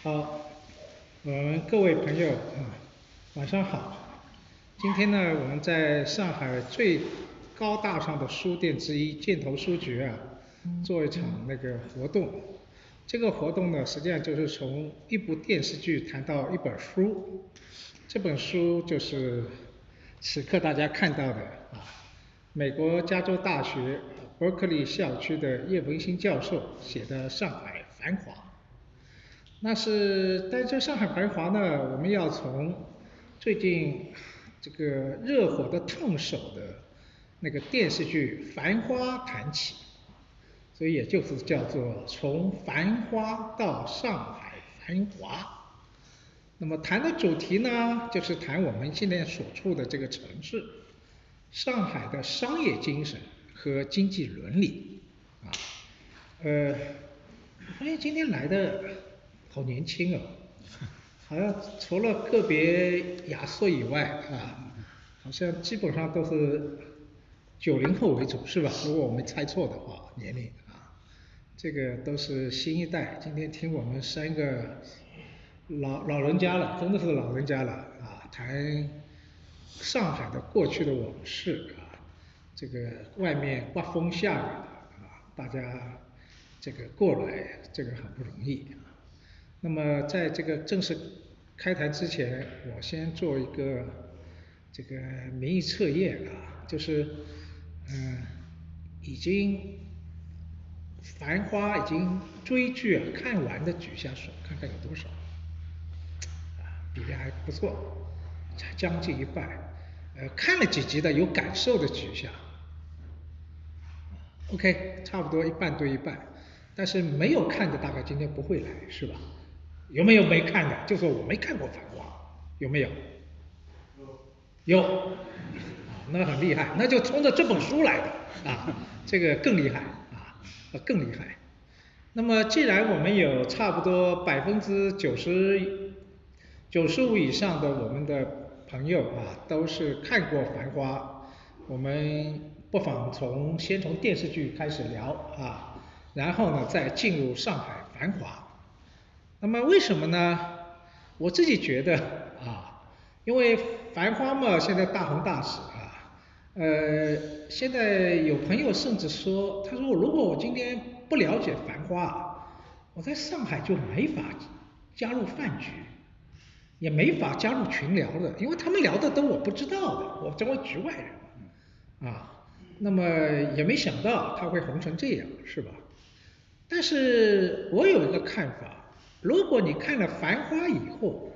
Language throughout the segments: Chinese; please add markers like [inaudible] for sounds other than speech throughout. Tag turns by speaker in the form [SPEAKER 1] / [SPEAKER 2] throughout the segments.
[SPEAKER 1] 好，我们各位朋友啊，晚上好。今天呢，我们在上海最高大上的书店之一箭头书局啊，做一场那个活动。这个活动呢，实际上就是从一部电视剧谈到一本书。这本书就是此刻大家看到的啊，美国加州大学伯克利校区的叶文新教授写的《上海繁华》。那是，但这上海繁华呢，我们要从最近这个热火的烫手的那个电视剧《繁花》谈起，所以也就是叫做从繁花到上海繁华。那么谈的主题呢，就是谈我们现在所处的这个城市，上海的商业精神和经济伦理啊。呃，我发现今天来的。好年轻哦，好像除了个别亚瑟以外啊，好像基本上都是九零后为主是吧？如果我没猜错的话，年龄啊，这个都是新一代。今天听我们三个老老人家了，真的是老人家了啊，谈上海的过去的往事啊，这个外面刮风下雨的啊，大家这个过来这个很不容易。那么在这个正式开谈之前，我先做一个这个民意测验啊，就是嗯，已经繁花已经追剧啊看完的举下手，看看有多少，啊，比例还不错，才将近一半。呃，看了几集的有感受的举一下，OK，差不多一半对一半，但是没有看的大概今天不会来，是吧？有没有没看的？就说我没看过《繁花》，有没有？有。有。那很厉害，那就冲着这本书来的啊，这个更厉害啊，更厉害。那么既然我们有差不多百分之九十九十五以上的我们的朋友啊，都是看过《繁花》，我们不妨从先从电视剧开始聊啊，然后呢再进入上海《繁华》。那么为什么呢？我自己觉得啊，因为《繁花》嘛，现在大红大紫啊，呃，现在有朋友甚至说，他说如果我今天不了解《繁花》，我在上海就没法加入饭局，也没法加入群聊的，因为他们聊的都我不知道的，我成为局外人啊。那么也没想到他会红成这样，是吧？但是我有一个看法。如果你看了《繁花》以后，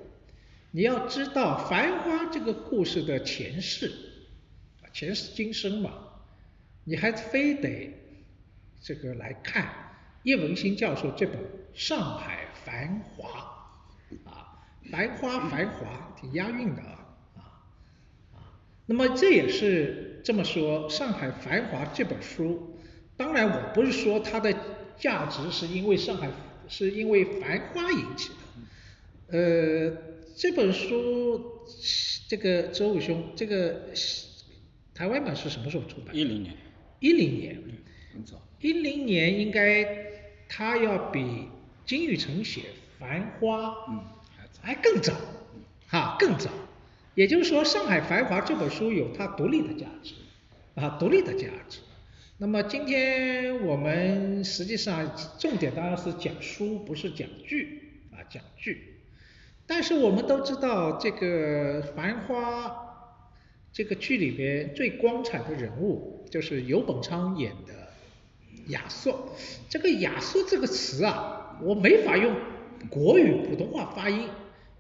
[SPEAKER 1] 你要知道《繁花》这个故事的前世，前世今生嘛，你还非得这个来看叶文新教授这本《上海繁华》啊，《繁花》繁华挺押韵的啊啊啊，那么这也是这么说，《上海繁华》这本书，当然我不是说它的价值是因为上海。是因为繁花引起的，呃，这本书，这个周武兄，这个台湾版是什么时候出版？
[SPEAKER 2] 一零年。
[SPEAKER 1] 一零年，
[SPEAKER 2] 很早。
[SPEAKER 1] 一零年应该他要比金宇澄写繁花，
[SPEAKER 2] 嗯，
[SPEAKER 1] 还更早，哈，更早。也就是说，《上海繁华》这本书有它独立的价值，啊，独立的价值。那么今天我们实际上重点当然是讲书，不是讲剧啊，讲剧。但是我们都知道，这个《繁花》这个剧里边最光彩的人物就是游本昌演的亚瑟。这个亚瑟这个词啊，我没法用国语普通话发音。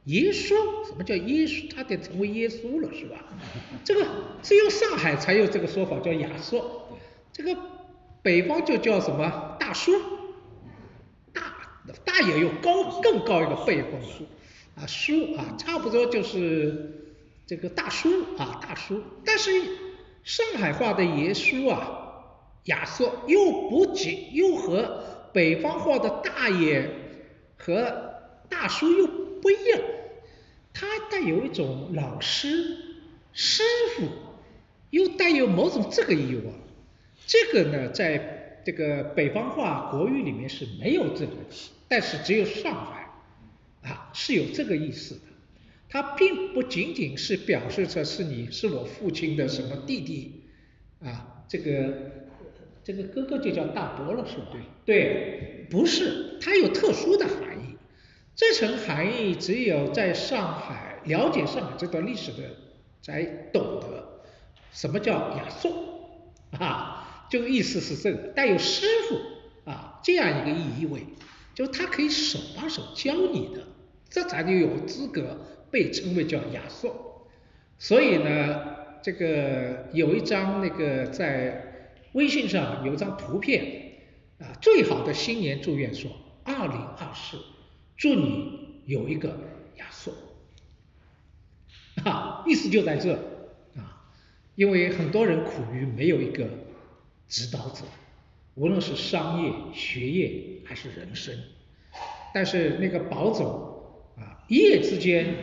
[SPEAKER 1] 耶稣？什么叫耶稣？他得成为耶稣了，是吧？这个只有上海才有这个说法，叫亚瑟。这个北方就叫什么大叔，大大爷又高更高一个辈分了啊叔啊差不多就是这个大叔啊大叔，但是上海话的爷叔啊亚叔又不仅又和北方话的大爷和大叔又不一样，他带有一种老师师傅，又带有某种这个意味。这个呢，在这个北方话国语里面是没有这个，但是只有上海啊，是有这个意思的。它并不仅仅是表示着是你是我父亲的什么弟弟啊，这个这个哥哥就叫大伯了，是吧？对，不是，它有特殊的含义。这层含义只有在上海了解上海这段历史的才懂得，什么叫雅颂啊？就意思是这个带有师傅啊这样一个意味，就是他可以手把手教你的，这才就有资格被称为叫雅颂。所以呢，这个有一张那个在微信上有一张图片啊，最好的新年祝愿说二零二四。祝你有一个雅瑟，啊，意思就在这啊，因为很多人苦于没有一个指导者，无论是商业、学业还是人生，但是那个宝总啊，一夜之间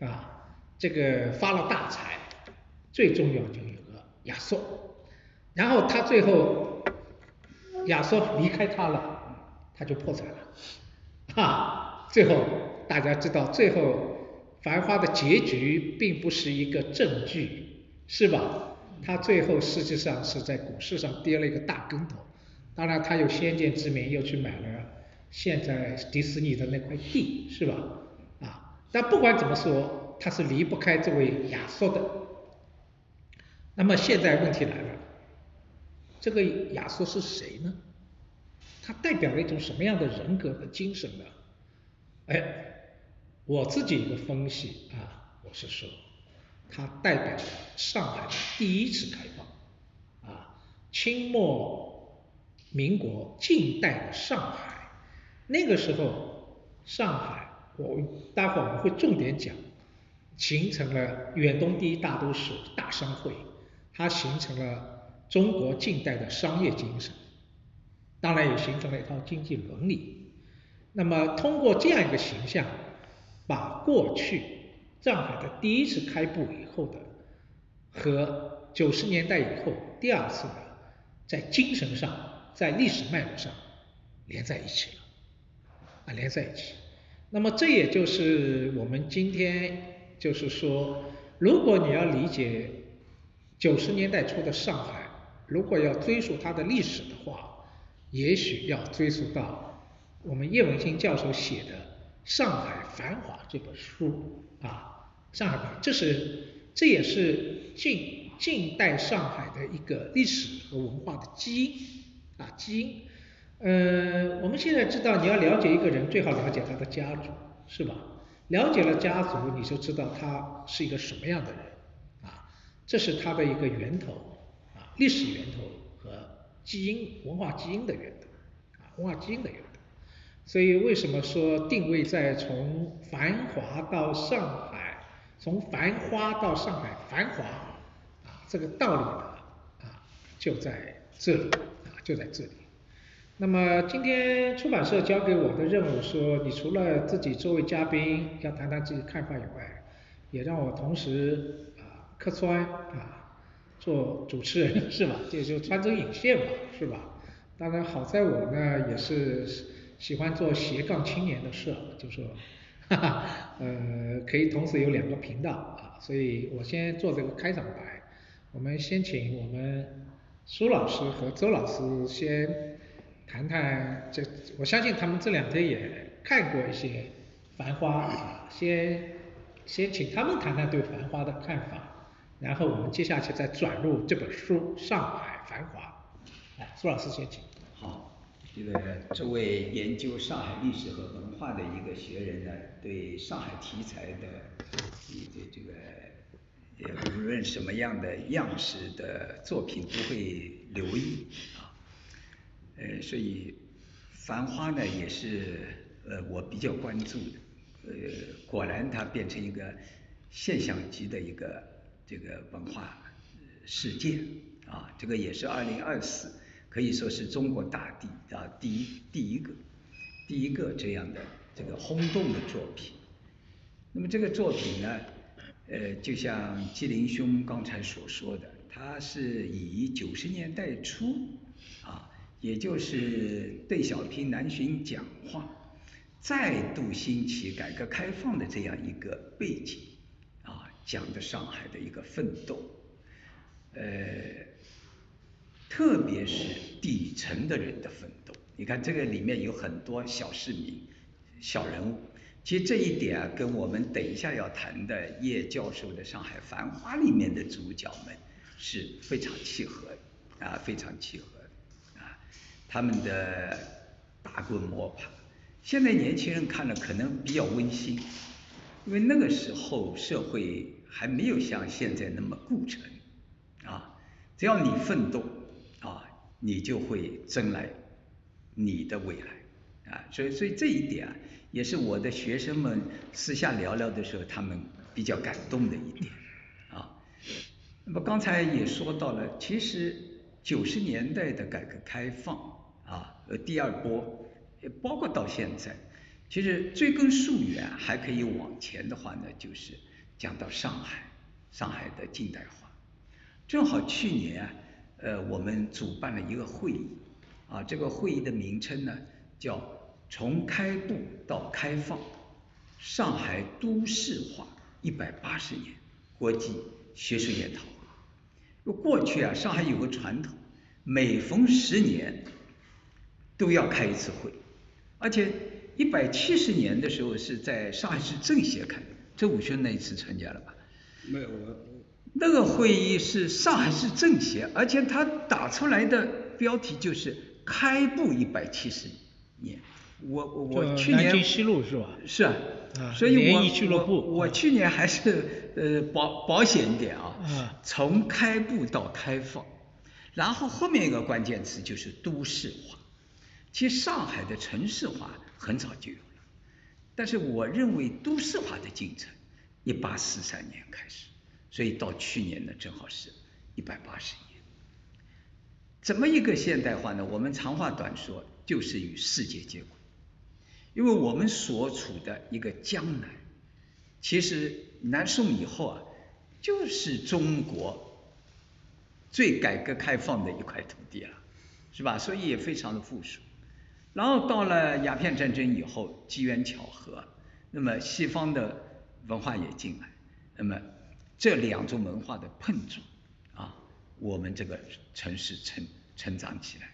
[SPEAKER 1] 啊，这个发了大财，最重要就有个亚瑟，然后他最后亚瑟离开他了，他就破产了。哈，最后大家知道，最后《繁花》的结局并不是一个正剧，是吧？他最后实际上是在股市上跌了一个大跟头。当然，他有先见之明，又去买了现在迪士尼的那块地，是吧？啊，但不管怎么说，他是离不开这位亚瑟的。那么现在问题来了，这个亚瑟是谁呢？他代表了一种什么样的人格和精神呢？哎，我自己一个分析啊，我是说，它代表了上海的第一次开放啊，清末民国近代的上海，那个时候上海，我待会儿我们会重点讲，形成了远东第一大都市大商会，它形成了中国近代的商业精神。当然也形成了一套经济伦理。那么通过这样一个形象，把过去上海的第一次开埠以后的和九十年代以后第二次的在精神上、在历史脉络上连在一起了，啊，连在一起。那么这也就是我们今天就是说，如果你要理解九十年代初的上海，如果要追溯它的历史的话，也许要追溯到我们叶文新教授写的《上海繁华》这本书，上海繁，这是这也是近近代上海的一个历史和文化的基因啊基因。呃，我们现在知道你要了解一个人，最好了解他的家族，是吧？了解了家族，你就知道他是一个什么样的人啊，这是他的一个源头啊，历史源头和。基因文化基因的源头啊，文化基因的源头。所以为什么说定位在从繁华到上海，从繁花到上海繁华啊，这个道理呢啊就在这里啊就在这里。那么今天出版社交给我的任务说，你除了自己作为嘉宾要谈谈自己看法以外，也让我同时啊客串啊。做主持人 [laughs] 是吧？这就穿针引线嘛，是吧？当然好在我呢也是喜欢做斜杠青年的事，就说，哈哈，呃，可以同时有两个频道啊，所以我先做这个开场白。我们先请我们苏老师和周老师先谈谈，这我相信他们这两天也看过一些《繁花》啊，先先请他们谈谈对《繁花》的看法。然后我们接下去再转入这本书《上海繁华》。来，苏老师先请。
[SPEAKER 2] 好，这个这位研究上海历史和文化的一个学人呢，对上海题材的这这个，也无论什么样的样式的作品都会留意啊。呃，所以《繁花》呢也是呃我比较关注的。呃，果然它变成一个现象级的一个。这个文化事件啊，这个也是二零二四，可以说是中国大地啊第一第一个第一个这样的这个轰动的作品。那么这个作品呢，呃，就像纪灵兄刚才所说的，它是以九十年代初啊，也就是邓小平南巡讲话再度兴起改革开放的这样一个背景，啊，讲的上海的一个奋斗，呃，特别是底层的人的奋斗。你看这个里面有很多小市民、小人物，其实这一点啊，跟我们等一下要谈的叶教授的《上海繁华》里面的主角们是非常契合的啊，非常契合的啊，他们的打滚摸爬。现在年轻人看了可能比较温馨，因为那个时候社会还没有像现在那么固沉，啊，只要你奋斗，啊，你就会争来你的未来，啊，所以所以这一点啊，也是我的学生们私下聊聊的时候，他们比较感动的一点，啊，那么刚才也说到了，其实九十年代的改革开放，啊，呃，第二波。包括到现在，其实追根溯源还可以往前的话呢，就是讲到上海，上海的近代化。正好去年啊，呃，我们主办了一个会议，啊，这个会议的名称呢叫《从开埠到开放：上海都市化一百八十年国际学术研讨会》。过去啊，上海有个传统，每逢十年都要开一次会。而且一百七十年的时候是在上海市政协开的，周武轩那一次参加了吧？
[SPEAKER 3] 没有我。
[SPEAKER 2] 那个会议是上海市政协，而且他打出来的标题就是“开埠一百七十年”。我我我去年。
[SPEAKER 1] 南京西路是吧？
[SPEAKER 2] 是啊。
[SPEAKER 1] 啊。
[SPEAKER 2] 所以我
[SPEAKER 1] 俱乐部。
[SPEAKER 2] 我去年还是呃保保险一点啊。
[SPEAKER 1] 啊。
[SPEAKER 2] 从开埠到开放，然后后面一个关键词就是都市化。其实上海的城市化很早就有了，但是我认为都市化的进程，一八四三年开始，所以到去年呢正好是一百八十年。怎么一个现代化呢？我们长话短说，就是与世界接轨。因为我们所处的一个江南，其实南宋以后啊，就是中国最改革开放的一块土地了，是吧？所以也非常的富庶。然后到了鸦片战争以后，机缘巧合，那么西方的文化也进来，那么这两种文化的碰撞，我们这个城市成成长起来，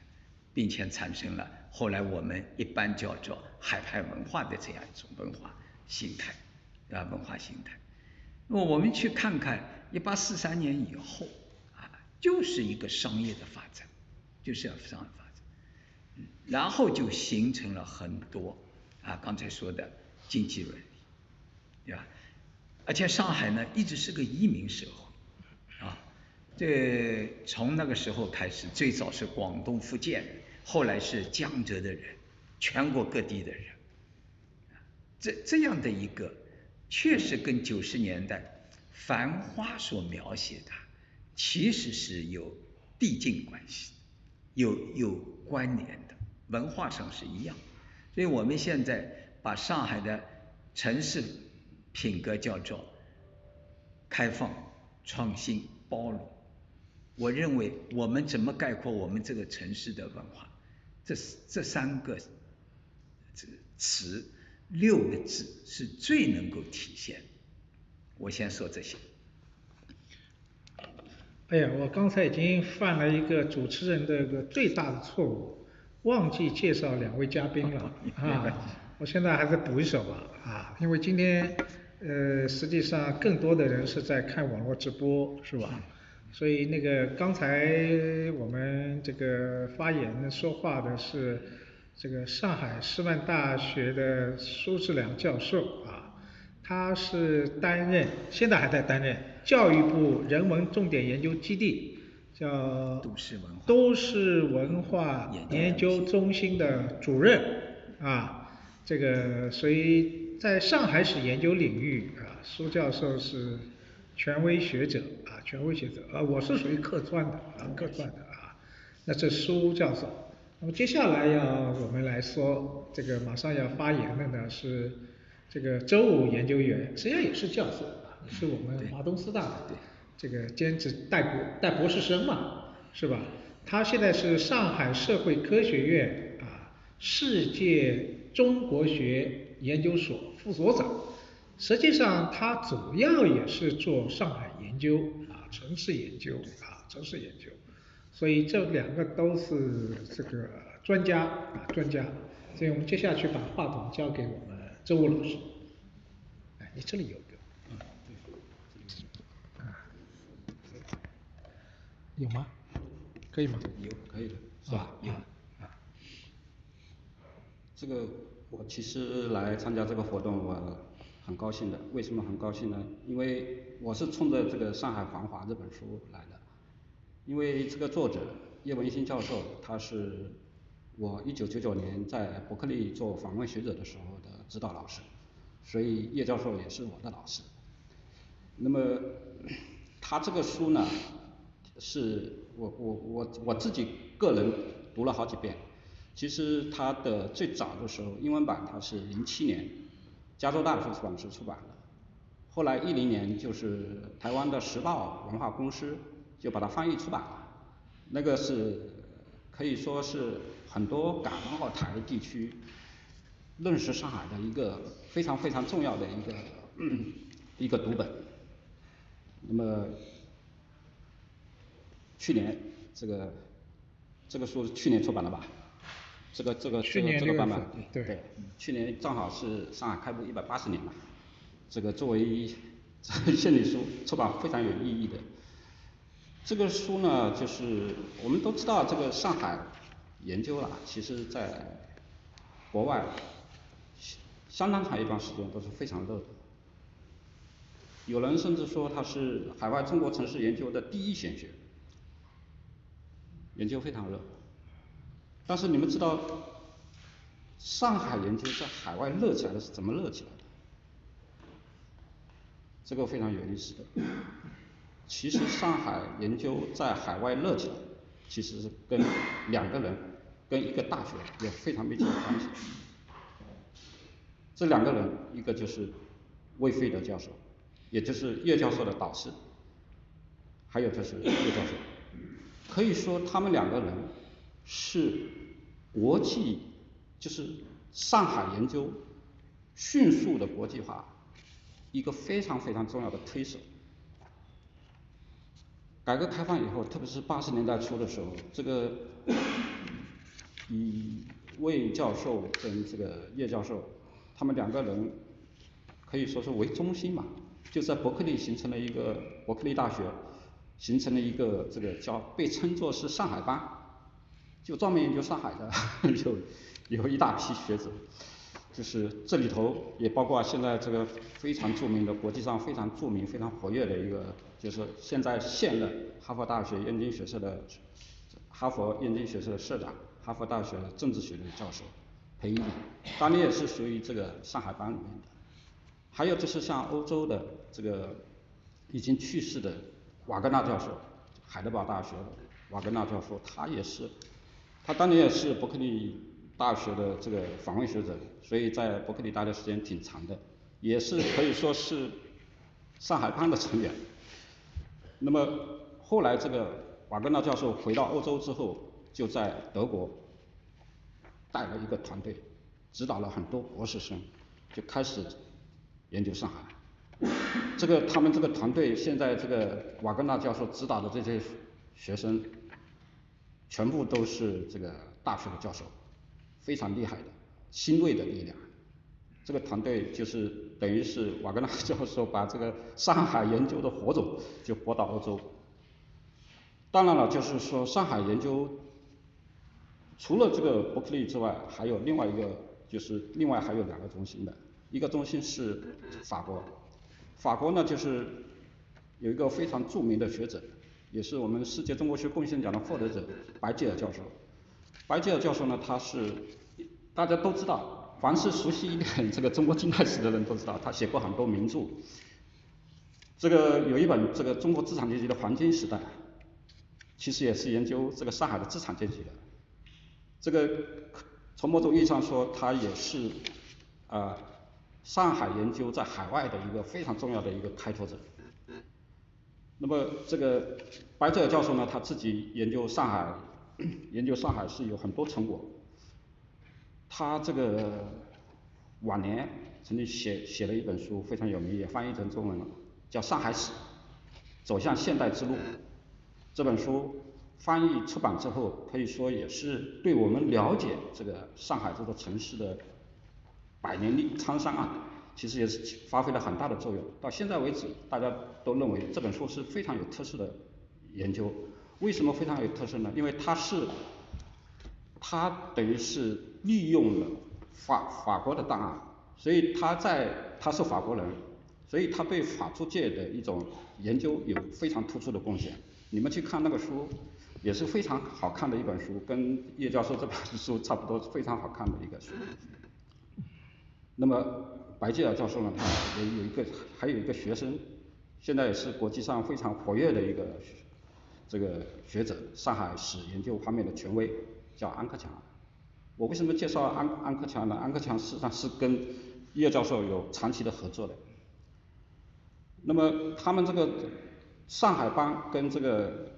[SPEAKER 2] 并且产生了后来我们一般叫做海派文化的这样一种文化形态啊文化形态。那么我们去看看一八四三年以后啊，就是一个商业的发展，就是要商业发展。然后就形成了很多啊，刚才说的经济伦理，对吧？而且上海呢一直是个移民社会，这从那个时候开始，最早是广东、福建，后来是江浙的人，全国各地的人，这这样的一个，确实跟九十年代繁花所描写的，其实是有递进关系，有有关联的。文化上是一样，所以我们现在把上海的城市品格叫做开放、创新、包容。我认为我们怎么概括我们这个城市的文化？这这三个这词六个字是最能够体现。我先说这些。
[SPEAKER 1] 哎呀，我刚才已经犯了一个主持人的一个最大的错误。忘记介绍两位嘉宾了 [laughs] 啊！我现在还是补一首吧啊，因为今天呃实际上更多的人是在看网络直播是吧？所以那个刚才我们这个发言说话的是这个上海师范大学的苏志良教授啊，他是担任现在还在担任教育部人文重点研究基地。叫
[SPEAKER 2] 都市文化
[SPEAKER 1] 都市文化研究中心的主任啊，这个所以在上海史研究领域啊，苏教授是权威学者啊，权威学者啊，我是属于客串的啊，客串的啊。那这苏教授，那么接下来要我们来说这个马上要发言的呢是这个周武研究员，实际上也是教授啊，是我们华东师大的。这个兼职带博带博士生嘛，是吧？他现在是上海社会科学院啊世界中国学研究所副所长。实际上，他主要也是做上海研究啊，城市研究啊，城市研究，所以这两个都是这个专家啊，专家。所以我们接下去把话筒交给我们周武老师。哎，你这里有个，啊，对有吗？可以吗？
[SPEAKER 3] 有，可以的，
[SPEAKER 1] 是吧？
[SPEAKER 3] 有。这个我其实来参加这个活动，我。很高兴的，为什么很高兴呢？因为我是冲着这个《上海繁华》这本书来的，因为这个作者叶文新教授，他是我一九九九年在伯克利做访问学者的时候的指导老师，所以叶教授也是我的老师。那么 [clears throat] 他这个书呢，是我我我我自己个人读了好几遍，其实他的最早的时候英文版他是零七年。加州大学出版社出版的，后来一零年就是台湾的时报文化公司就把它翻译出版了，那个是可以说是很多港澳台地区认识上海的一个非常非常重要的一个一个读本。那么去年这个这个书是去年出版的吧？这个这个这个这个版本，对，去年正好是上海开埠一百八十年嘛，这个作为 [laughs] 献礼书出版非常有意义的。这个书呢，就是我们都知道这个上海研究了，其实在国外相当长一段时间都是非常热的，有人甚至说它是海外中国城市研究的第一显学，研究非常热。但是你们知道，上海研究在海外热起来的是怎么热起来的？这个非常有意思的。其实上海研究在海外热起来，其实是跟两个人，跟一个大学有非常密切的关系。这两个人，一个就是魏飞德教授，也就是叶教授的导师，还有就是叶教授。可以说他们两个人是。国际就是上海研究迅速的国际化，一个非常非常重要的推手。改革开放以后，特别是八十年代初的时候，这个以魏教授跟这个叶教授，他们两个人可以说是为中心嘛，就在伯克利形成了一个伯克利大学，形成了一个这个叫被称作是上海班。就专门研究上海的 [laughs] 有有一大批学者，就是这里头也包括现在这个非常著名的国际上非常著名非常活跃的一个，就是现在现任哈佛大学燕京学社的哈佛燕京学社的社长，哈佛大学政治学的教授裴一，当年也是属于这个上海班里面的。还有就是像欧洲的这个已经去世的瓦格纳教授，海德堡大学瓦格纳教授，他也是。他当年也是伯克利大学的这个访问学者，所以在伯克利待的时间挺长的，也是可以说是上海帮的成员。那么后来这个瓦格纳教授回到欧洲之后，就在德国带了一个团队，指导了很多博士生，就开始研究上海。这个他们这个团队现在这个瓦格纳教授指导的这些学生。全部都是这个大学的教授，非常厉害的新锐的力量。这个团队就是等于是瓦格纳教授把这个上海研究的火种就拨到欧洲。当然了，就是说上海研究除了这个伯克利之外，还有另外一个，就是另外还有两个中心的，一个中心是法国，法国呢就是有一个非常著名的学者。也是我们世界中国学贡献奖的获得者白吉尔教授。白吉尔教授呢，他是大家都知道，凡是熟悉一 [laughs] 点这个中国近代史的人都知道，他写过很多名著。这个有一本这个中国资产阶级的黄金时代，其实也是研究这个上海的资产阶级的。这个从某种意义上说，他也是啊上海研究在海外的一个非常重要的一个开拓者。那么这个白泽尔教授呢，他自己研究上海，[coughs] 研究上海是有很多成果。他这个晚年曾经写写了一本书非常有名，也翻译成中文了，叫《上海史：走向现代之路》。这本书翻译出版之后，可以说也是对我们了解这个上海这座城市的百年历沧桑啊，其实也是发挥了很大的作用。到现在为止，大家都认为这本书是非常有特色的研究。为什么非常有特色呢？因为它是，它等于是利用了法法国的档案，所以他在他是法国人，所以他对法租界的一种研究有非常突出的贡献。你们去看那个书，也是非常好看的一本书，跟叶教授这本书差不多，非常好看的一个书。那么白吉尔教授呢，他也有一个还有一个学生，现在也是国际上非常活跃的一个这个学者，上海史研究方面的权威，叫安克强。我为什么介绍安安克强呢？安克强实际上是跟叶教授有长期的合作的。那么他们这个。上海帮跟这个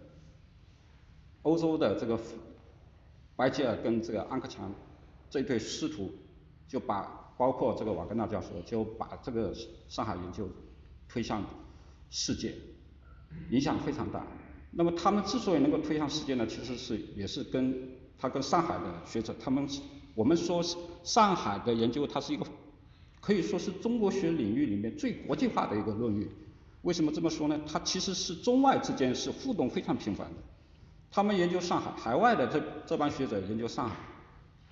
[SPEAKER 3] 欧洲的这个白吉尔跟这个安克强这对师徒，就把包括这个瓦格纳教授，就把这个上海研究推向世界，影响非常大。那么他们之所以能够推向世界呢，其实是也是跟他跟上海的学者，他们我们说上海的研究，它是一个可以说是中国学领域里面最国际化的一个论域。为什么这么说呢？它其实是中外之间是互动非常频繁的。他们研究上海，海外的这这帮学者研究上海，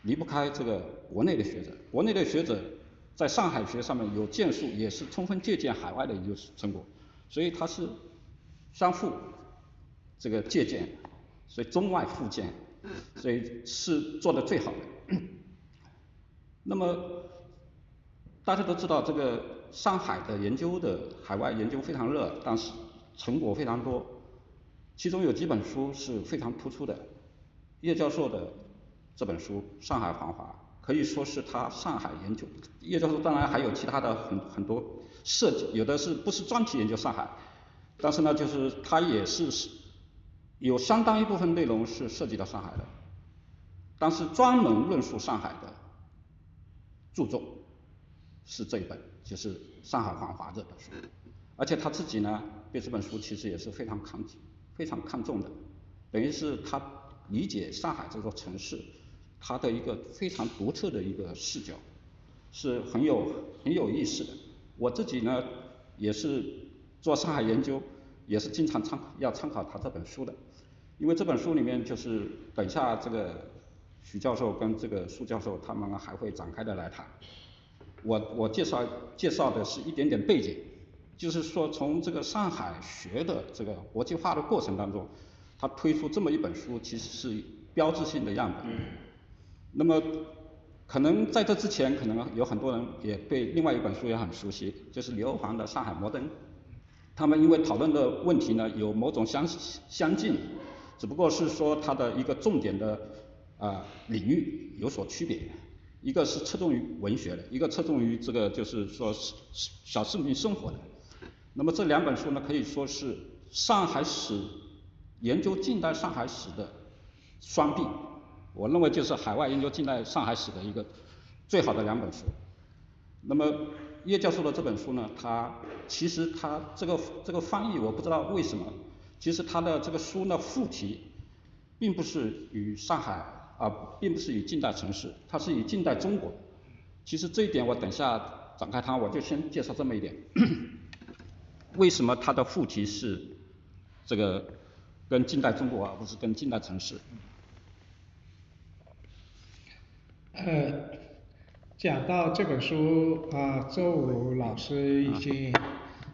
[SPEAKER 3] 离不开这个国内的学者。国内的学者在上海学上面有建树，也是充分借鉴海外的研究成果，所以它是相互这个借鉴，所以中外互鉴，所以是做的最好的。那么大家都知道这个。上海的研究的海外研究非常热，但是成果非常多，其中有几本书是非常突出的。叶教授的这本书《上海繁华》可以说是他上海研究。叶教授当然还有其他的很很多设计，有的是不是专题研究上海，但是呢，就是他也是有相当一部分内容是涉及到上海的，但是专门论述上海的著作是这一本。就是《上海繁华》这本书，而且他自己呢对这本书其实也是非常看非常看重的，等于是他理解上海这座城市，他的一个非常独特的一个视角，是很有很有意思的。我自己呢也是做上海研究，也是经常参要参考他这本书的，因为这本书里面就是等下这个许教授跟这个苏教授他们还会展开的来谈。我我介绍介绍的是一点点背景，就是说从这个上海学的这个国际化的过程当中，他推出这么一本书，其实是标志性的样本。那么可能在这之前，可能有很多人也对另外一本书也很熟悉，就是刘欧煌的《上海摩登》。他们因为讨论的问题呢有某种相相近，只不过是说它的一个重点的啊领域有所区别。一个是侧重于文学的，一个侧重于这个就是说小市民生活的。那么这两本书呢，可以说是上海史研究近代上海史的双璧。我认为就是海外研究近代上海史的一个最好的两本书。那么叶教授的这本书呢，他其实他这个这个翻译我不知道为什么，其实他的这个书呢副题并不是与上海。啊，并不是与近代城市，它是与近代中国。其实这一点我等下展开谈，我就先介绍这么一点。为什么它的副题是这个跟近代中国，而不是跟近代城市？
[SPEAKER 1] 呃，讲到这本书啊，周武老师已经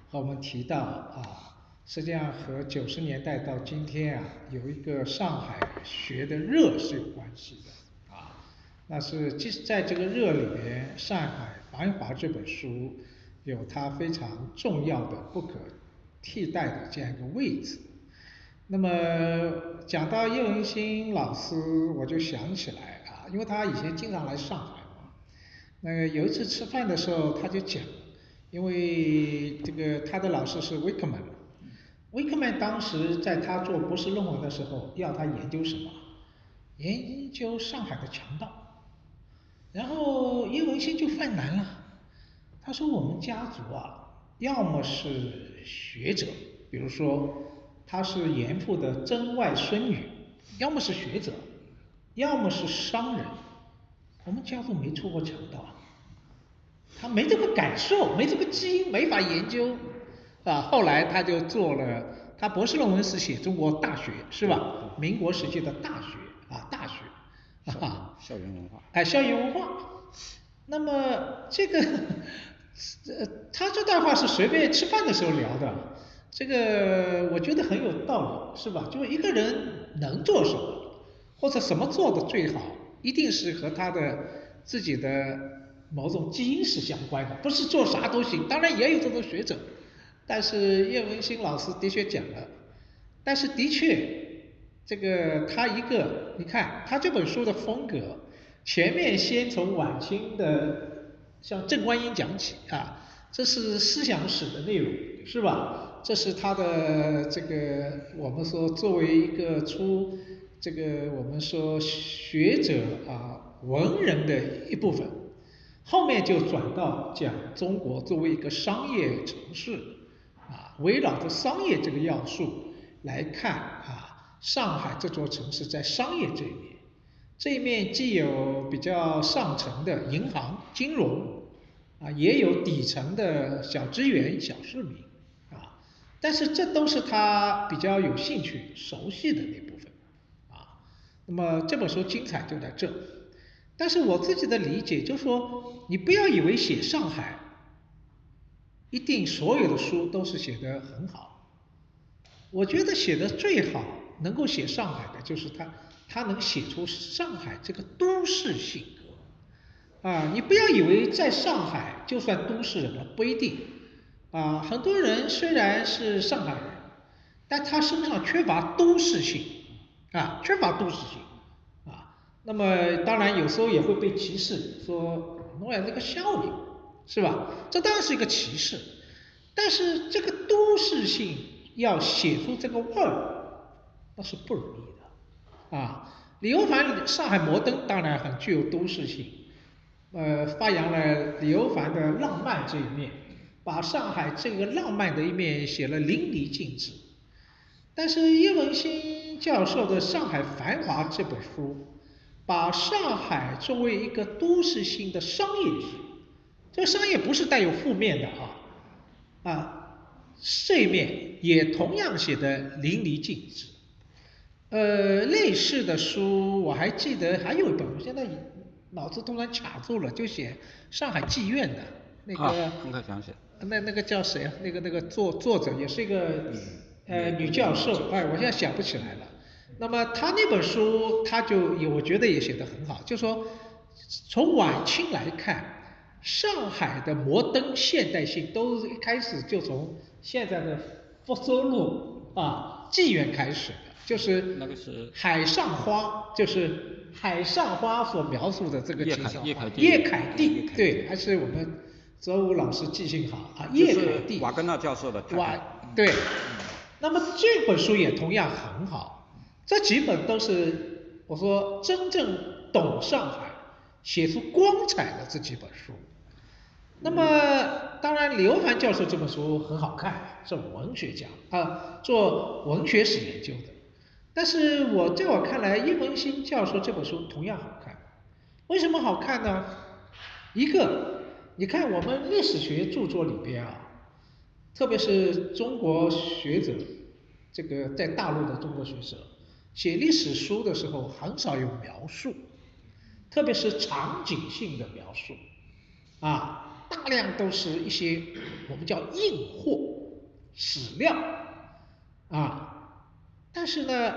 [SPEAKER 1] 和我们提到啊。实际上和九十年代到今天啊，有一个上海学的热是有关系的啊。那是即使在这个热里面，《上海繁华》这本书有它非常重要的、不可替代的这样一个位置。那么讲到叶文新老师，我就想起来，因为他以前经常来上海嘛。那个有一次吃饭的时候，他就讲，因为这个他的老师是威克曼。威克曼当时在他做博士论文的时候，要他研究什么？研究上海的强盗。然后叶文新就犯难了，他说我们家族啊，要么是学者，比如说他是严复的曾外孙女，要么是学者，要么是商人，我们家族没出过强盗，他没这个感受，没这个基因，没法研究，啊，后来他就做了，他博士论文是写中国大学，是吧？民国时期的大学啊，大学。
[SPEAKER 3] 啊，校园文化，
[SPEAKER 1] 哎，校园文化。那么这个，呃，他这段话是随便吃饭的时候聊的，这个我觉得很有道理，是吧？就是一个人能做什么，或者什么做的最好，一定是和他的自己的某种基因是相关的，不是做啥都行。当然也有这种学者，但是叶文新老师的确讲了，但是的确。这个他一个，你看他这本书的风格，前面先从晚清的像郑观音讲起啊，这是思想史的内容，是吧？这是他的这个我们说作为一个出这个我们说学者啊文人的一部分，后面就转到讲中国作为一个商业城市啊，围绕着商业这个要素来看啊。上海这座城市在商业这一面，这一面既有比较上层的银行、金融，啊，也有底层的小职员、小市民，啊，但是这都是他比较有兴趣、熟悉的那，那么这本书精彩就在这，但是我自己的理解就是说，你不要以为写上海，一定所有的书都是写得很好，我觉得写的最好。能够写上海的，就是他，他能写出上海这个都市性格，啊，你不要以为在上海就算都市人了，不一定，啊，很多人虽然是上海人，但他身上缺乏都市性，啊，缺乏都市性，啊，那么当然有时候也会被歧视，说侬还是个乡里，是吧？这当然是一个歧视，但是这个都市性要写出这个味儿。那是不容易的，啊，李欧凡上海摩登当然很具有都市性，呃，发扬了李欧凡的浪漫这一面，把上海这个浪漫的一面写了淋漓尽致。但是叶文新教授的《上海繁华》这本书，把上海作为一个都市性的商业性，这个商业不是带有负面的啊，啊，这一面也同样写得淋漓尽致。呃，类似的书我还记得还有一本，我现在脑子突然卡住了，就写上海妓院的那个，
[SPEAKER 3] 很快想起
[SPEAKER 1] 那那个叫谁啊？那个那个作作者也是一个呃女教授，哎，我现在想不起来了。那么他那本书，他就我觉得也写得很好，就说从晚清来看，上海的摩登现代性都一开始就从现在的福州路啊妓院开始。就是
[SPEAKER 3] 那个是
[SPEAKER 1] 海上花，就是海上花所描述的这个景象。
[SPEAKER 3] 叶凯
[SPEAKER 1] 地，叶凯地，对，还是我们泽武老师记性好啊。叶凯蒂，
[SPEAKER 3] 瓦格纳教授的。
[SPEAKER 1] 瓦，对。那么这本书也同样很好，这几本都是我说真正懂上海、写出光彩的这几本书。那么当然，刘凡教授这本书很好看，是文学家啊，做文学史研究的。但是我在我看来，叶文新教授这本书同样好看。为什么好看呢？一个，你看我们历史学著作里边啊，特别是中国学者，这个在大陆的中国学者写历史书的时候，很少有描述，特别是场景性的描述，啊，大量都是一些我们叫硬货史料，啊。但是呢，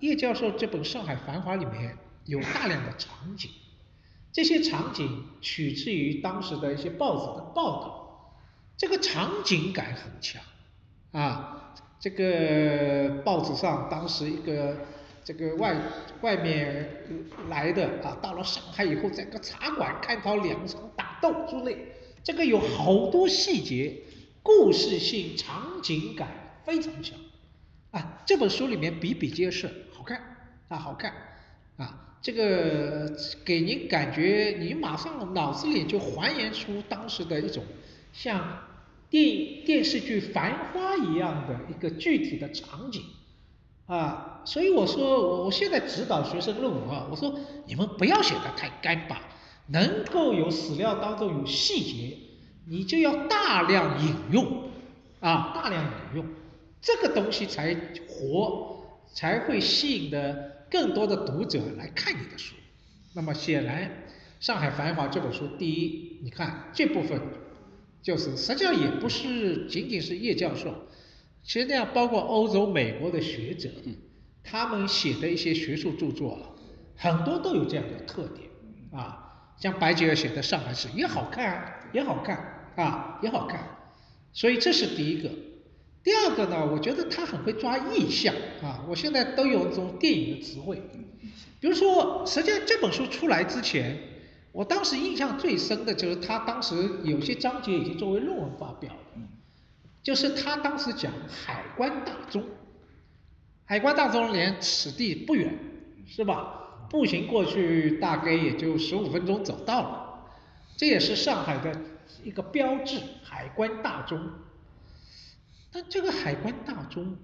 [SPEAKER 1] 叶教授这本《上海繁华》里面有大量的场景，这些场景取自于当时的一些报纸的报道，这个场景感很强啊。这个报纸上当时一个这个外外面来的啊，到了上海以后，在个茶馆看到两场打斗之类，这个有好多细节，故事性、场景感非常强。啊，这本书里面比比皆是，好看啊，好看啊。这个给您感觉，你马上脑子里就还原出当时的一种像电电视剧《繁花》一样的一个具体的场景啊，所以我说我我现在指导学生论文啊，我说你们不要写的太干巴，能够有史料当中有细节，你就要大量引用啊，大量引用，这个东西才活，才会吸引的更多的读者来看你的书。那么显然，《上海繁华》这本书，第一，你看这部分就是实际上也不是仅仅是叶教授，其实际上包括欧洲、美国的学者，他们写的一些学术著作，很多都有这样的特点啊。像白吉尔写的《上海市》也好看，也好看啊，也好看。所以这是第一个。第二个呢，我觉得他很会抓意象啊。我现在都有这种电影的词汇，比如说，实际上这本书出来之前，我当时印象最深的就是他当时有些章节已经作为论文发表了，就是他当时讲海关大钟，海关大钟连此地不远，是吧？步行过去大概也就十五分钟走到了，这也是上海的一个标志，海关大钟。但这个海关大钟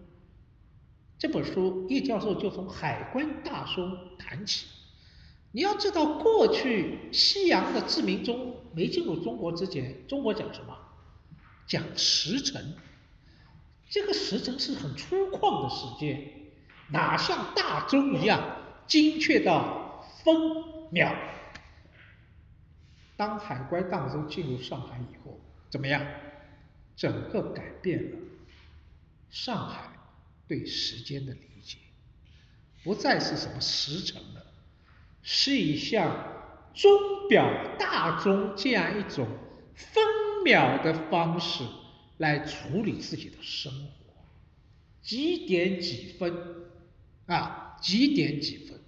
[SPEAKER 1] 这本书，叶教授就从海关大钟谈起。你要知道，过去西洋的志明钟没进入中国之前，中国讲什么？讲时辰。这个时辰是很粗犷的时间，哪像大钟一样？精确到分秒。当海关大钟进入上海以后，怎么样？整个改变了上海对时间的理解，不再是什么时辰，是以像钟表大钟这样一种分秒的方式来处理自己的生活，几点几分啊？几点几分？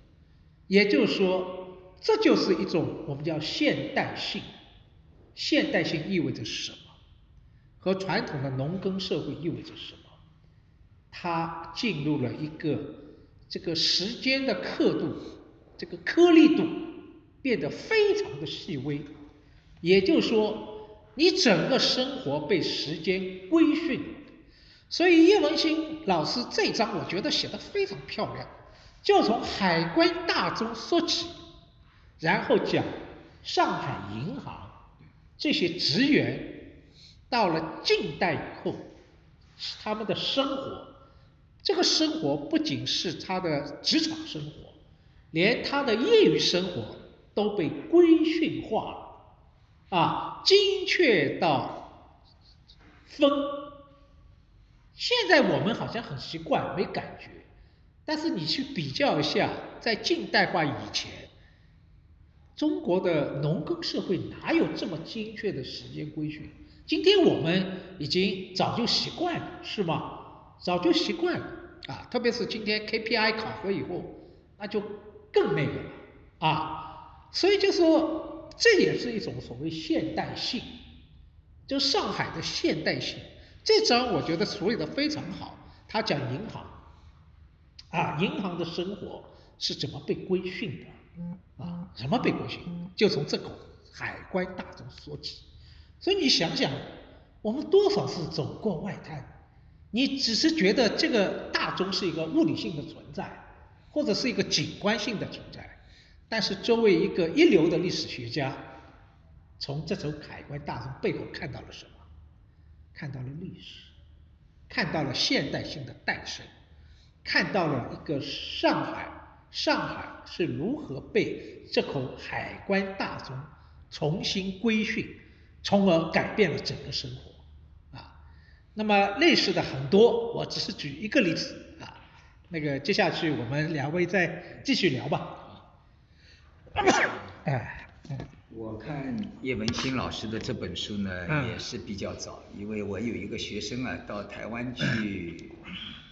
[SPEAKER 1] 也就是说，这就是一种我们叫现代性。现代性意味着什么？和传统的农耕社会意味着什么？它进入了一个这个时间的刻度，这个颗粒度变得非常的细微。也就是说，你整个生活被时间规训。所以叶文新老师这张我觉得写的非常漂亮。就从海关大钟说起，然后讲上海银行这些职员到了近代以后，他们的生活，这个生活不仅是他的职场生活，连他的业余生活都被规训化了，啊，精确到分。现在我们好像很习惯，没感觉。但是你去比较一下，在近代化以前，中国的农耕社会哪有这么精确的时间规训？今天我们已经早就习惯了，是吗？早就习惯了啊！特别是今天 KPI 考核以后，那就更那个了啊！所以就说这也是一种所谓现代性，就上海的现代性。这章我觉得处理的非常好，他讲银行。啊，银行的生活是怎么被规训的？啊，怎么被规训？就从这口海关大钟说起。所以你想想，我们多少次走过外滩，你只是觉得这个大钟是一个物理性的存在，或者是一个景观性的存在。但是作为一个一流的历史学家，从这艘海关大钟背后看到了什么？看到了历史，看到了现代性的诞生。看到了一个上海，上海是如何被这口海关大钟重新规训，从而改变了整个生活啊。那么类似的很多，我只是举一个例子。那个接下去我们两位再继续聊吧。
[SPEAKER 2] 哎，我看叶文新老师的这本书呢，也是比较早，因为我有一个学生啊，到台湾去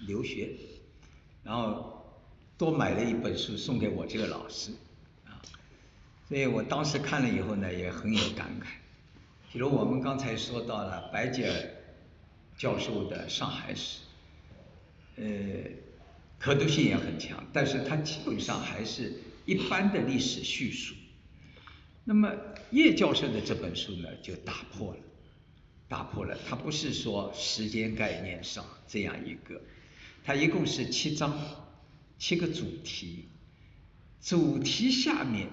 [SPEAKER 2] 留学。然后多买了一本书送给我这个老师，啊，所以我当时看了以后呢，也很有感慨。比如我们刚才说到了白姐教授的《上海史》，呃，可读性也很强，但是它基本上还是一般的历史叙述。那么叶教授的这本书呢，就打破了，打破了，它不是说时间概念上这样一个，它一共是七章，七个主题，主题下面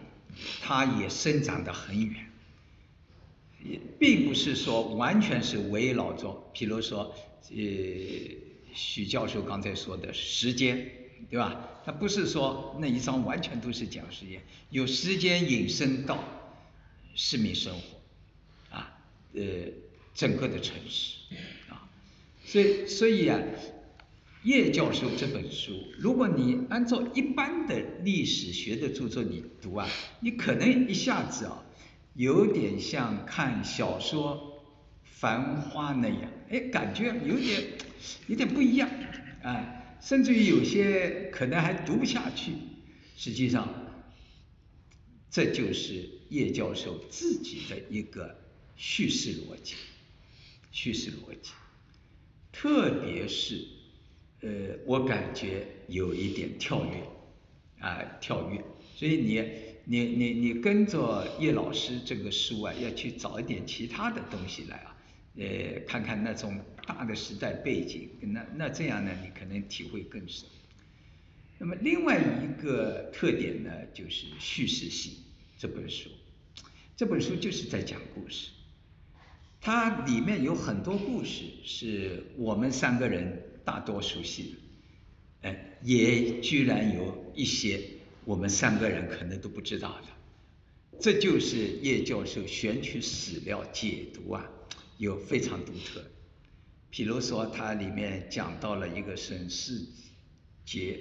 [SPEAKER 2] 它也生长得很远，也并不是说完全是围绕着，比如说呃许教授刚才说的时间，对吧？他不是说那一章完全都是讲时间，有时间引申到。市民生活，啊，呃，整个的城市，啊，所以所以啊，叶教授这本书，如果你按照一般的历史学的著作你读啊，你可能一下子啊，有点像看小说《繁花》那样，哎，感觉有点有点不一样，啊，甚至于有些可能还读不下去，实际上，这就是。叶教授自己的一个叙事逻辑，叙事逻辑，特别是呃，我感觉有一点跳跃啊，跳跃。所以你你你你跟着叶老师这个书啊，要去找一点其他的东西来啊，呃，看看那种大的时代背景，那那这样呢，你可能体会更深。那么另外一个特点呢，就是叙事性这本书。这本书就是在讲故事，它里面有很多故事是我们三个人大多熟悉的，哎，也居然有一些我们三个人可能都不知道的。这就是叶教授选取史料解读啊，有非常独特。比如说，它里面讲到了一个沈世杰，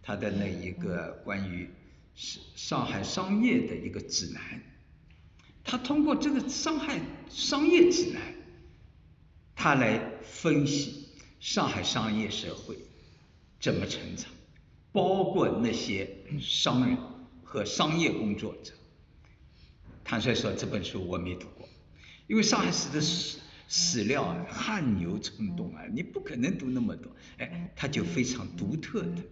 [SPEAKER 2] 他的那一个关于上上海商业的一个指南。他通过这个上海商业指南，他来分析上海商业社会怎么成长，包括那些商人和商业工作者。坦率说，这本书我没读，因为上海史的史史料啊汗牛充栋啊，你不可能读那么多。哎，他就非常独特的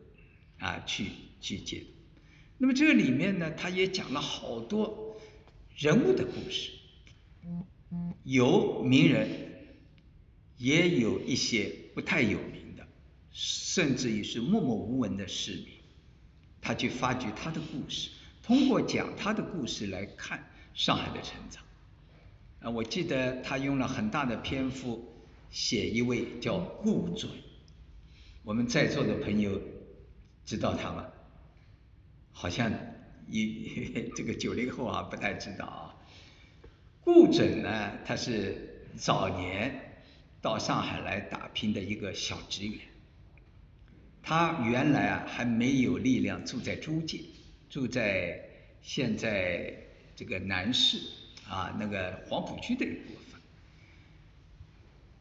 [SPEAKER 2] 啊去去解读。那么这里面呢，他也讲了好多。人物的故事，有名人，也有一些不太有名的，甚至于是默默无闻的市民，他去发掘他的故事，通过讲他的故事来看上海的成长。啊，我记得他用了很大的篇幅写一位叫顾准，我们在座的朋友知道他吗？好像。一 [laughs] 这个九零后啊不太知道啊，顾准呢，他是早年到上海来打拼的一个小职员，他原来啊还没有力量住在租界，住在现在这个南市啊那个黄浦区的一部分，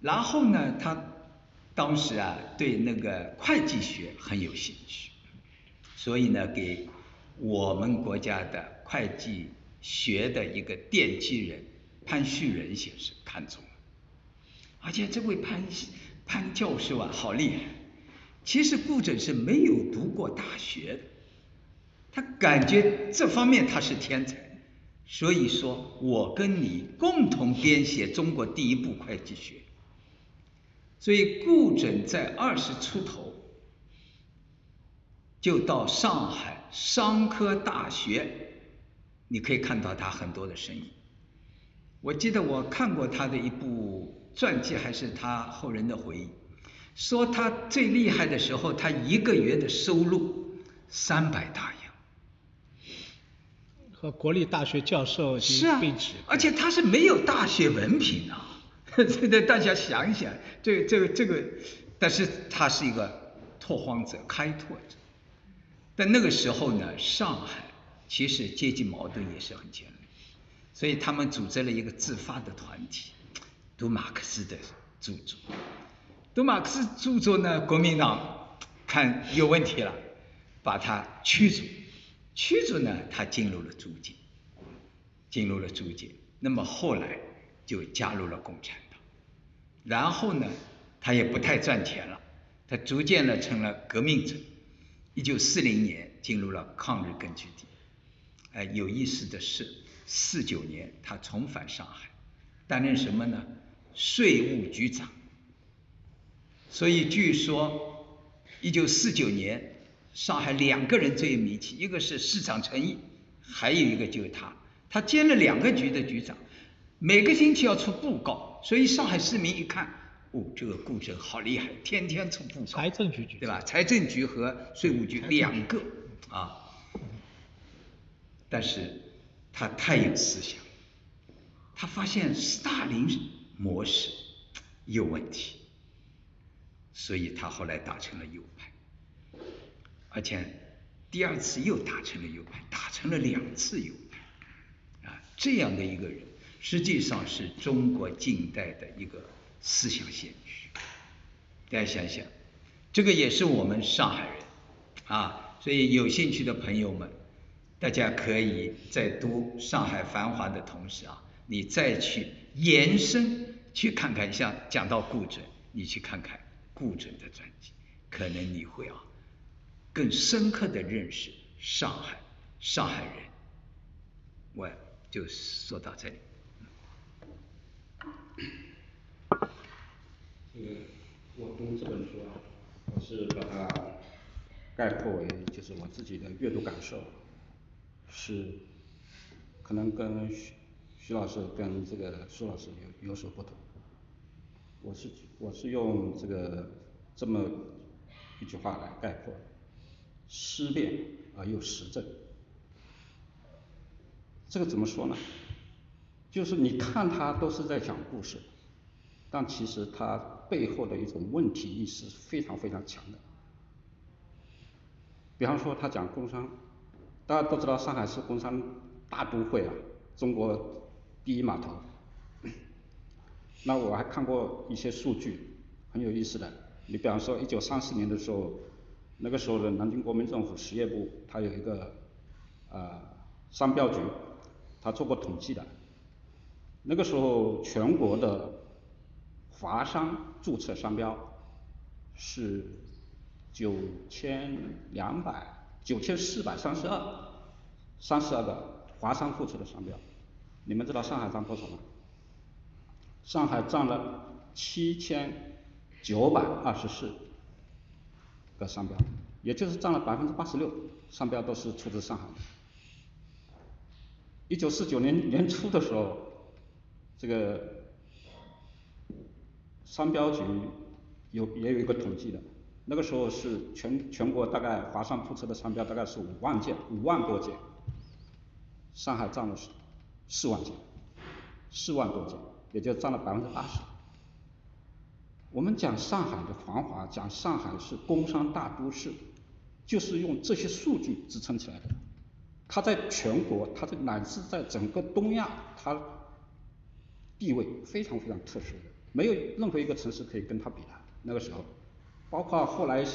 [SPEAKER 2] 然后呢，他当时啊对那个会计学很有兴趣，所以呢给。我们国家的会计学的一个奠基人潘旭仁先生看中了，而且这位潘潘教授啊，好厉害！其实顾准是没有读过大学的，他感觉这方面他是天才，所以说我跟你共同编写中国第一部会计学。所以顾准在二十出头就到上海。商科大学，你可以看到他很多的身影。我记得我看过他的一部传记，还是他后人的回忆，说他最厉害的时候，他一个月的收入三百大洋，
[SPEAKER 1] 和国立大学教授
[SPEAKER 2] 是啊，而且他是没有大学文凭啊。这 [laughs] 个大家想一想，这个这个这个，但是他是一个拓荒者、开拓者。但那个时候呢，上海其实阶级矛盾也是很尖锐，所以他们组织了一个自发的团体，读马克思的著作。读马克思著作呢，国民党看有问题了，把他驱逐。驱逐呢，他进入了租界，进入了租界。那么后来就加入了共产党。然后呢，他也不太赚钱了，他逐渐的成了革命者。一九四零年进入了抗日根据地。哎，有意思的是，四九年他重返上海，担任什么呢？税务局长。所以据说，一九四九年上海两个人最有名气，一个是市长陈毅，还有一个就是他，他兼了两个局的局长，每个星期要出布告，所以上海市民一看，哦，这个顾震好厉害，天天出布告。
[SPEAKER 1] 财政局局
[SPEAKER 2] 对吧？财政局和税务局两个啊，但是他太有思想，他发现斯大林模式有问题。所以他后来打成了右派，而且第二次又打成了右派，打成了两次右派，啊，这样的一个人，实际上是中国近代的一个思想先驱。大家想想，这个也是我们上海人啊，所以有兴趣的朋友们，大家可以在读《上海繁华》的同时啊，你再去延伸去看看，像讲到顾准，你去看看。顾准的传记，可能你会啊更深刻的认识上海，上海人。我就说到这里。
[SPEAKER 3] 这个我读这本书啊，我是把它概括为就是我自己的阅读感受，是可能跟徐徐老师跟这个苏老师有有所不同。我是我是用这个这么一句话来概括：思辨而又实证。这个怎么说呢？就是你看他都是在讲故事，但其实他背后的一种问题意识非常非常强的。比方说他讲工商，大家都知道上海是工商大都会啊，中国第一码头。那我还看过一些数据，很有意思的。你比方说，一九三四年的时候，那个时候的南京国民政府实业部，它有一个呃商标局，他做过统计的。那个时候全国的华商注册商标是九千两百九千四百三十二，三十二个华商注册的商标。你们知道上海占多少吗？上海占了七千九百二十四的商标，也就是占了百分之八十六，商标都是出自上海。一九四九年年初的时候，这个商标局有也有一个统计的，那个时候是全全国大概华商注册的商标大概是五万件，五万多件，上海占了四万件，四万多件。也就占了百分之八十。我们讲上海的繁华，讲上海是工商大都市，就是用这些数据支撑起来的。它在全国，它在乃至在整个东亚，它地位非常非常特殊的，没有任何一个城市可以跟它比的。那个时候，包括后来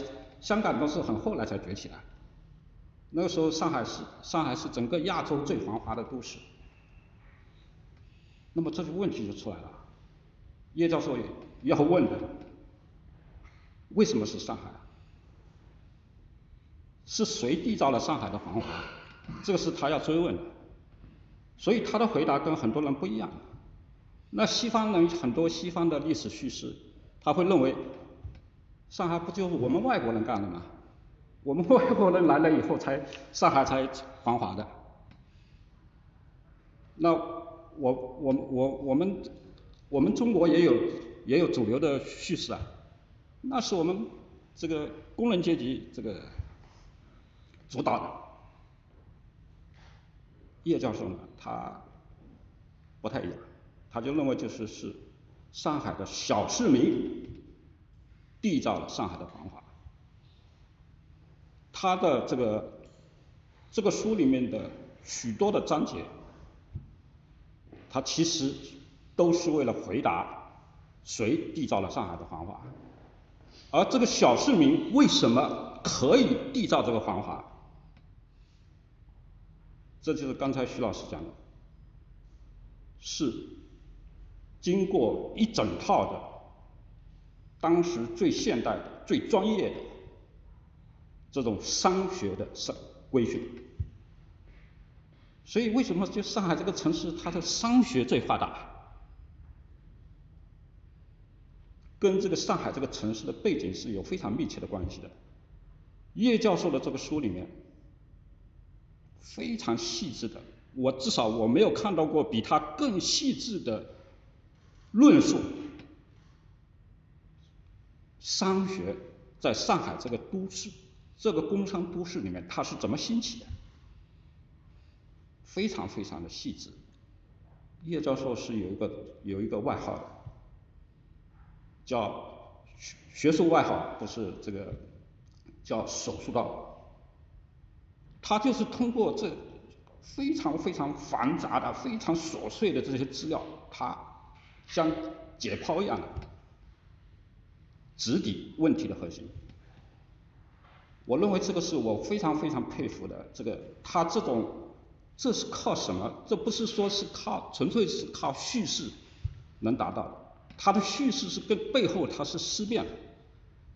[SPEAKER 3] 香港都是很后来才崛起来。那个时候，上海是上海是整个亚洲最繁华的都市。那么这个问题就出来了，叶教授也要问的，为什么是上海？是谁缔造了上海的繁华？这个是他要追问的。所以他的回答跟很多人不一样。那西方人很多西方的历史叙事，他会认为，上海不就是我们外国人干的吗？我们外国人来了以后才上海才繁华的。那。我我我我们我们中国也有也有主流的叙事啊，那是我们这个工人阶级这个主导的。叶教授呢，他不太一样，他就认为就是是上海的小市民缔造了上海的繁华。他的这个这个书里面的许多的章节。他其实都是为了回答谁缔造了上海的繁华，而这个小市民为什么可以缔造这个繁华？这就是刚才徐老师讲的，是经过一整套的当时最现代的、最专业的这种商学的商规训。所以为什么就上海这个城市它的商学最发达？跟这个上海这个城市的背景是有非常密切的关系的。叶教授的这个书里面非常细致的，我至少我没有看到过比他更细致的论述商学在上海这个都市、这个工商都市里面它是怎么兴起的。非常非常的细致，叶教授是有一个有一个外号的，叫学学术外号，不是这个叫手术刀，他就是通过这非常非常繁杂的、非常琐碎的这些资料，他像解剖一样的直抵问题的核心。我认为这个是我非常非常佩服的，这个他这种。这是靠什么？这不是说是靠纯粹是靠叙事能达到。它的叙事是跟背后它是思辨的，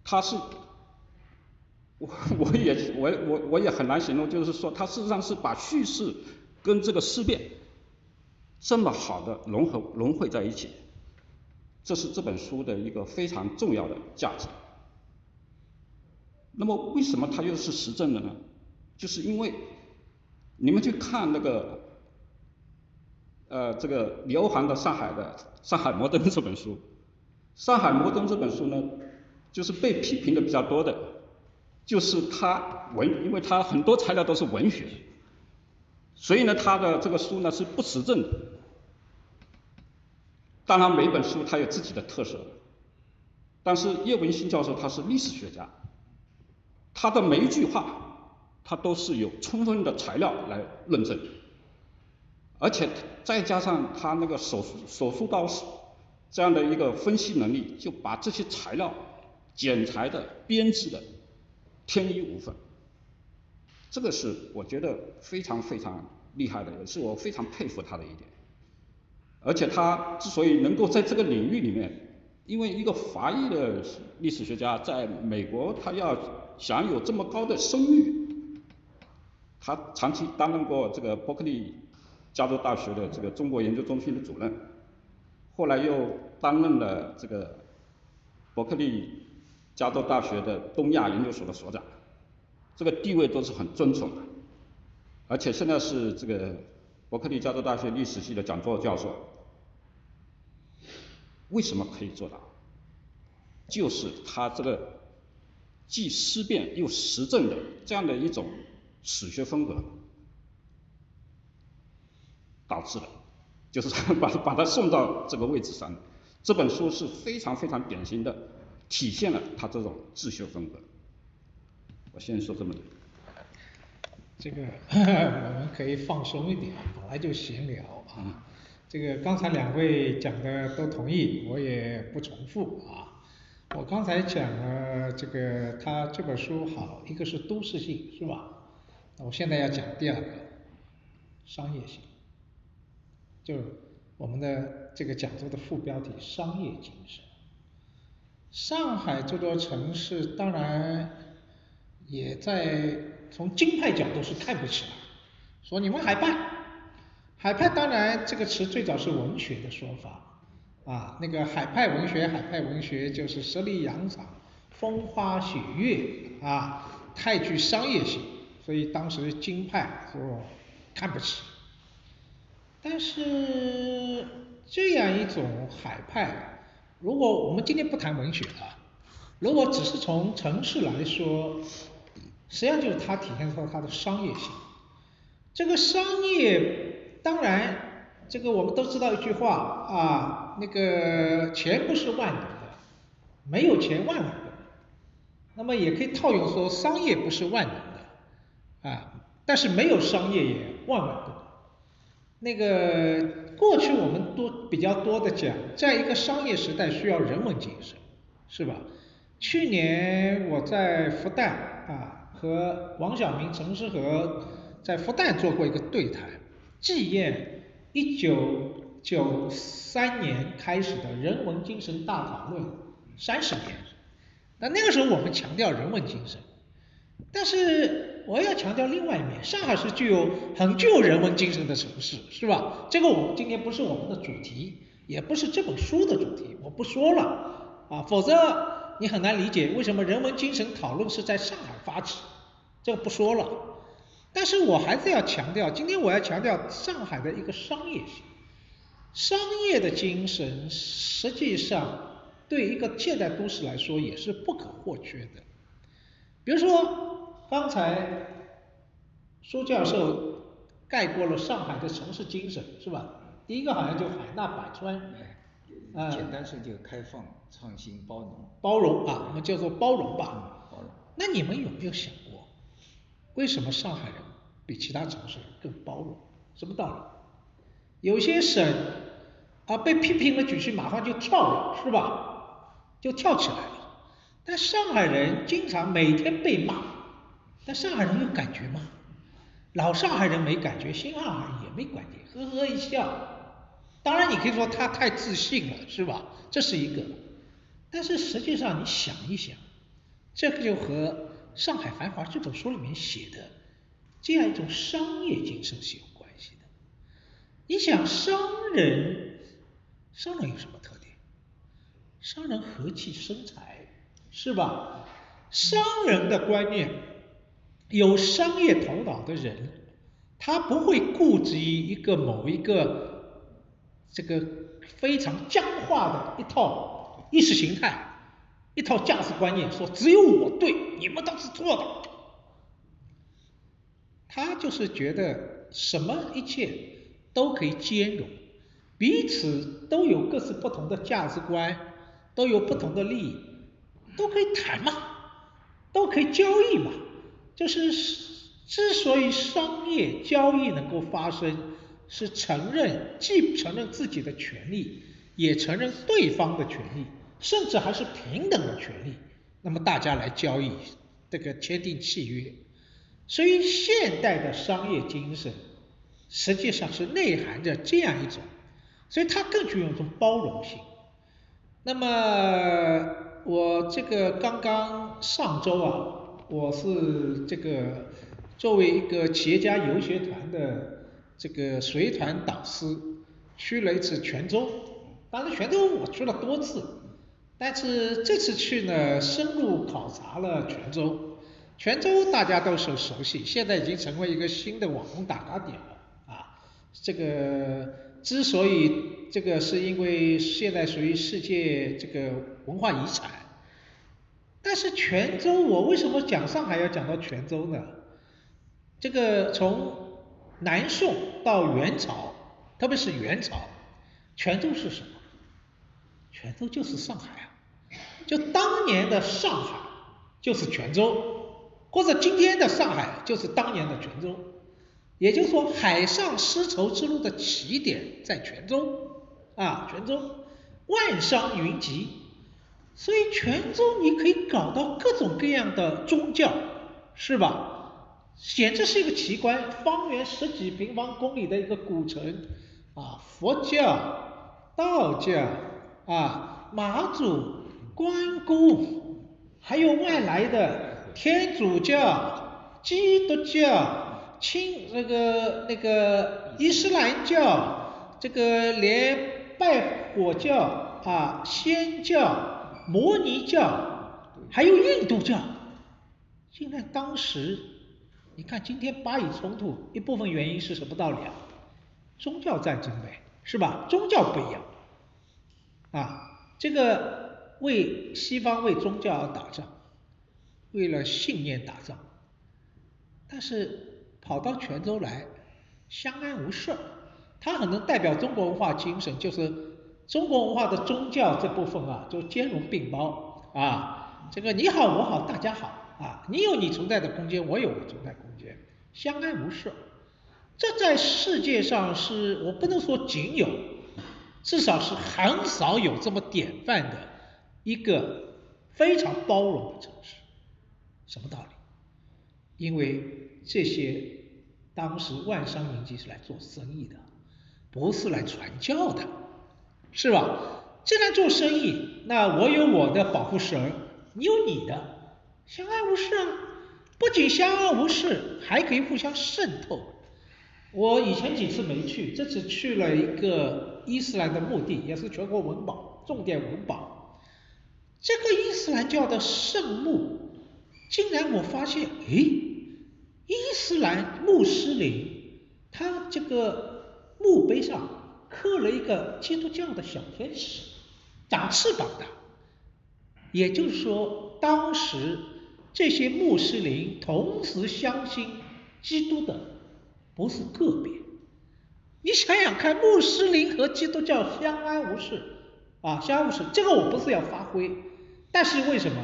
[SPEAKER 3] 它是我我也我我我也很难形容，就是说它事实上是把叙事跟这个思辨这么好的融合融汇在一起，这是这本书的一个非常重要的价值。那么为什么它又是实证的呢？就是因为。你们去看那个，呃，这个刘航的《上海的上海摩登》这本书，《上海摩登》这本书呢，就是被批评的比较多的，就是它文，因为它很多材料都是文学，所以呢，它的这个书呢是不实证的。当然，每本书它有自己的特色，但是叶文新教授他是历史学家，他的每一句话。他都是有充分的材料来论证，而且再加上他那个手手术刀这样的一个分析能力，就把这些材料剪裁的编制的天衣无缝，这个是我觉得非常非常厉害的，也是我非常佩服他的一点。而且他之所以能够在这个领域里面，因为一个华裔的历史学家在美国，他要享有这么高的声誉。他长期担任过这个伯克利加州大学的这个中国研究中心的主任，后来又担任了这个伯克利加州大学的东亚研究所的所长，这个地位都是很尊崇的，而且现在是这个伯克利加州大学历史系的讲座教授。为什么可以做到？就是他这个既思辨又实证的这样的一种。史学风格导致的，就是 [laughs] 把把他送到这个位置上。这本书是非常非常典型的，体现了他这种自学风格。我先说这么多。
[SPEAKER 1] 这个 [laughs] 我们可以放松一点，本来就闲聊啊。这个刚才两位讲的都同意，我也不重复啊。我刚才讲了这个他这本书好，一个是都市性，是吧？那我现在要讲第二个，商业性，就我们的这个讲座的副标题“商业精神”。上海这座城市当然也在从京派角度是看不起了，说你们海派，海派当然这个词最早是文学的说法啊，那个海派文学，海派文学就是十里洋场，风花雪月啊，太具商业性。所以当时京派说看不起，但是这样一种海派，如果我们今天不谈文学啊，如果只是从城市来说，实际上就是它体现出它的商业性。这个商业当然，这个我们都知道一句话啊，那个钱不是万能的，没有钱万万不能。那么也可以套用说，商业不是万能的。啊，但是没有商业也万万不能。那个过去我们多比较多的讲，在一个商业时代需要人文精神，是吧？去年我在复旦啊和王晓明、陈思和在复旦做过一个对谈，纪念一九九三年开始的人文精神大讨论三十年。那那个时候我们强调人文精神，但是。我要强调另外一面，上海是具有很具有人文精神的城市，是吧？这个我今天不是我们的主题，也不是这本书的主题，我不说了啊，否则你很难理解为什么人文精神讨论是在上海发起，这个不说了。但是我还是要强调，今天我要强调上海的一个商业性，商业的精神实际上对一个现代都市来说也是不可或缺的。比如说刚才苏教授概括了上海的城市精神，是吧？第一个好像就海纳百川，
[SPEAKER 2] 哎，简单说就开放、创新、包容。
[SPEAKER 1] 包容啊，我们叫做包容
[SPEAKER 2] 吧。包容。
[SPEAKER 1] 那你们有没有想过？为什么上海人比其他城市更包容？什么道理？有些省啊被批评了几句，马上就跳了，是吧？就跳起来了。但上海人经常每天被骂，但上海人有感觉吗？老上海人没感觉，新上海人也没感觉，呵呵一笑。当然你可以说他太自信了，是吧？这是一个。但是实际上你想一想，这个就和。《上海繁华》这本书里面写的这样一种商业精神是有关系的。你想，商人，商人有什么特点？商人和气生财，是吧？商人的观念，有商业头脑的人，他不会固执于一个某一个这个非常僵化的一套意识形态。一套价值观念说只有我对，你们都是错的。他就是觉得什么一切都可以兼容，彼此都有各自不同的价值观，都有不同的利益，都可以谈嘛，都可以交易嘛。就是之所以商业交易能够发生，是承认既承认自己的权利，也承认对方的权利。甚至还是平等的权利，那么大家来交易，这个签订契约，所以现代的商业精神实际上是内含着这样一种，所以它更具有一种包容性。那么我这个刚刚上周啊，我是这个作为一个企业家游学团的这个随团导师，去了一次泉州，当然泉州我去了多次。但是这次去呢，深入考察了泉州。泉州大家都是熟悉，现在已经成为一个新的网红打卡点了啊。这个之所以这个是因为现在属于世界这个文化遗产。但是泉州，我为什么讲上海要讲到泉州呢？这个从南宋到元朝，特别是元朝，泉州是什么？泉州就是上海啊。就当年的上海就是泉州，或者今天的上海就是当年的泉州，也就是说海上丝绸之路的起点在泉州啊，泉州万商云集，所以泉州你可以搞到各种各样的宗教，是吧？简直是一个奇观，方圆十几平方公里的一个古城啊，佛教、道教啊，妈祖。关公，还有外来的天主教、基督教、清那个那个伊斯兰教，这个连拜火教啊、仙教、摩尼教，还有印度教。现在当时，你看今天巴以冲突，一部分原因是什么道理啊？宗教战争呗，是吧？宗教不一样啊，这个。为西方为宗教而打仗，为了信念打仗，但是跑到泉州来相安无事，它很能代表中国文化精神，就是中国文化的宗教这部分啊，就兼容并包啊，这个你好我好大家好啊，你有你存在的空间，我有我存在空间，相安无事，这在世界上是我不能说仅有，至少是很少有这么典范的。一个非常包容的城市，什么道理？因为这些当时万商云集是来做生意的，不是来传教的，是吧？既然做生意，那我有我的保护绳，你有你的，相安无事啊。不仅相安无事，还可以互相渗透。我以前几次没去，这次去了一个伊斯兰的墓地，也是全国文保，重点文保。这个伊斯兰教的圣墓，竟然我发现，诶，伊斯兰穆斯林，他这个墓碑上刻了一个基督教的小天使，长翅膀的。也就是说，当时这些穆斯林同时相信基督的。不是个别，你想想看，穆斯林和基督教相安无事啊，相安无事。这个我不是要发挥，但是为什么？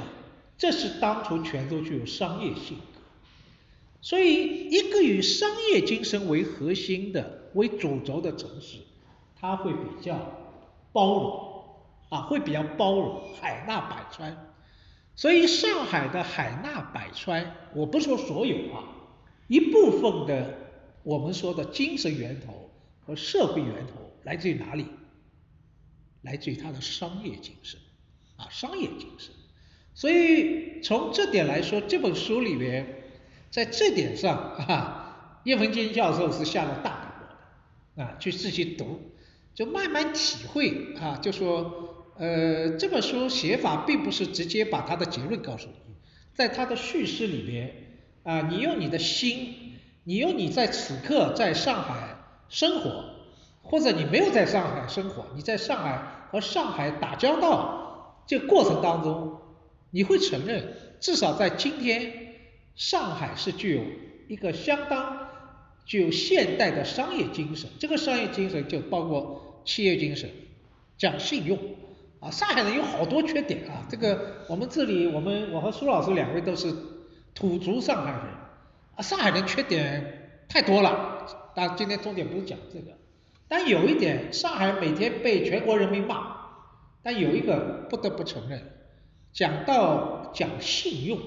[SPEAKER 1] 这是当初泉州具有商业性格，所以一个以商业精神为核心的、为主轴的城市，他会比较包容啊，会比较包容，海纳百川。所以上海的海纳百川，我不说所有啊，一部分的。我们说的精神源头和社会源头来自于哪里？来自于他的商业精神啊，商业精神。所以从这点来说，这本书里面在这点上啊，叶文金教授是下了大笔墨的啊，去自己读，就慢慢体会啊，就说呃这本书写法并不是直接把他的结论告诉你，在他的叙事里边啊，你用你的心。你用你在此刻在上海生活，或者你没有在上海生活，你在上海和上海打交道这过程当中，你会承认，至少在今天，上海是具有一个相当具有现代的商业精神。这个商业精神就包括企业精神，讲信用啊。上海人有好多缺点啊，这个我们这里我们我和苏老师两位都是土族上海人。啊，上海人缺点太多了，但今天重点不是讲这个，但有一点，上海每天被全国人民骂，但有一个不得不承认，讲到讲信用，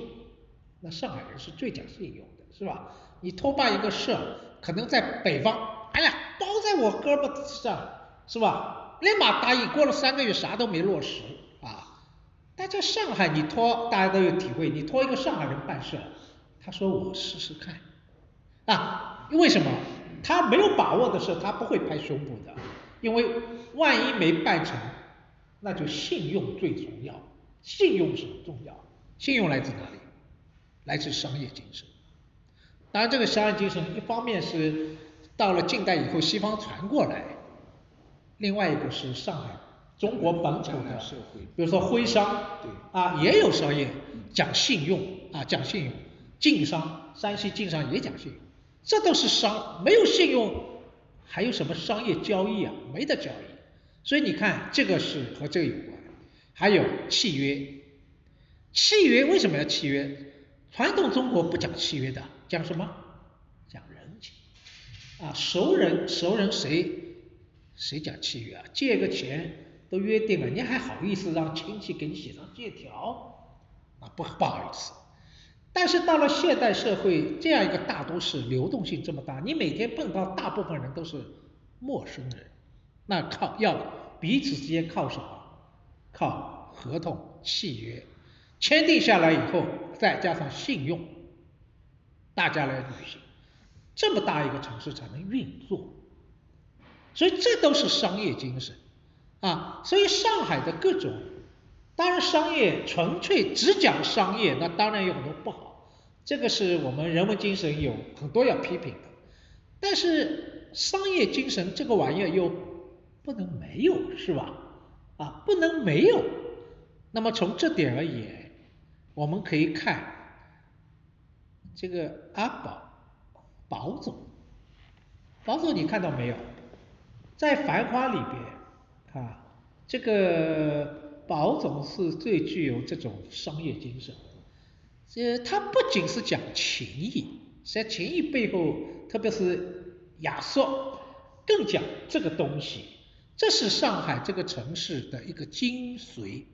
[SPEAKER 1] 那上海人是最讲信用的，是吧？你托办一个事，可能在北方，哎呀，包在我胳膊上，是吧？立马答应，过了三个月啥都没落实啊。但在上海，你托大家都有体会，你托一个上海人办事。他说我试试看，啊，为什么？他没有把握的时候，他不会拍胸部的，因为万一没办成，那就信用最重要。信用是很重要，信用来自哪里？来自商业精神。当然，这个商业精神一方面是到了近代以后西方传过来，另外一个是上海中国本土的，比如说徽商，啊，也有商业讲信用啊，讲信用。晋商，山西晋商也讲信用，这都是商，没有信用，还有什么商业交易啊？没得交易。所以你看，这个是和这个有关。还有契约，契约为什么要契约？传统中国不讲契约的，讲什么？讲人情。啊，熟人，熟人谁谁讲契约啊？借个钱都约定了，你还好意思让亲戚给你写上借条？啊，不不好意思。但是到了现代社会这样一个大都市，流动性这么大，你每天碰到大部分人都是陌生人，那靠要彼此之间靠什么？靠合同契约签订下来以后，再加上信用，大家来履行，这么大一个城市才能运作，所以这都是商业精神啊，所以上海的各种。当然，商业纯粹只讲商业，那当然有很多不好。这个是我们人文精神有很多要批评的。但是商业精神这个玩意儿又不能没有，是吧？啊，不能没有。那么从这点而言，我们可以看这个阿宝宝总，宝总你看到没有？在《繁花》里边啊，这个。宝总是最具有这种商业精神，这他不仅是讲情义，在情义背后，特别是亚瑟，更讲这个东西，这是上海这个城市的一个精髓。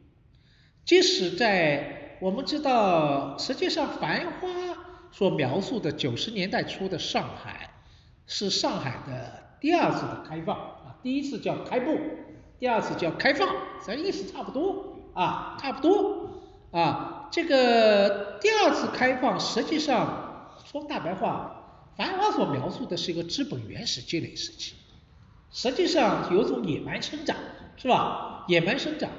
[SPEAKER 1] 即使在我们知道，实际上《繁花》所描述的九十年代初的上海，是上海的第二次的开放啊，第一次叫开埠。第二次叫开放，咱意思差不多啊，差不多啊，这个第二次开放实际上说大白话，繁华所描述的是一个资本原始积累时期，实际上有种野蛮生长，是吧？野蛮生长，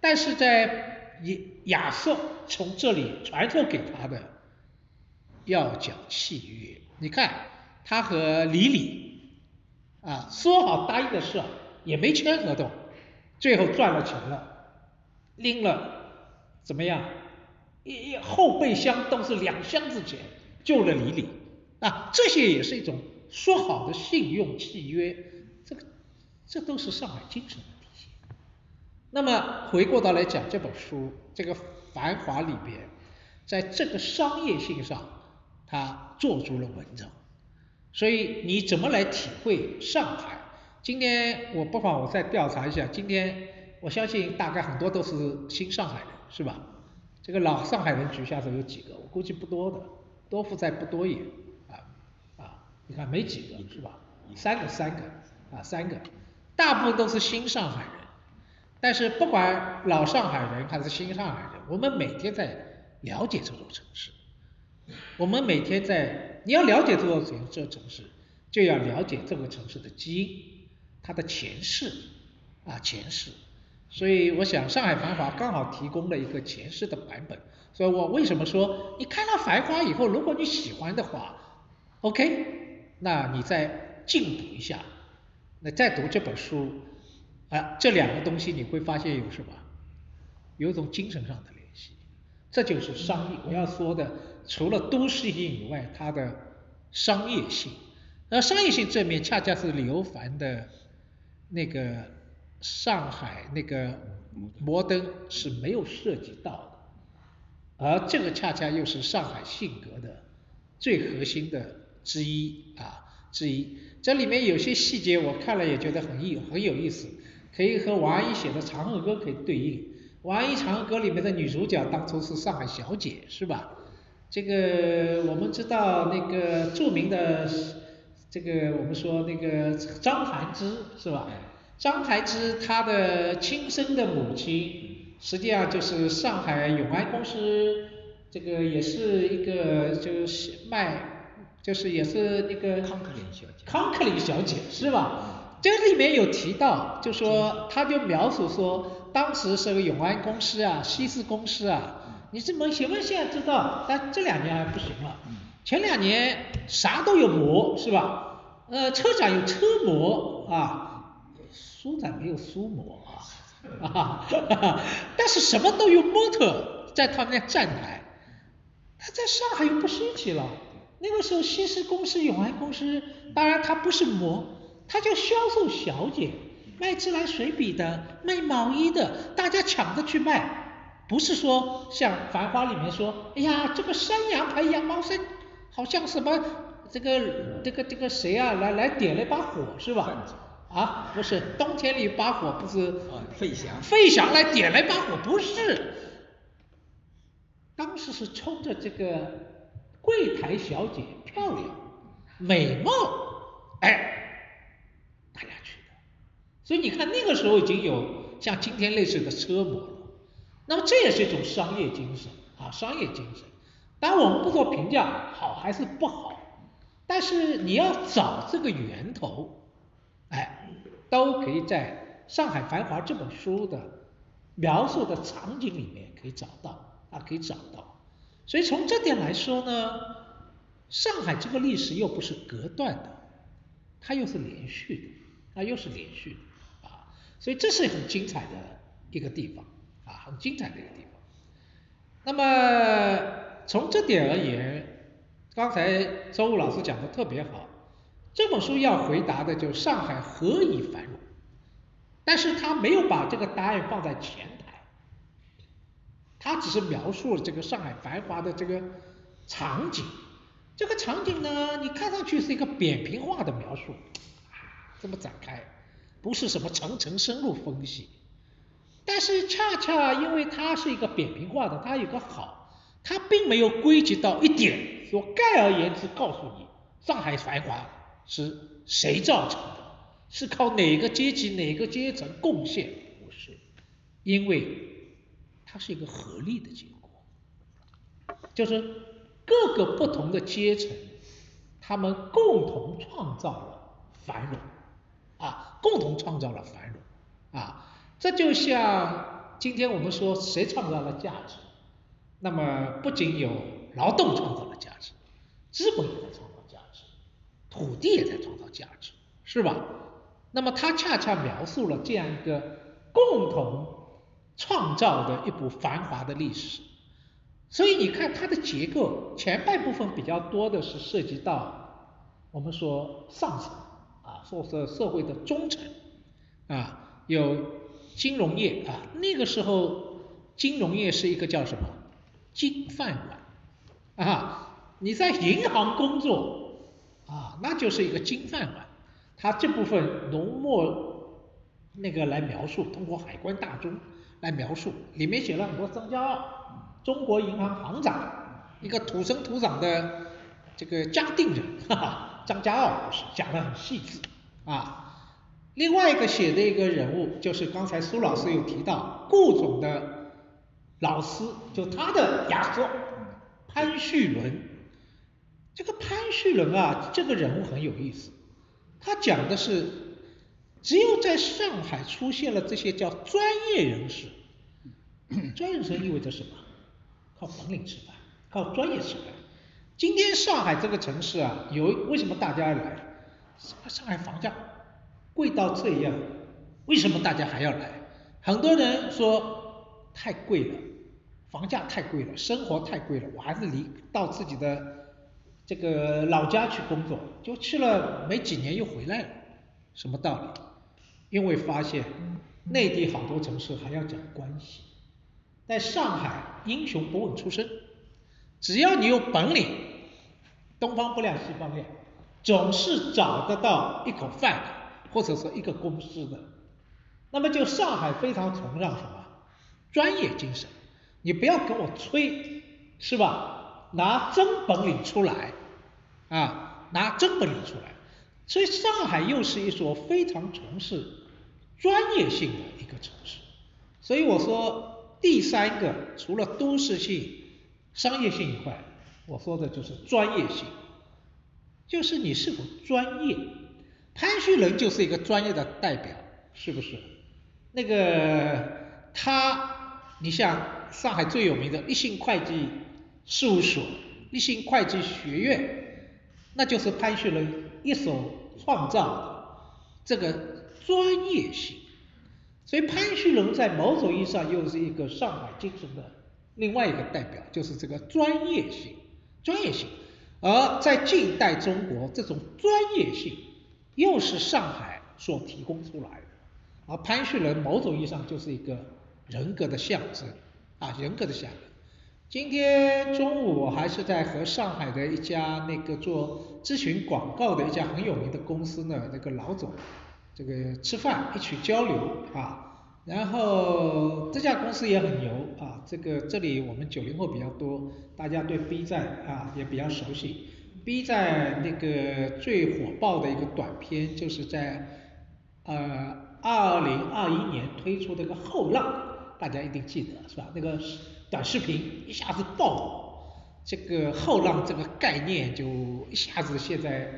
[SPEAKER 1] 但是在亚亚瑟从这里传授给他的要讲契约，你看他和李李啊说好答应的事也没签合同，最后赚了钱了，拎了。怎么样？一一后备箱都是两箱子钱，救了李李啊！这些也是一种说好的信用契约，这个这都是上海精神的体现。那么回过头来讲这本书，这个《繁华》里边，在这个商业性上，他做出了文章。所以你怎么来体会上海？今天我不妨我再调查一下，今天我相信大概很多都是新上海人。是吧？这个老上海人举下手有几个？我估计不多的，多富在不多也，啊啊，你看没几个是吧？三个三个啊三个，大部分都是新上海人。但是不管老上海人还是新上海人，我们每天在了解这座城市，我们每天在你要了解这座城这城市，就要了解这个城市的基因，它的前世啊前世。所以我想，《上海繁华》刚好提供了一个前世的版本。所以我为什么说，你看了《繁华》以后，如果你喜欢的话，OK，那你再进补一下，那再读这本书，啊，这两个东西你会发现有什么？有一种精神上的联系。这就是商业。我要说的，除了都市性以外，它的商业性。那商业性这面恰恰是刘凡的那个。上海那个摩登是没有涉及到的，而这个恰恰又是上海性格的最核心的之一啊之一。这里面有些细节我看了也觉得很意很有意思，可以和王安忆写的《长恨歌》可以对应。王安忆《长恨歌》里面的女主角当初是上海小姐是吧？这个我们知道那个著名的这个我们说那个张含之是吧？张台之他的亲生的母亲，实际上就是上海永安公司，这个也是一个就是卖，就是也是那个
[SPEAKER 2] 康克林小姐，
[SPEAKER 1] 康克林小姐是吧？这里面有提到，就说他就描述说，当时是个永安公司啊，西斯公司啊，你这么请问现在知道，但这两年还不行了，前两年啥都有模是吧？呃，车展有车模啊。书展没有书模啊，[laughs] 但是什么都有模特在他们那站台，他在上海又不稀奇了。那个时候西施公司、永安公司，当然他不是模，他叫销售小姐，卖自来水笔的，卖毛衣的，大家抢着去卖，不是说像《繁花》里面说，哎呀，这个山羊牌羊毛衫好像什么这个这个这个谁啊，来来点了一把火是吧？啊，不是，冬天里把火不是
[SPEAKER 2] 啊，费翔，
[SPEAKER 1] 费翔。来点了一把火，不是，当时是冲着这个柜台小姐漂亮、美貌，哎，大家去的，所以你看那个时候已经有像今天类似的车模了，那么这也是一种商业精神啊，商业精神，当然我们不做评价好还是不好，但是你要找这个源头。哎，都可以在上海繁华这本书的描述的场景里面可以找到啊，可以找到。所以从这点来说呢，上海这个历史又不是隔断的，它又是连续的，它又是连续的啊，所以这是很精彩的一个地方啊，很精彩的一个地方。那么从这点而言，刚才周武老师讲的特别好。这本书要回答的就是上海何以繁荣，但是他没有把这个答案放在前台，他只是描述了这个上海繁华的这个场景。这个场景呢，你看上去是一个扁平化的描述，这么展开，不是什么层层深入分析。但是恰恰因为它是一个扁平化的，它有个好，它并没有归结到一点，说概而言之告诉你上海繁华。是谁造成的？是靠哪个阶级、哪个阶层贡献？不是，因为它是一个合力的结果，就是各个不同的阶层，他们共同创造了繁荣，啊，共同创造了繁荣，啊，这就像今天我们说谁创造了价值，那么不仅有劳动创造了价值，资本也在创造价值，土地也在创造价值，是吧？那么它恰恰描述了这样一个共同创造的一部繁华的历史，所以你看它的结构，前半部分比较多的是涉及到我们说上层啊，说是社会的中层啊，有金融业啊，那个时候金融业是一个叫什么金饭碗啊，你在银行工作啊，那就是一个金饭碗。它这部分浓墨那个来描述，通过海关大钟来描述，里面写了很多张家傲，中国银行行长，一个土生土长的这个嘉定人，哈哈，张家傲讲得很细致啊。另外一个写的一个人物，就是刚才苏老师有提到顾总的老师，就他的亚索潘旭伦。这个潘旭伦啊，这个人物很有意思。他讲的是，只有在上海出现了这些叫专业人士，[clears throat] 专业人士意味着什么？靠本领吃饭，靠专业吃饭。今天上海这个城市啊，有为什么大家要来？上海房价贵到这样，为什么大家还要来？很多人说太贵了，房价太贵了，生活太贵了，我还是离到自己的。这个老家去工作，就去了没几年又回来了，什么道理？因为发现内地好多城市还要讲关系，在上海英雄不问出身，只要你有本领，东方不亮西方亮，总是找得到一口饭的，或者说一个公司的。那么就上海非常崇尚什么？专业精神，你不要跟我吹，是吧？拿真本领出来，啊，拿真本领出来，所以上海又是一所非常从事专业性的一个城市。所以我说第三个，除了都市性、商业性以外，我说的就是专业性，就是你是否专业。潘旭仁就是一个专业的代表，是不是？那个他，你像上海最有名的立信会计。事务所、立信会计学院，那就是潘旭仁一手创造的这个专业性。所以潘旭仁在某种意义上又是一个上海精神的另外一个代表，就是这个专业性、专业性。而在近代中国，这种专业性又是上海所提供出来的。而潘旭仁某种意义上就是一个人格的象征啊，人格的象征。今天中午我还是在和上海的一家那个做咨询广告的一家很有名的公司呢，那个老总，这个吃饭一起交流啊，然后这家公司也很牛啊，这个这里我们九零后比较多，大家对 B 站啊也比较熟悉，B 站那个最火爆的一个短片就是在呃二零二一年推出的个后浪，大家一定记得是吧？那个。短视频一下子爆火，这个后浪这个概念就一下子现在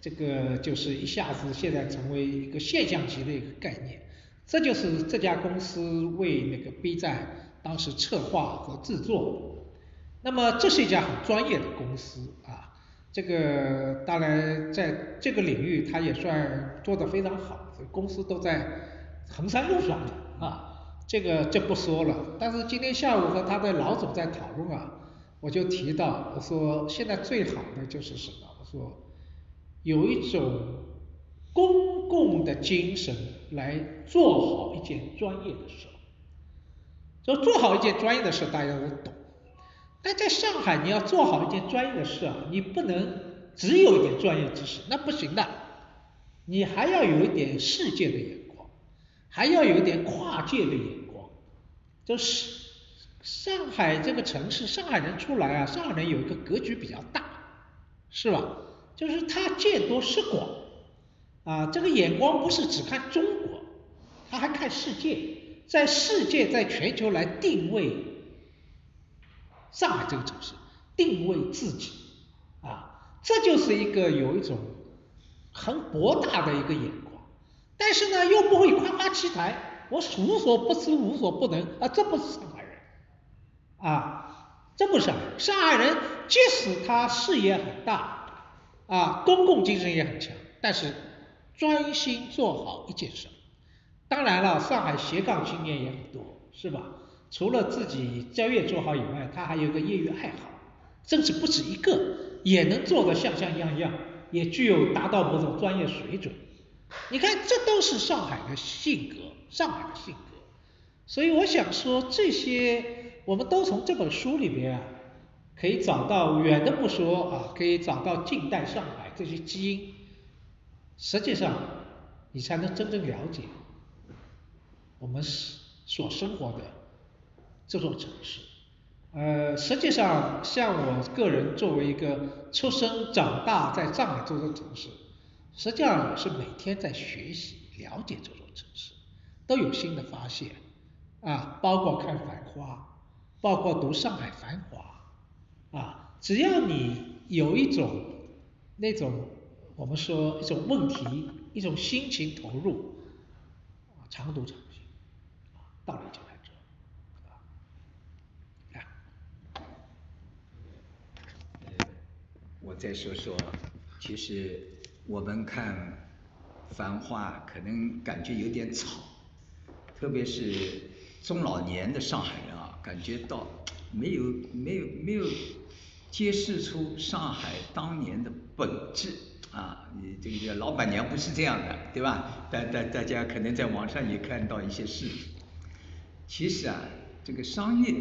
[SPEAKER 1] 这个就是一下子现在成为一个现象级的一个概念，这就是这家公司为那个 B 站当时策划和制作，那么这是一家很专业的公司，这个当然在这个领域它也算做得非常好，公司都在衡山路上啊。这个就不说了，但是今天下午和他的老总在讨论啊，我就提到，我说现在最好的就是什么？我说有一种公共的精神来做好一件专业的事，就做好一件专业的事，大家都懂。但在上海，你要做好一件专业的事啊，你不能只有一点专业知识，那不行的，你还要有一点世界的眼光，还要有一点跨界的眼光。就是上海这个城市，上海人出来啊，上海人有一个格局比较大，是吧？就是他见多识广，啊，这个眼光不是只看中国，他还看世界，在世界在全球来定位上海这个城市，定位自己啊，这就是一个有一种很博大的一个眼光，但是呢又不会夸夸其谈，我无所不知无所不能啊，这不是上海人啊，这不是上海人，上海人即使他事业很大啊，公共精神也很强，但是专心做好一件事。当然了，上海斜杠青年也很多，是吧？除了自己专业做好以外，他还有个业余爱好，甚至不止一个，也能做得像像样样，也具有达到某种专业水准。你看，这都是上海的性格，上海的性格。所以我想说，这些我们都从这本书里面啊，可以找到远的不说啊，可以找到近代上海这些基因。实际上，你才能真正了解。我们所生活的这座城市，呃，实际上像我个人作为一个出生长大在上海这座城市，实际上是每天在学习了解这座城市，都有新的发现啊，包括看《繁花》，包括读《上海繁华》，啊，只要你有一种那种我们说一种问题，一种心情投入，啊，常读常新。道理就在这，啊，
[SPEAKER 2] 我再说说，其实我们看《繁花》可能感觉有点吵，特别是中老年的上海人啊，感觉到没有没有没有揭示出上海当年的本质啊，你这个老板娘不是这样的，对吧？大大大家可能在网上也看到一些视频。其实啊，这个商业，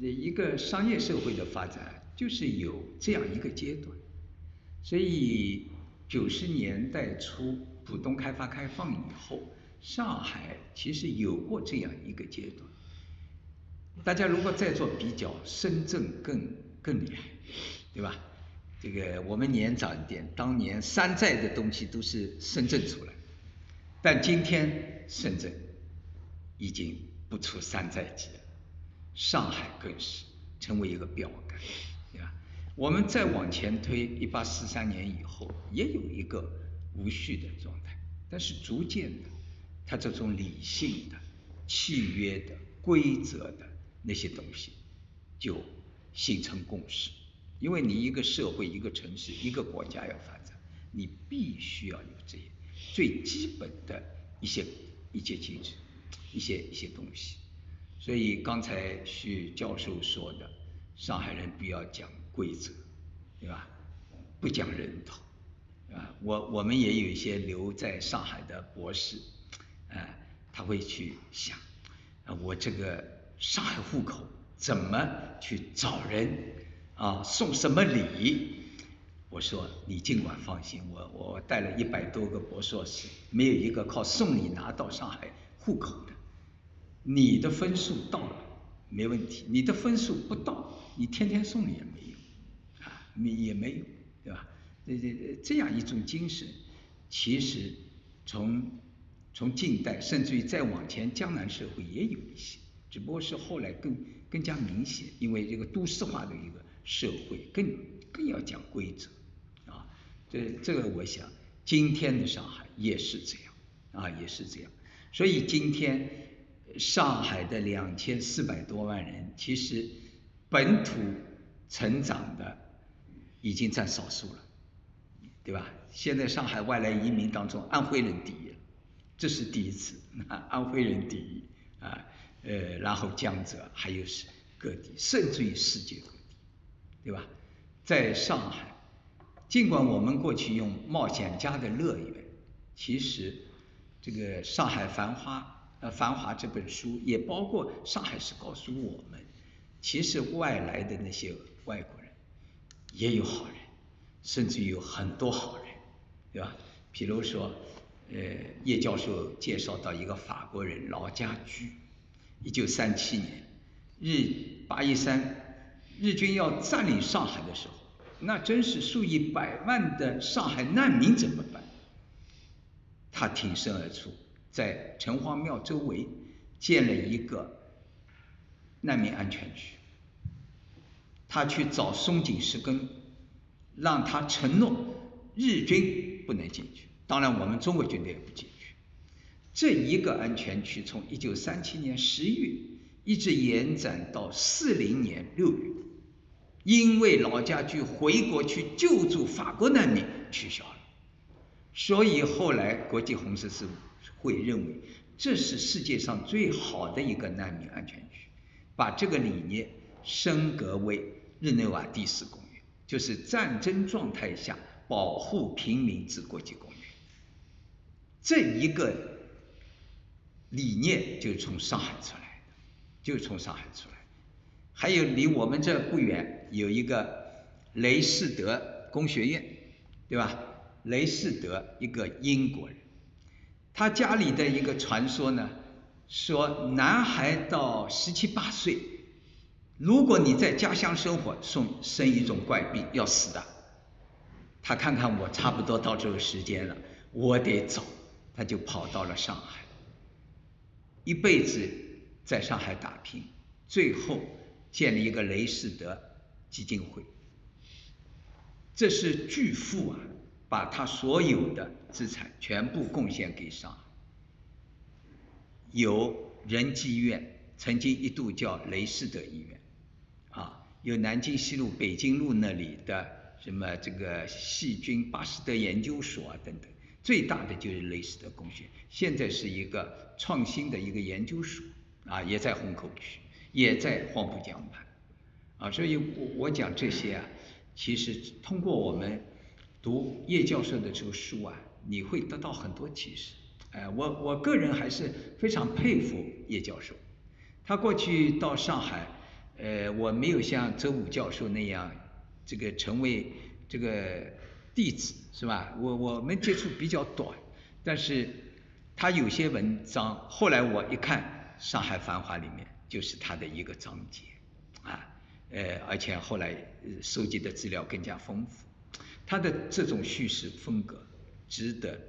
[SPEAKER 2] 一个商业社会的发展就是有这样一个阶段，所以九十年代初浦东开发开放以后，上海其实有过这样一个阶段。大家如果再做比较，深圳更更厉害，对吧？这个我们年长一点，当年山寨的东西都是深圳出来，但今天深圳已经。不出山寨机，上海更是成为一个标杆，我们再往前推，一八四三年以后，也有一个无序的状态，但是逐渐的，它这种理性的、契约的、规则的那些东西，就形成共识。因为你一个社会、一个城市、一个国家要发展，你必须要有这些最基本的一些一些机制。一些一些东西，所以刚才徐教授说的，上海人不要讲规则，对吧？不讲人头，啊，我我们也有一些留在上海的博士，啊，他会去想，啊，我这个上海户口怎么去找人啊？送什么礼？我说你尽管放心，我我带了一百多个博硕士，没有一个靠送礼拿到上海户口的。你的分数到了没问题，你的分数不到，你天天送礼也没用，你也没有，对吧？这这这样一种精神，其实从从近代甚至于再往前，江南社会也有一些，只不过是后来更更加明显，因为这个都市化的一个社会更更要讲规则，啊，这这个我想今天的上海也是这样，啊，也是这样，所以今天。上海的两千四百多万人，其实本土成长的已经占少数了，对吧？现在上海外来移民当中，安徽人第一，这是第一次，[laughs] 安徽人第一啊，呃，然后江浙还有是各地，甚至于世界各地，对吧？在上海，尽管我们过去用冒险家的乐园，其实这个上海繁花。《呃繁华》这本书也包括上海市告诉我们，其实外来的那些外国人也有好人，甚至有很多好人，对吧？比如说，呃，叶教授介绍到一个法国人劳家驹，一九三七年日八一三日军要占领上海的时候，那真是数以百万的上海难民怎么办？他挺身而出。在城隍庙周围建了一个难民安全区，他去找松井石根，让他承诺日军不能进去，当然我们中国军队也不进去。这一个安全区从一九三七年十月一直延展到四零年六月，因为老家驹回国去救助法国难民取消了，所以后来国际红十字会认为这是世界上最好的一个难民安全区，把这个理念升格为日内瓦第四公约，就是战争状态下保护平民之国际公约。这一个。理念就从上海出来的，就从上海出来。还有离我们这不远有一个雷士德工学院，对吧？雷士德一个英国人，他家里的一个传说呢，说男孩到十七八岁，如果你在家乡生活，送生一种怪病要死的。他看看我差不多到这个时间了，我得走，他就跑到了上海。一辈子在上海打拼，最后建立一个雷士德基金会，这是巨富啊！把他所有的资产全部贡献给上海。有仁济医院，曾经一度叫雷士德医院，有南京西路、北京路那里的什么这个细菌巴斯德研究所啊等等。最大的就是雷士德工学，现在是一个创新的一个研究所啊，也在虹口区，也在黄浦江畔啊，所以我我讲这些啊，其实通过我们读叶教授的这个书啊，你会得到很多启示。哎，我我个人还是非常佩服叶教授，他过去到上海，呃，我没有像周武教授那样这个成为这个。弟子是吧？我我们接触比较短，但是他有些文章，后来我一看《上海繁华》里面就是他的一个章节啊，呃，而且后来收集的资料更加丰富，他的这种叙事风格值得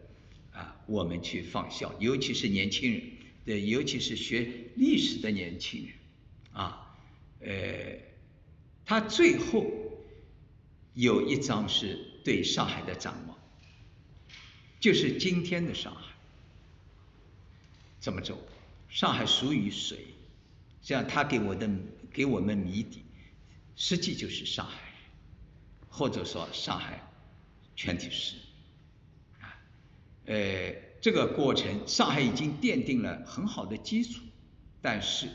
[SPEAKER 2] 啊我们去仿效，尤其是年轻人，对，尤其是学历史的年轻人啊，呃，他最后有一张是。对上海的展望，就是今天的上海怎么走？上海属于谁？这样他给我的给我们谜底，实际就是上海，或者说上海全体市啊。呃，这个过程上海已经奠定了很好的基础，但是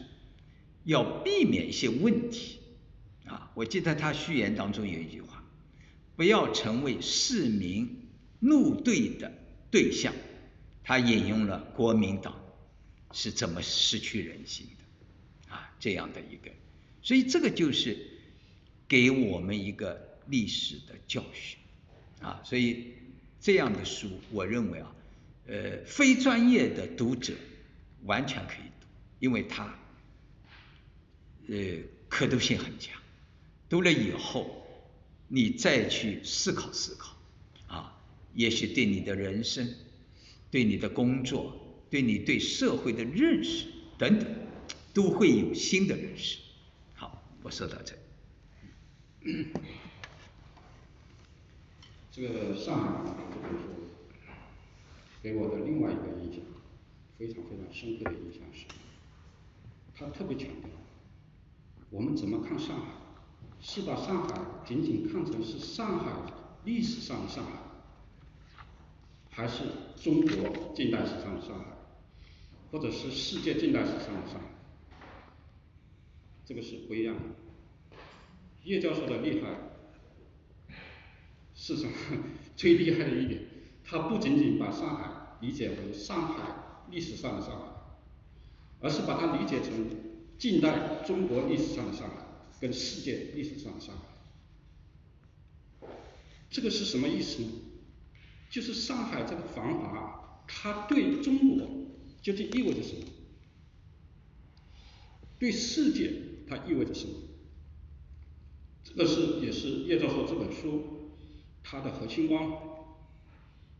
[SPEAKER 2] 要避免一些问题啊。我记得他序言当中有一句话。不要成为市民怒对的对象。他引用了国民党是怎么失去人心的啊这样的一个，所以这个就是给我们一个历史的教训啊。所以这样的书，我认为啊，呃，非专业的读者完全可以读，因为它呃可读性很强，读了以后。你再去思考思考，啊，也许对你的人生、对你的工作、对你对社会的认识等等，都会有新的认识。好，我说到这。
[SPEAKER 3] 这个上海这本书给我的另外一个印象，非常非常深刻的印象是，他特别强调我们怎么看上海。是把上海仅仅看成是上海历史上的上海，还是中国近代史上的上海，或者是世界近代史上的上海？这个是不一样的。叶教授的厉害，是什么？最厉害的一点，他不仅仅把上海理解为上海历史上的上海，而是把它理解成近代中国历史上的上海。跟世界历史上的上海，这个是什么意思呢？就是上海这个繁华，它对中国究竟意味着什么？对世界它意味着什么？这个是也是叶教授这本书它的核心光。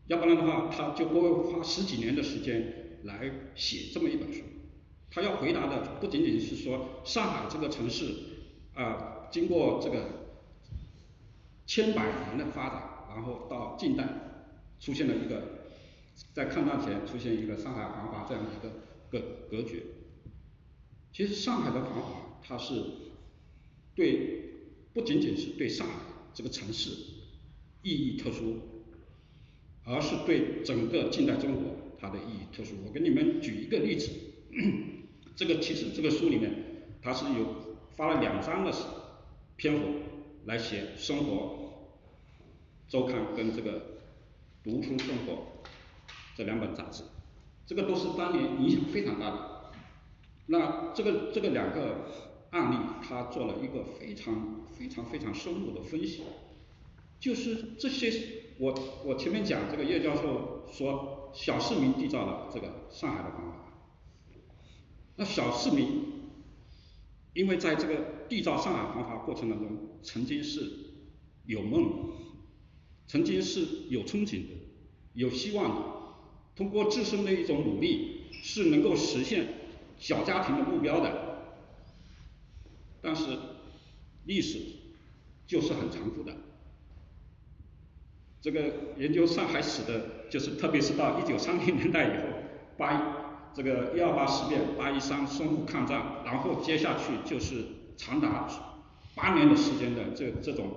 [SPEAKER 3] 要不然的话，他就不会花十几年的时间来写这么一本书。他要回答的不仅仅是说上海这个城市啊，经过这个千百年的发展，然后到近代出现了一个在抗战前出现一个上海繁华这样的一个格格局。其实上海的繁华，它是对不仅仅是对上海这个城市意义特殊，而是对整个近代中国它的意义特殊。我给你们举一个例子，这个其实这个书里面他是有发了两章的篇幅来写生活周刊跟这个读书生活这两本杂志，这个都是当年影响非常大的。那这个这个两个案例，他做了一个非常非常非常深入的分析，就是这些我我前面讲这个叶教授说小市民缔造了这个上海的繁华，那小市民因为在这个缔造上海繁华过程当中，曾经是有梦，曾经是有憧憬的，有希望的，通过自身的一种努力是能够实现。小家庭的目标的，但是历史就是很残酷的。这个研究上海史的，就是特别是到一九三零年代以后，八这个一二八事变、八一三淞沪抗战，然后接下去就是长达八年的时间的这这种，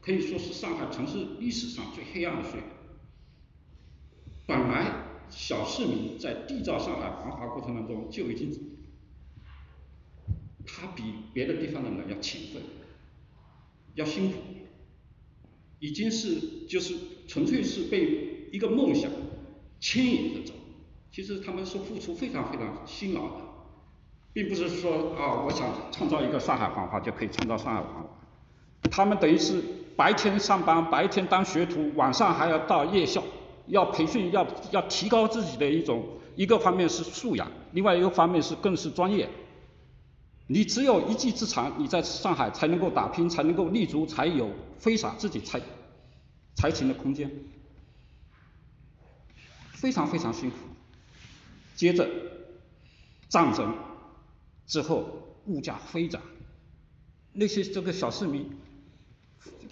[SPEAKER 3] 可以说是上海城市历史上最黑暗的岁月。本来。小市民在缔造上海繁华过程当中就已经，他比别的地方的人要勤奋，要辛苦，已经是就是纯粹是被一个梦想牵引着走。其实他们是付出非常非常辛劳的，并不是说啊，我想创造一个上海繁华就可以创造上海繁华。他们等于是白天上班，白天当学徒，晚上还要到夜校。要培训，要要提高自己的一种，一个方面是素养，另外一个方面是更是专业。你只有一技之长，你在上海才能够打拼，才能够立足，才有挥洒自己才才情的空间。非常非常辛苦。接着战争之后，物价飞涨，那些这个小市民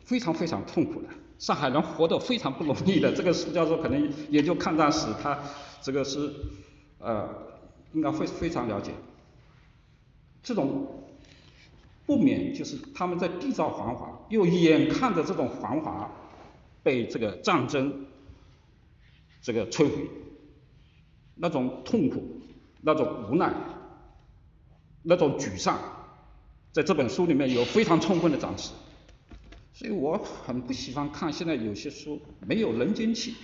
[SPEAKER 3] 非常非常痛苦的。上海人活得非常不容易的，这个苏教授可能研究抗战史，他这个是呃应该会非常了解。这种不免就是他们在缔造繁华，又眼看着这种繁华被这个战争这个摧毁，那种痛苦，那种无奈，那种沮丧，在这本书里面有非常充分的展示。所以我很不喜欢看现在有些书没有人间气，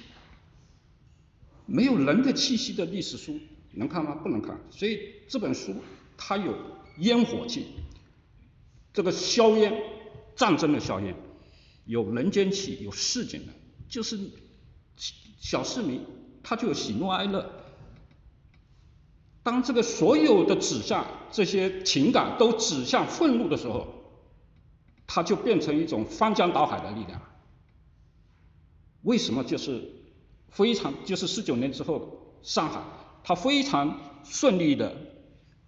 [SPEAKER 3] 没有人的气息的历史书，能看吗？不能看。所以这本书它有烟火气，这个硝烟，战争的硝烟，有人间气，有市井的，就是小市民他就有喜怒哀乐。当这个所有的指向这些情感都指向愤怒的时候。它就变成一种翻江倒海的力量。为什么？就是非常，就是四九年之后，上海它非常顺利的，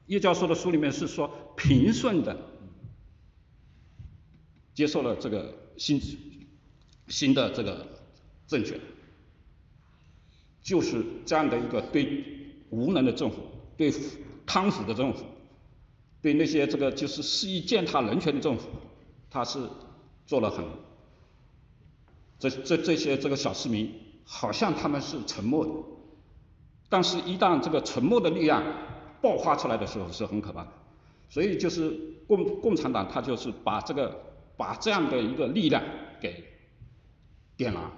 [SPEAKER 3] 叶教授的书里面是说平顺的接受了这个新新的这个政权，就是这样的一个对无能的政府，对贪腐的政府，对那些这个就是肆意践踏人权的政府。他是做了很，这这这些这个小市民，好像他们是沉默的，但是一旦这个沉默的力量爆发出来的时候，是很可怕的。所以就是共共产党，他就是把这个把这样的一个力量给点燃，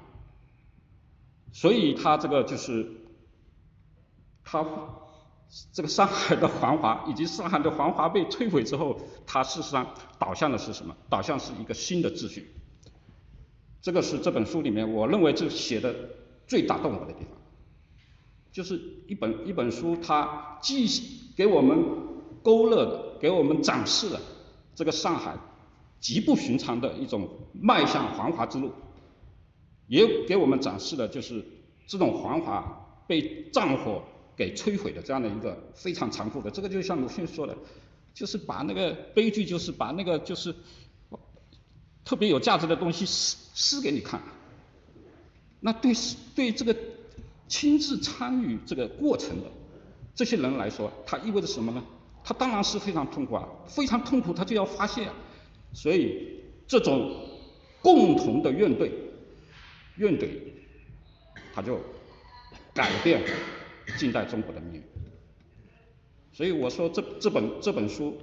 [SPEAKER 3] 所以他这个就是他。这个上海的繁华，以及上海的繁华被摧毁之后，它事实上导向的是什么？导向是一个新的秩序。这个是这本书里面我认为这写的最打动我的地方，就是一本一本书，它既给我们勾勒的，给我们展示了这个上海极不寻常的一种迈向繁华之路，也给我们展示了就是这种繁华被战火。给摧毁的这样的一个非常残酷的，这个就像鲁迅说的，就是把那个悲剧就是把那个就是特别有价值的东西撕撕给你看。那对对这个亲自参与这个过程的这些人来说，它意味着什么呢？他当然是非常痛苦啊，非常痛苦，他就要发泄，所以这种共同的怨怼，怨怼，他就改变近代中国的命运。所以我说这这本这本书，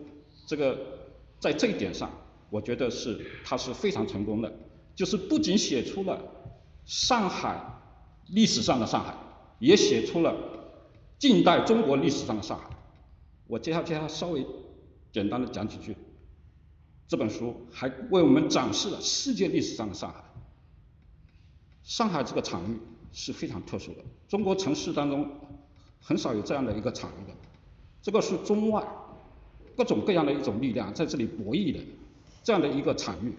[SPEAKER 3] 这个在这一点上，我觉得是它是非常成功的，就是不仅写出了上海历史上的上海，也写出了近代中国历史上的上海。我接下接下稍微简单的讲几句，这本书还为我们展示了世界历史上的上海。上海这个场域是非常特殊的，中国城市当中很少有这样的一个场域的，这个是中外各种各样的一种力量在这里博弈的这样的一个场域。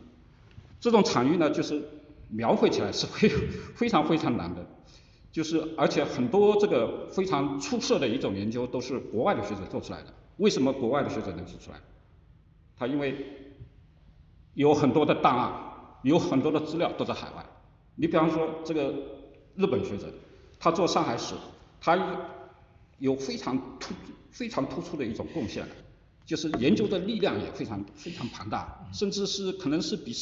[SPEAKER 3] 这种场域呢，就是描绘起来是非非常非常难的。就是而且很多这个非常出色的一种研究都是国外的学者做出来的。为什么国外的学者能做出来？他因为有很多的档案，有很多的资料都在海外。你比方说这个日本学者，他做上海史，他有非常突非常突出的一种贡献，就是研究的力量也非常非常庞大，甚至是可能是比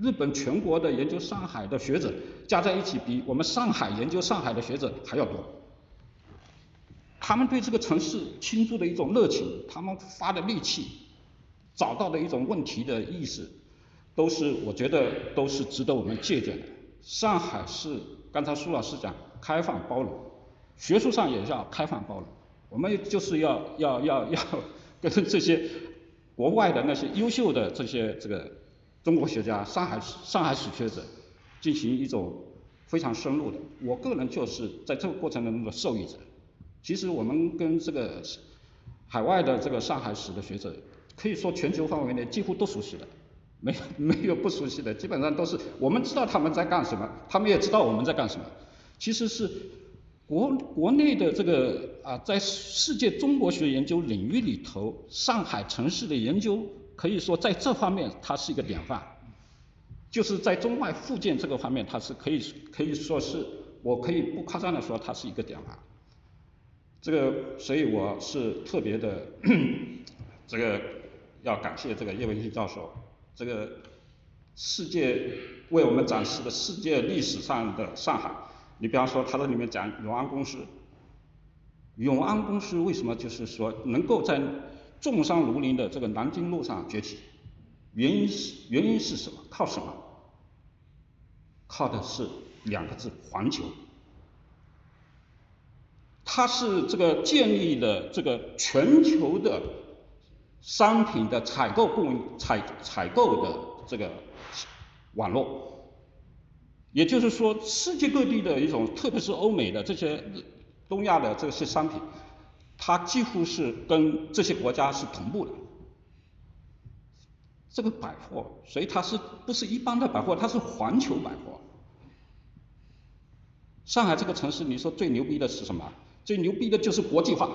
[SPEAKER 3] 日本全国的研究上海的学者加在一起，比我们上海研究上海的学者还要多。他们对这个城市倾注的一种热情，他们发的力气，找到的一种问题的意识，都是我觉得都是值得我们借鉴的。上海是刚才苏老师讲开放包容，学术上也要开放包容，我们就是要要要要跟这些国外的那些优秀的这些这个。中国学家、上海上海史学者进行一种非常深入的，我个人就是在这个过程当中的受益者。其实我们跟这个海外的这个上海史的学者，可以说全球范围内几乎都熟悉的，没有没有不熟悉的，基本上都是我们知道他们在干什么，他们也知道我们在干什么。其实是国国内的这个啊，在世界中国学研究领域里头，上海城市的研究。可以说在这方面它是一个典范，就是在中外附件这个方面，它是可以可以说是我可以不夸张的说它是一个典范。这个所以我是特别的 [clears throat] 这个要感谢这个叶文新教授，这个世界为我们展示的世界历史上的上海。你比方说他在里面讲永安公司，永安公司为什么就是说能够在重商如林的这个南京路上崛起，原因是原因是什么？靠什么？靠的是两个字：环球。它是这个建立了这个全球的商品的采购供应采采购的这个网络，也就是说，世界各地的一种，特别是欧美的这些东亚的这些商品。它几乎是跟这些国家是同步的，这个百货，所以它是不是一般的百货？它是环球百货。上海这个城市，你说最牛逼的是什么？最牛逼的就是国际化，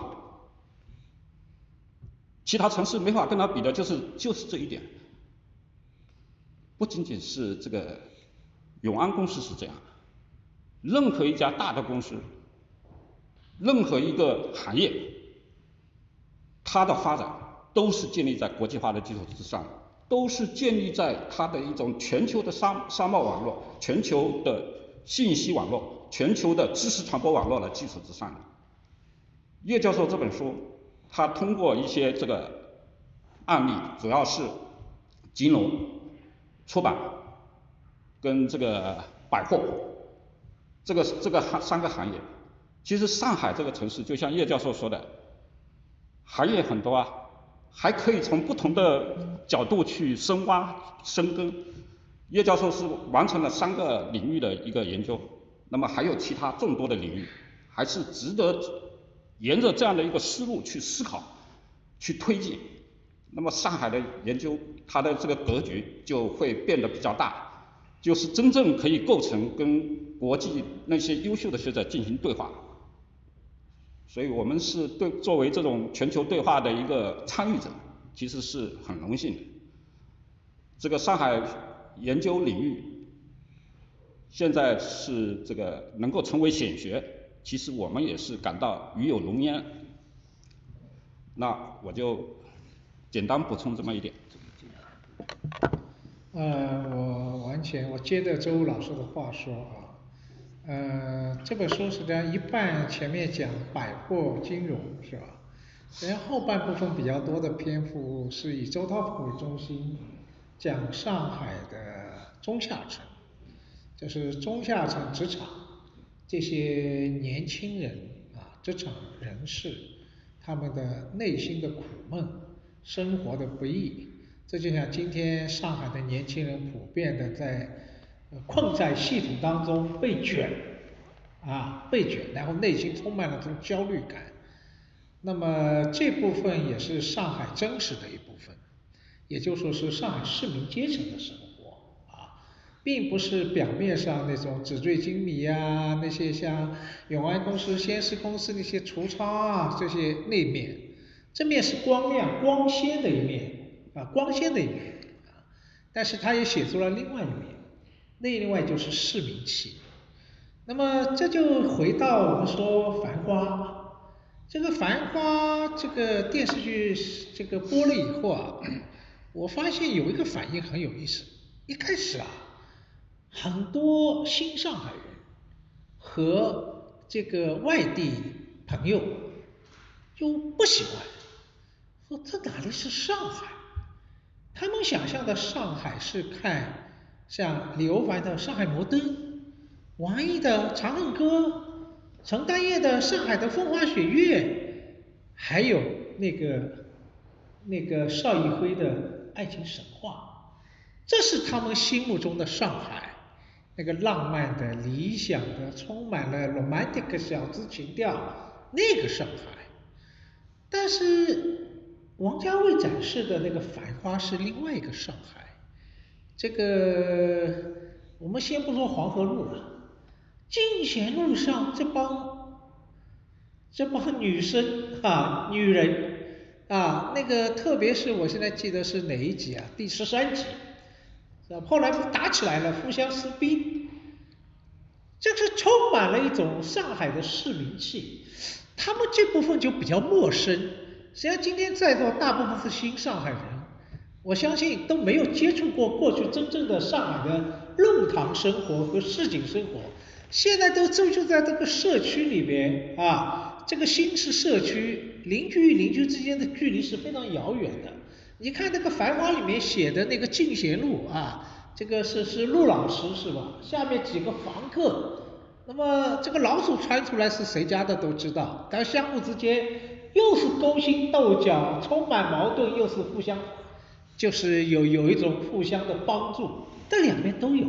[SPEAKER 3] 其他城市没法跟它比的，就是就是这一点。不仅仅是这个永安公司是这样，任何一家大的公司，任何一个行业。它的发展都是建立在国际化的基础之上，都是建立在它的一种全球的商商贸网络、全球的信息网络、全球的知识传播网络的基础之上的。叶教授这本书，他通过一些这个案例，主要是金融、出版跟这个百货，这个这个行三个行业。其实上海这个城市，就像叶教授说的。行业很多啊，还可以从不同的角度去深挖深耕。叶教授是完成了三个领域的一个研究，那么还有其他众多的领域，还是值得沿着这样的一个思路去思考、去推进。那么上海的研究，它的这个格局就会变得比较大，就是真正可以构成跟国际那些优秀的学者进行对话。所以我们是对作为这种全球对话的一个参与者，其实是很荣幸的。这个上海研究领域现在是这个能够成为显学，其实我们也是感到与有荣焉。那我就简单补充这么一点。
[SPEAKER 1] 呃，我完全我接着周老师的话说啊，呃，这本书实际上一半前面讲百货金融是吧？然后后半部分比较多的篇幅是以周涛为中心，讲上海的中下层，就是中下层职场这些年轻人啊，职场人士他们的内心的苦闷，生活的不易。这就像今天上海的年轻人普遍的在困在系统当中被卷啊被卷，然后内心充满了这种焦虑感。那么这部分也是上海真实的一部分，也就说是上海市民阶层的生活啊，并不是表面上那种纸醉金迷啊，那些像永安公司、先施公司那些橱窗啊这些内面，正面是光亮光鲜的一面。啊，光鲜的一面啊，但是他也写出了另外一面，那另外就是市民气。那么这就回到我们说《繁花》，这个《繁花》这个电视剧这个播了以后啊，我发现有一个反应很有意思。一开始啊，很多新上海人和这个外地朋友就不喜欢，说这哪里是上海？他们想象的上海是看像刘凡的《上海摩登》，王毅的《长恨歌》，陈丹燕的《上海的风花雪月》，还有那个那个邵艺辉的《爱情神话》，这是他们心目中的上海，那个浪漫的、理想的、充满了 romantic 小资情调那个上海，但是。王家卫展示的那个繁花是另外一个上海，这个我们先不说黄河路了，进贤路上这帮这帮女生啊，女人啊，那个特别是我现在记得是哪一集啊？第十三集，是吧？后来打起来了，互相撕逼，这是充满了一种上海的市民气，他们这部分就比较陌生。实际上，今天在座大部分是新上海人，我相信都没有接触过过去真正的上海的弄堂生活和市井生活。现在都就就在这个社区里边啊，这个新式社区，邻居与邻居之间的距离是非常遥远的。你看那个《繁花》里面写的那个进贤路啊，这个是是陆老师是吧？下面几个房客，那么这个老鼠窜出来是谁家的都知道，但相互之间。又是勾心斗角，充满矛盾，又是互相，就是有有一种互相的帮助，这两面都有。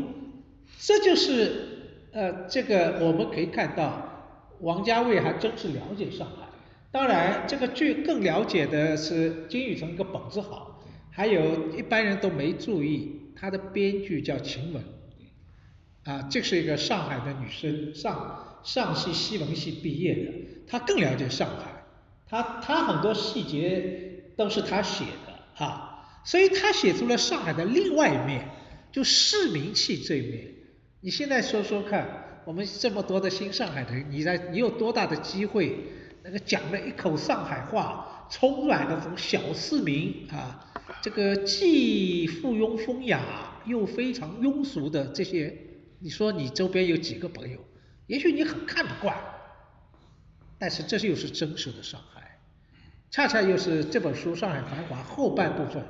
[SPEAKER 1] 这就是呃，这个我们可以看到，王家卫还真是了解上海。当然，这个剧更了解的是金宇澄一个本子好，还有一般人都没注意，他的编剧叫秦雯，啊，这是一个上海的女生，上上戏西文系毕业的，她更了解上海。他他很多细节都是他写的啊，所以他写出了上海的另外一面，就市民气这一面。你现在说说看，我们这么多的新上海人，你在你有多大的机会，那个讲了一口上海话，充满了这种小市民啊，这个既附庸风雅又非常庸俗的这些，你说你周边有几个朋友？也许你很看不惯，但是这又是真实的上海。恰恰又是这本书《上海繁华》后半部分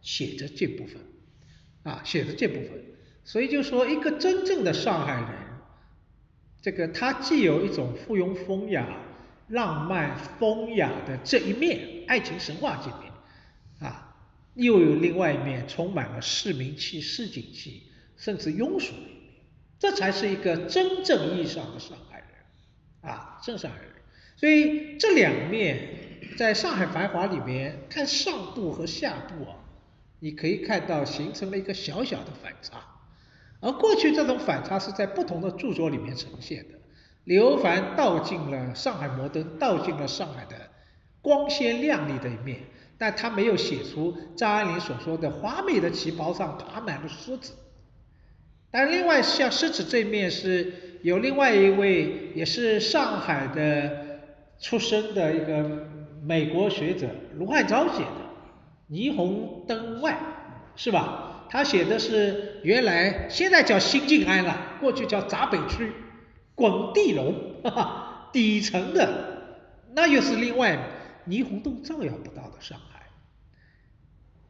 [SPEAKER 1] 写的这部分，啊，写的这部分，所以就说一个真正的上海人，这个他既有一种附庸风雅、浪漫风雅的这一面，爱情神话这面，啊，又有另外一面充满了市民气、市井气，甚至庸俗的一面，这才是一个真正意义上的上海人，啊，正上海人。所以这两面。在上海繁华里面看上部和下部啊，你可以看到形成了一个小小的反差，而过去这种反差是在不同的著作里面呈现的，刘凡道尽了上海摩登，道尽了上海的光鲜亮丽的一面，但他没有写出张爱玲所说的华美的旗袍上爬满了虱子。但另外像狮子这面是有另外一位也是上海的出生的一个美国学者卢汉章写的《霓虹灯外》，是吧？他写的是原来现在叫新静安了，过去叫闸北区滚地龙，哈哈，底层的那又是另外霓虹灯照耀不到的上海。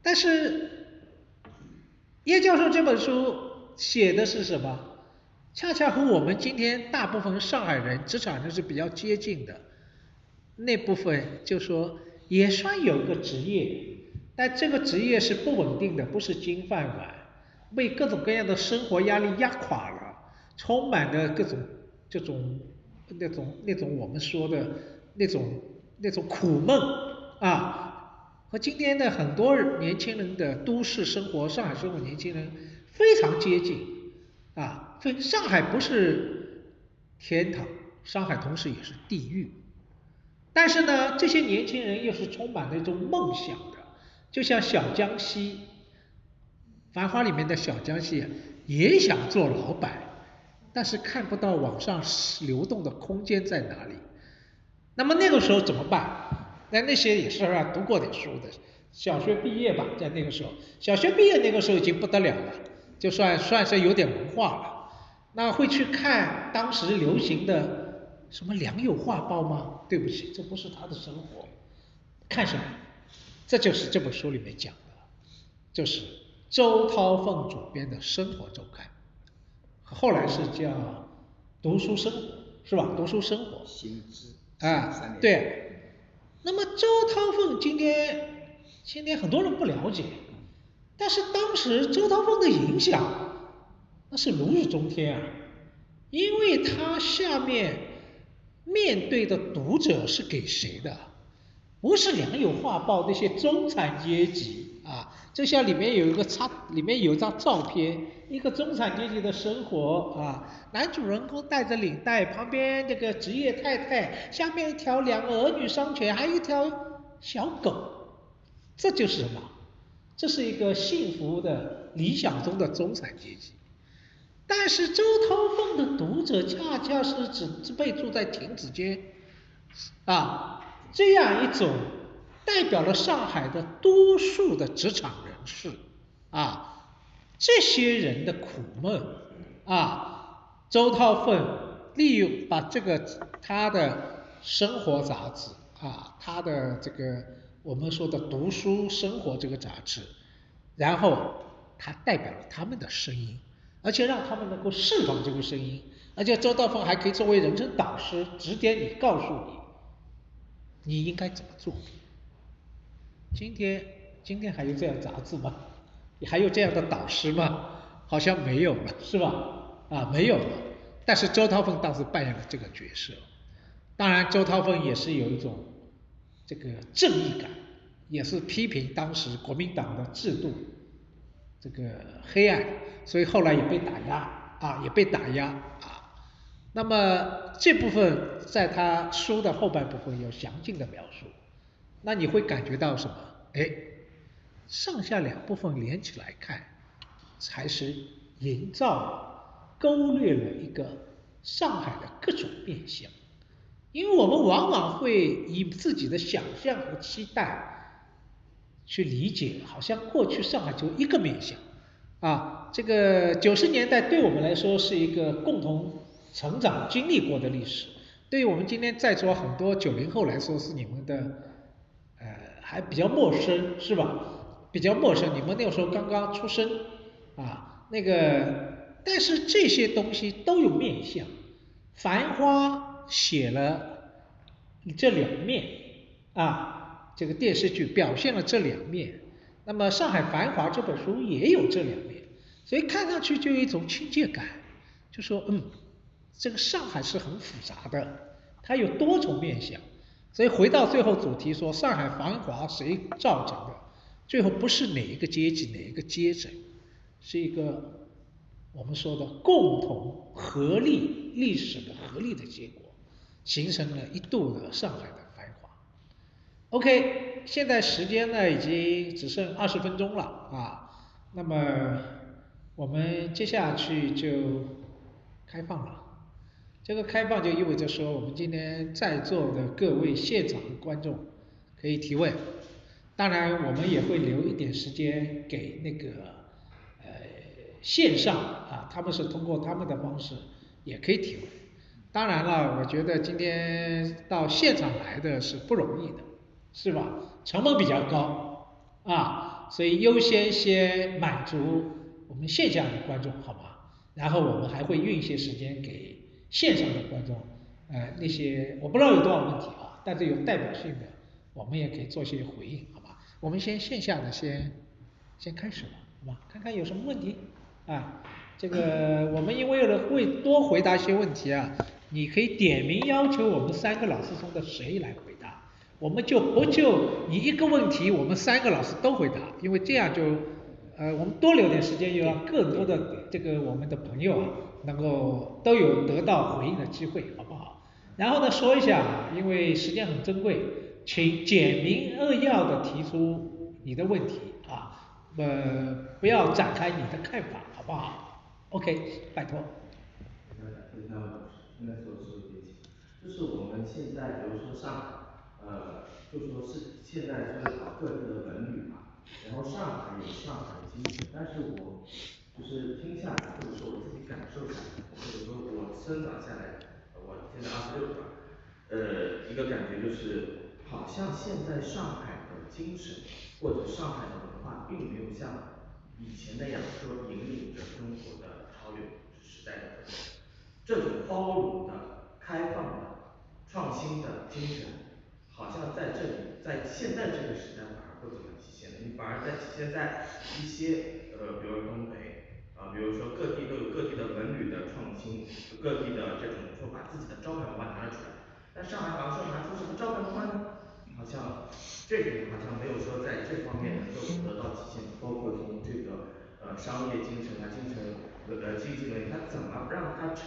[SPEAKER 1] 但是叶教授这本书。写的是什么？恰恰和我们今天大部分上海人、职场人是比较接近的。那部分就说也算有个职业，但这个职业是不稳定的，不是金饭碗，被各种各样的生活压力压垮了，充满了各种这种那种那种我们说的那种那种苦闷啊，和今天的很多年轻人的都市生活、上海生活年轻人。非常接近啊，所以上海不是天堂，上海同时也是地狱。但是呢，这些年轻人又是充满了一种梦想的，就像小江西，《繁花》里面的小江西也想做老板，但是看不到往上流动的空间在哪里。那么那个时候怎么办？那那些也是读过点书的，小学毕业吧，在那个时候，小学毕业那个时候已经不得了了。就算算是有点文化了，那会去看当时流行的什么《良友画报》吗？对不起，这不是他的生活。看什么？这就是这本书里面讲的，就是周涛凤主编的《生活周刊》，后来是叫《读书生活》，是吧？《读书生活》。
[SPEAKER 2] 新知。
[SPEAKER 1] 啊，对。那么周涛凤今天，今天很多人不了解。但是当时周涛凤的影响那是如日中天啊，因为他下面面对的读者是给谁的？不是良友画报那些中产阶级啊，就像里面有一个插，里面有一张照片，一个中产阶级的生活啊，男主人公带着领带，旁边这个职业太太，下面一条两个儿女双全，还有一条小狗，这就是什么？这是一个幸福的理想中的中产阶级，但是周涛凤的读者恰恰是指被住在亭子间啊这样一种代表了上海的多数的职场人士啊这些人的苦闷啊周涛凤利用把这个他的生活杂志啊他的这个。我们说的读书生活这个杂志，然后他代表了他们的声音，而且让他们能够释放这个声音，而且周道峰还可以作为人生导师指点你，告诉你你应该怎么做。今天今天还有这样杂志吗？你还有这样的导师吗？好像没有了，是吧？啊，没有了。但是周涛峰当时扮演了这个角色，当然周涛峰也是有一种。这个正义感也是批评当时国民党的制度，这个黑暗，所以后来也被打压啊，也被打压啊。那么这部分在他书的后半部分有详尽的描述，那你会感觉到什么？哎，上下两部分连起来看，才是营造了、勾勒了一个上海的各种面相。因为我们往往会以自己的想象和期待去理解，好像过去上海就一个面相啊，这个九十年代对我们来说是一个共同成长经历过的历史，对于我们今天在座很多九零后来说是你们的呃还比较陌生是吧？比较陌生，你们那个时候刚刚出生啊，那个但是这些东西都有面相，繁花。写了这两面啊，这个电视剧表现了这两面。那么《上海繁华》这本书也有这两面，所以看上去就有一种亲切感，就说嗯，这个上海是很复杂的，它有多重面相。所以回到最后主题说，上海繁华谁造成的？最后不是哪一个阶级哪一个阶层，是一个我们说的共同合力历史的合力的结果，形成了一度的上海的繁华。OK，现在时间呢已经只剩二十分钟了啊，那么我们接下去就开放了。这个开放就意味着说，我们今天在座的各位现场的观众可以提问，当然我们也会留一点时间给那个呃线上啊，他们是通过他们的方式也可以提问。当然了，我觉得今天到现场来的是不容易的。是吧？成本比较高啊，所以优先先满足我们线下的观众，好吧？然后我们还会运一些时间给线上的观众，呃，那些我不知道有多少问题啊，但是有代表性的，我们也可以做些回应，好吧？我们先线下的先先开始吧，好吧？看看有什么问题啊？这个我们因为了会多回答一些问题啊，你可以点名要求我们三个老师中的谁来回答。我们就不就你一个问题，我们三个老师都回答，因为这样就，呃，我们多留点时间，又让更多的这个我们的朋友啊，能够都有得到回应的机会，好不好？然后呢，说一下，因为时间很珍贵，请简明扼要的提出你的问题啊，呃，不要展开你的看法，好不好？OK，拜托。
[SPEAKER 4] 就是我们现在，比如说上海。呃，就说是现在就是搞各地的文旅嘛，然后上海有上海但是我就是听下来，或者说我自己感受下来，或者说我生长下来，我现在二十六吧，呃，一个感觉就是，好像现在上海的精神或者上海的文化，并没有像以前那样说引领着中国的潮流时代的，这种包容的、开放的、创新的精神。好像在这里，在现在这个时代反而不怎么体现了，你反而在体现在一些呃，比如东北啊，比如说各地都有各地的文旅的创新，各地的这种说把自己的招牌文化拿了出来，但上海好像说拿出什么招牌文化呢？好像这个好像没有说在这方面能够得到体现，包括从这个呃商业精神啊，精神呃呃经济能力，它怎么让它成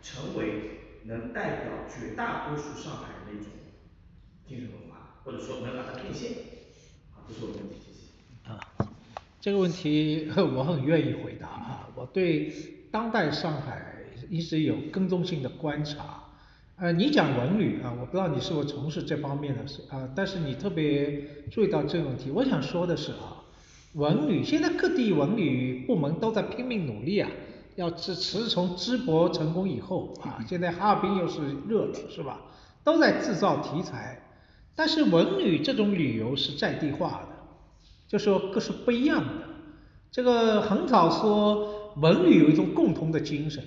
[SPEAKER 4] 成为能代表绝大多数上海人的一种。精神文化，或者说能把它变现，啊，这是我的问题，
[SPEAKER 1] 这个问题我很愿意回答。啊，[laughs] 我对当代上海一直有跟踪性的观察，呃，你讲文旅啊，我不知道你是否从事这方面的，事啊，但是你特别注意到这个问题，我想说的是啊，文旅现在各地文旅部门都在拼命努力啊，要自自从淄博成功以后啊，现在哈尔滨又是热了，是吧？都在制造题材。但是文旅这种旅游是在地化的，就说各是不一样的。这个很少说文旅有一种共同的精神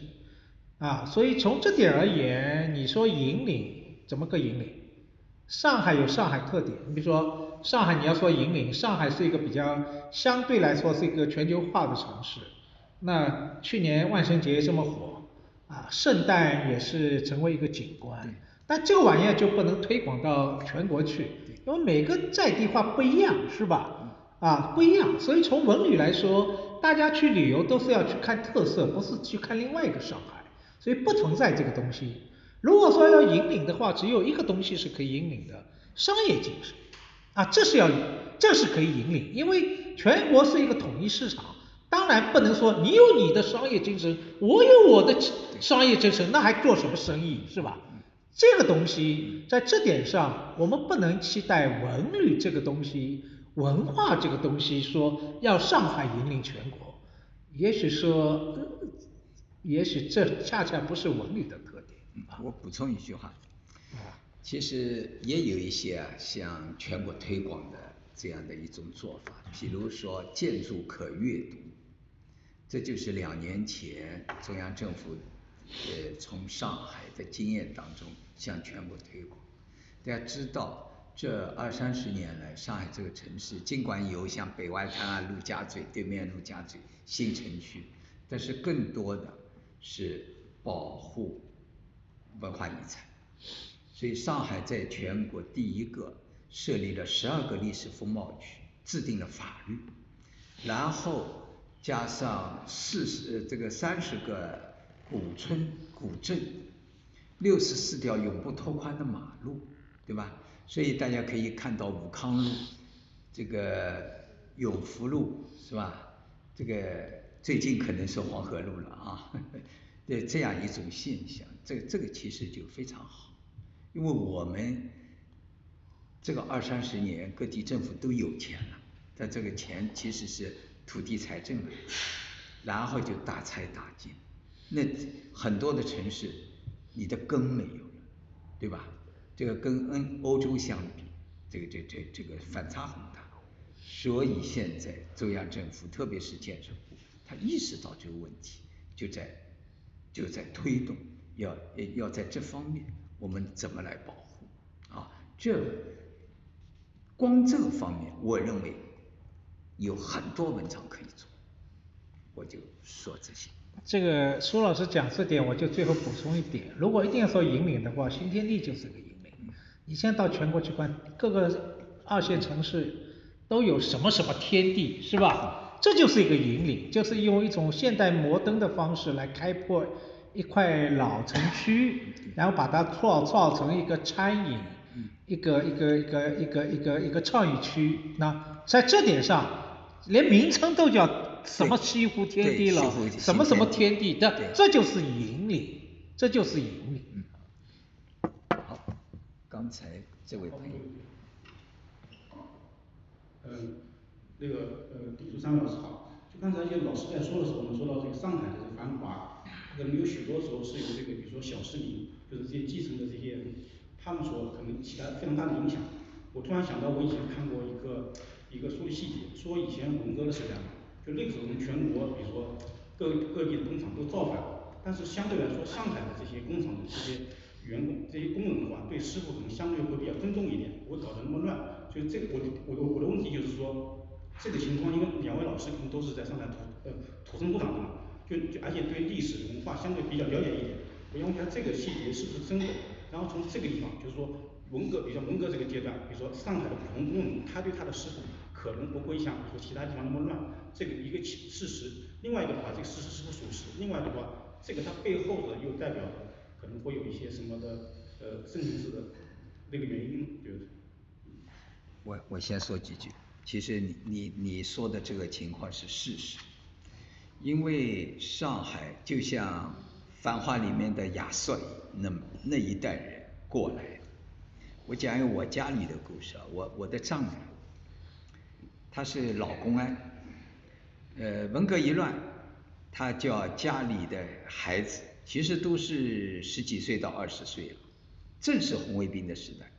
[SPEAKER 1] 啊，所以从这点而言，你说引领怎么个引领？上海有上海特点，你比如说上海你要说引领，上海是一个比较相对来说是一个全球化的城市。那去年万圣节这么火啊，圣诞也是成为一个景观。但这个玩意儿就不能推广到全国去，因为每个在地化不一样，是吧？啊，不一样，所以从文旅来说，大家去旅游都是要去看特色，不是去看另外一个上海，所以不存在这个东西。如果说要引领的话，只有一个东西是可以引领的，商业精神，啊，这是要，这是可以引领，因为全国是一个统一市场，当然不能说你有你的商业精神，我有我的商业精神，那还做什么生意，是吧？这个东西在这点上，我们不能期待文旅这个东西、文化这个东西说要上海引领全国。也许说，也许这恰恰不是文旅的特点。
[SPEAKER 2] 我补充一句话，其实也有一些啊，向全国推广的这样的一种做法，比如说建筑可阅读，这就是两年前中央政府呃从上海的经验当中。向全国推广。大家知道，这二三十年来，上海这个城市尽管有像北外滩啊、陆家嘴对面陆家嘴新城区，但是更多的是保护文化遗产。所以上海在全国第一个设立了十二个历史风貌区，制定了法律，然后加上四十这个三十个古村古镇，六十四条永不拓宽的马路，对吧？所以大家可以看到武康路，这个永福路是吧？这个最近可能是黄河路了啊，[laughs] 对这样一种现象，这这个其实就非常好，因为我们这个二三十年各地政府都有钱了，但这个钱其实是土地财政的，然后就大拆大建，那很多的城市你的根没有了，对吧？这个跟恩欧洲相比，这个这这这个反差很大，所以现在中央政府特别是建设部，他意识到这个问题，就在就在推动，要要在这方面我们怎么来保护啊？这光这个方面，我认为有很多文章可以做，我就说这些。
[SPEAKER 5] 这个苏老师讲这点，我就最后补充一点，如果一定要说引领的话，新天地就是个。你现在到全国去看，各个二线城市都有什么什么天地，是吧？这就是一个引领，就是用一种现代摩登的方式来开拓一块老城区，然后把它创造成一个餐饮，一个一个一个一个一个一个创意区。那在这点上，连名称都叫什么西湖天地了，什么什么天地，这这就是引领，这就是引领。
[SPEAKER 2] 刚才这位朋友。
[SPEAKER 6] 嗯，那个呃，地主三位老师好。就刚才一些老师在说的时候我们，说到这个上海的这个繁华，可能有许多时候是由这个比如说小市民，就是这些基层的这些，他们所可能起到非常大的影响。我突然想到，我以前看过一个一个书的细节，说以前文革的时代，就那个时候我们全国比如说各各地的工厂都造反，但是相对来说上海的这些工厂的这些员工这些工人的话，对师傅可能相对会比较尊重一点，不会搞得那么乱。所以这个我我的我的问题就是说，这个情况因为两位老师可能都是在上海土呃土生土长的嘛，就就而且对历史文化相对比较了解一点，我想问一下这个细节是不是真的？然后从这个地方就是说文革比如说文革这个阶段，比如说上海的普通工人，他对他的师傅可能不会像说其他地方那么乱，这个一个其事实。另外一个的话，这个事实是不属实？另外的话，这个它背后的又代表可能会有一些什么的呃深层次的那个原因，就是。
[SPEAKER 2] 我我先说几句，其实你你你说的这个情况是事实，因为上海就像繁华里面的亚瑟那那一代人过来，我讲一个我家里的故事啊，我我的丈人，他是老公安，呃文革一乱，他叫家里的孩子，其实都是十几岁到二十岁了，正是红卫兵的时代，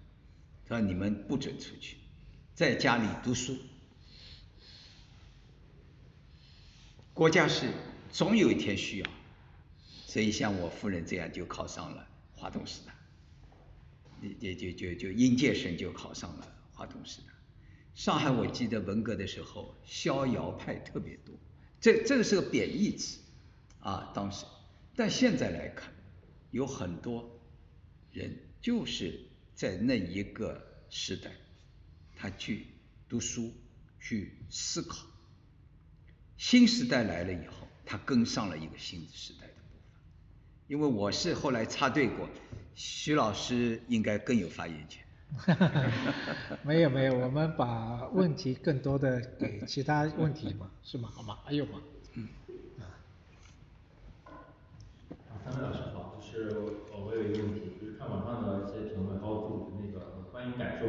[SPEAKER 2] 他说你们不准出去。在家里读书，国家是总有一天需要，所以像我夫人这样就考上了华东师大，也也就就就应届生就考上了华东师大。上海我记得文革的时候，逍遥派特别多，这这个是个贬义词啊，当时，但现在来看，有很多人就是在那一个时代。他去读书，去思考。新时代来了以后，他跟上了一个新时代的步伐。因为我是后来插队过，徐老师应该更有发言权。[laughs]
[SPEAKER 5] 没有没有，我们把问题更多的给其他问题嘛，是吗？好吗？还有吗？嗯。
[SPEAKER 7] 啊，三位老师好，就是我我有一个问题，就是看网上的一些评论，包括自己的那个观影感受。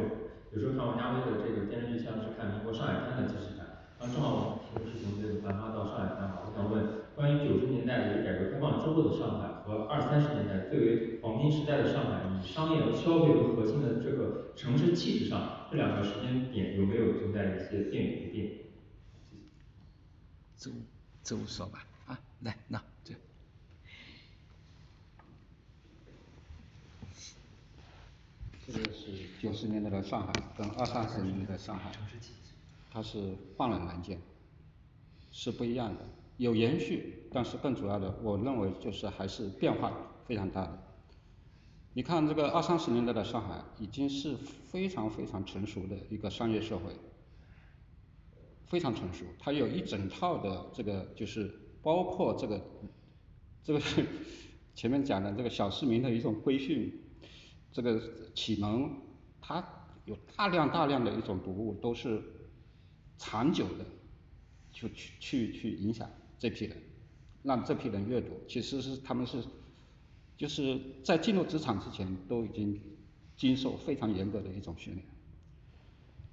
[SPEAKER 7] 有时候看王家卫的这个电视剧，像是看民国上海滩的即视感。然后正好我们平时从这个繁华到上海滩嘛，我想问关于九十年代的改革开放之后的上海和二三十年代最为黄金时代的上海，以商业和消费为核心的这个城市气质上，这两个时间点有没有存在一些变与不变？
[SPEAKER 2] 周周说吧，啊，来，那这。
[SPEAKER 3] 个是九十年代的上海跟二三十年代的上海，它是换了南建，是不一样的，有延续，但是更主要的，我认为就是还是变化非常大的。你看这个二三十年代的上海，已经是非常非常成熟的一个商业社会，非常成熟，它有一整套的这个就是包括这个这个 [laughs] 前面讲的这个小市民的一种规训，这个启蒙，它有大量大量的一种读物都是长久的，就去去去影响这批人，让这批人阅读，其实是他们是就是在进入职场之前都已经经受非常严格的一种训练。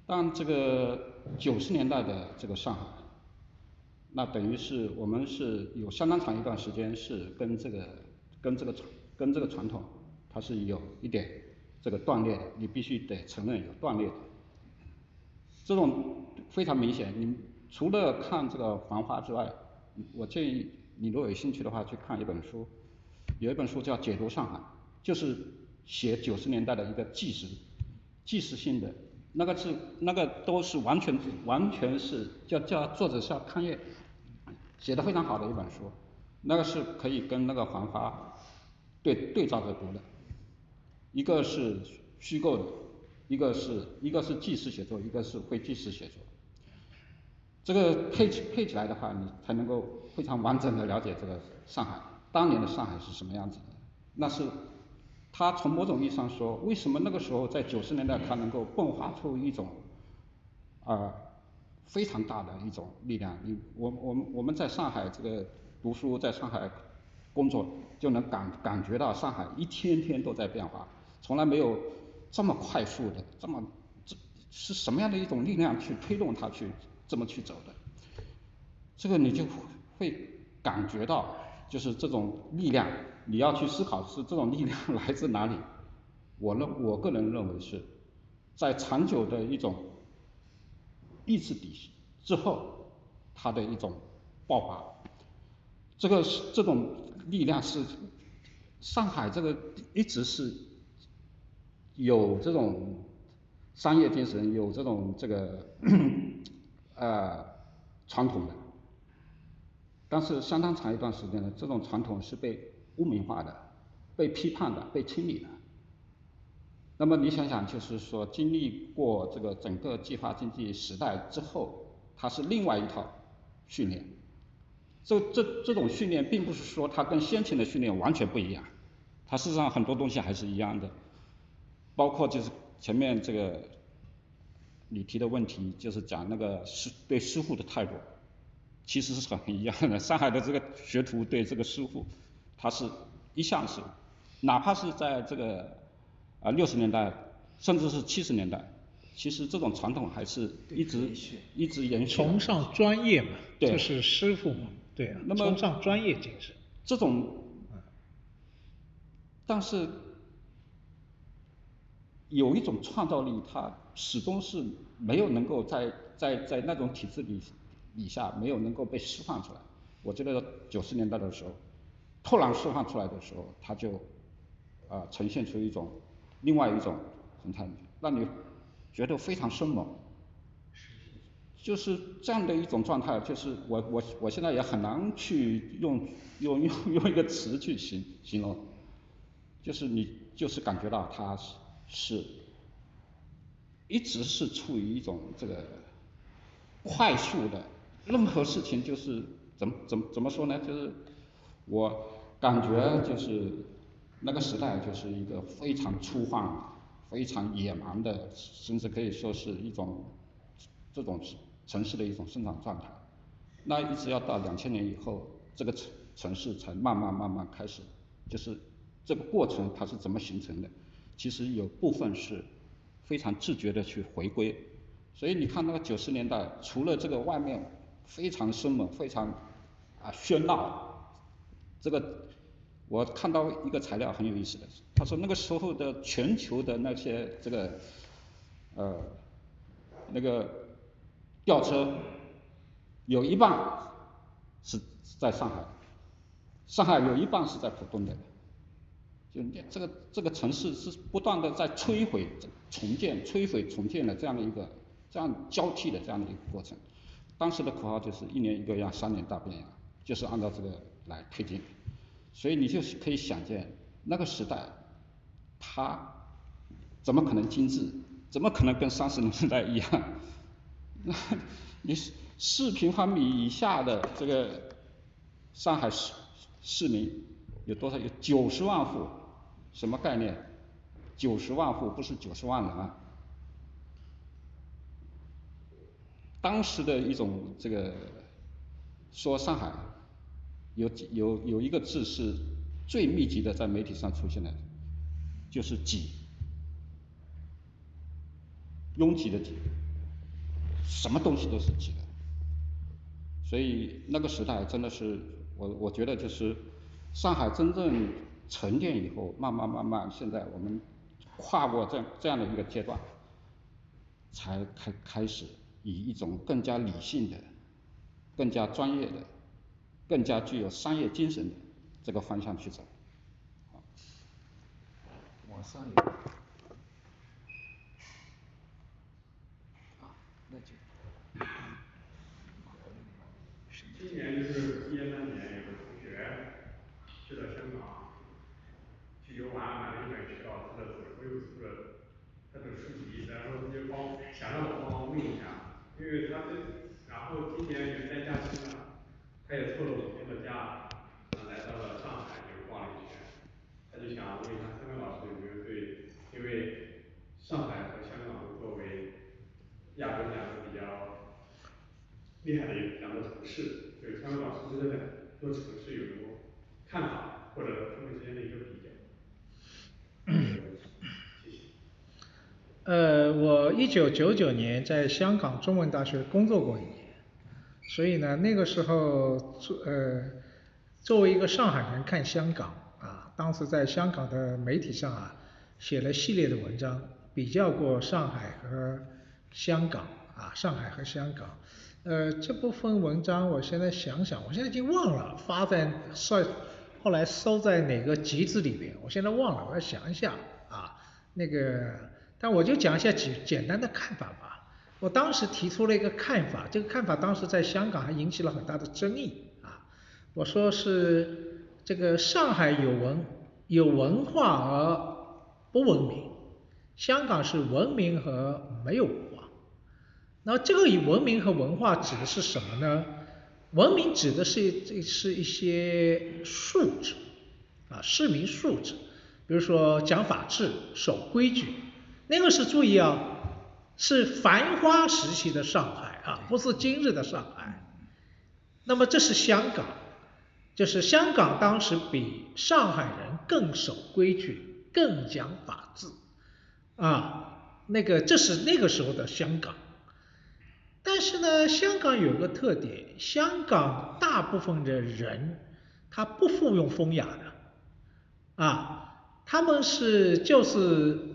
[SPEAKER 3] 但这个九十年代的这个上海，那等于是我们是有相当长一段时间是跟这个跟这个传跟这个传统，它是有一点这个断裂的，你必须得承认有断裂的。这种非常明显，你除了看这个《繁花》之外，我建议你如果有兴趣的话去看一本书，有一本书叫《解读上海》，就是写九十年代的一个纪实纪实性的。那个是那个都是完全完全是叫叫作者叫康业，写的非常好的一本书，那个是可以跟那个《繁花》对对照着读的，一个是虚构的，一个是一个是纪实写作，一个是非纪实写作，这个配起配起来的话，你才能够非常完整的了解这个上海当年的上海是什么样子的，那是。他从某种意义上说，为什么那个时候在九十年代他能够迸发出一种，呃，非常大的一种力量？你我我们我们在上海这个读书，在上海工作，就能感感觉到上海一天天都在变化，从来没有这么快速的这么这是什么样的一种力量去推动它去这么去走的？这个你就会感觉到，就是这种力量。你要去思考是这种力量来自哪里？我认我个人认为是在长久的一种意志底之后，它的一种爆发。这个是这种力量是上海这个一直是有这种商业精神，有这种这个 [coughs] 呃传统的，但是相当长一段时间呢，这种传统是被。污名化的，被批判的，被清理的。那么你想想，就是说经历过这个整个计划经济时代之后，它是另外一套训练。这这这种训练，并不是说它跟先前的训练完全不一样，它事实上很多东西还是一样的。包括就是前面这个你提的问题，就是讲那个师对师傅的态度，其实是很一样的。上海的这个学徒对这个师傅。他是一向是，哪怕是在这个啊六十年代，甚至是七十年代，其实这种传统还是一直一直延续。
[SPEAKER 1] 崇尚专业嘛，
[SPEAKER 3] 对，
[SPEAKER 1] 这是师傅嘛，对啊，崇尚专业精神。
[SPEAKER 3] 这种，但是有一种创造力，它始终是没有能够在在在那种体制里底下没有能够被释放出来。我觉得九十年代的时候。突然释放出来的时候，它就啊呈现出一种另外一种形态，让你觉得非常生猛。就是这样的一种状态，就是我我我现在也很难去用用用用一个词去形形容，就是你就是感觉到它是是一直是处于一种这个快速的，任何事情就是怎么怎么怎么说呢？就是我。感觉就是那个时代就是一个非常粗放、非常野蛮的，甚至可以说是一种这种城市的一种生长状态。那一直要到两千年以后，这个城城市才慢慢慢慢开始，就是这个过程它是怎么形成的？其实有部分是非常自觉的去回归。所以你看那个九十年代，除了这个外面非常生猛、非常啊喧闹，这个。我看到一个材料很有意思的，他说那个时候的全球的那些这个呃那个吊车有一半是在上海，上海有一半是在浦东的，这个这个城市是不断的在摧毁重建、摧毁重建的这样的一个这样交替的这样的一个过程。当时的口号就是一年一个样，三年大变样，就是按照这个来推进。所以你就可以想见，那个时代，它怎么可能精致？怎么可能跟三十年代一样？那 [laughs] 你四平方米以下的这个上海市市民有多少？有九十万户，什么概念？九十万户不是九十万人啊。当时的一种这个说上海有几有有一个字是最密集的在媒体上出现的，就是挤，拥挤的挤，什么东西都是挤的。所以那个时代真的是我我觉得就是上海真正沉淀以后，慢慢慢慢现在我们跨过这这样的一个阶段，才开开始。以一种更加理性的、更加专业的、更加具有商业精神的这个方向去走。
[SPEAKER 2] 往上有。啊，那就。
[SPEAKER 8] 今年就是一二三年有个同学去了香港，去游玩买了一本徐老师的《左手书》的他的书籍，然后他就帮想让我帮忙问一下。因为他这，然后今年元旦假期呢，他也凑了五天的假，来到了上海就逛了一圈，他就想问一下三位老师有没有对，因为上海和香港作为亚洲两个比较厉害的两个城市，对三位老师对这两座城市有什么看法，或者他们之间的一个比较？谢谢。
[SPEAKER 1] 呃，我一九九九年在香港中文大学工作过一年，所以呢，那个时候作呃作为一个上海人看香港啊，当时在香港的媒体上啊写了系列的文章，比较过上海和香港啊，上海和香港，呃这部分文章我现在想想，我现在已经忘了发在算后来收在哪个集子里边，我现在忘了，我要想一下啊那个。但我就讲一下简简单的看法吧。我当时提出了一个看法，这个看法当时在香港还引起了很大的争议啊。我说是这个上海有文有文化而不文明，香港是文明和没有文化。那这个以文明和文化指的是什么呢？文明指的是这是一些素质啊，市民素质，比如说讲法治、守规矩。那个是注意啊，是繁花时期的上海啊，不是今日的上海。那么这是香港，就是香港当时比上海人更守规矩，更讲法治啊。那个这是那个时候的香港。但是呢，香港有个特点，香港大部分的人他不附庸风雅的啊，他们是就是。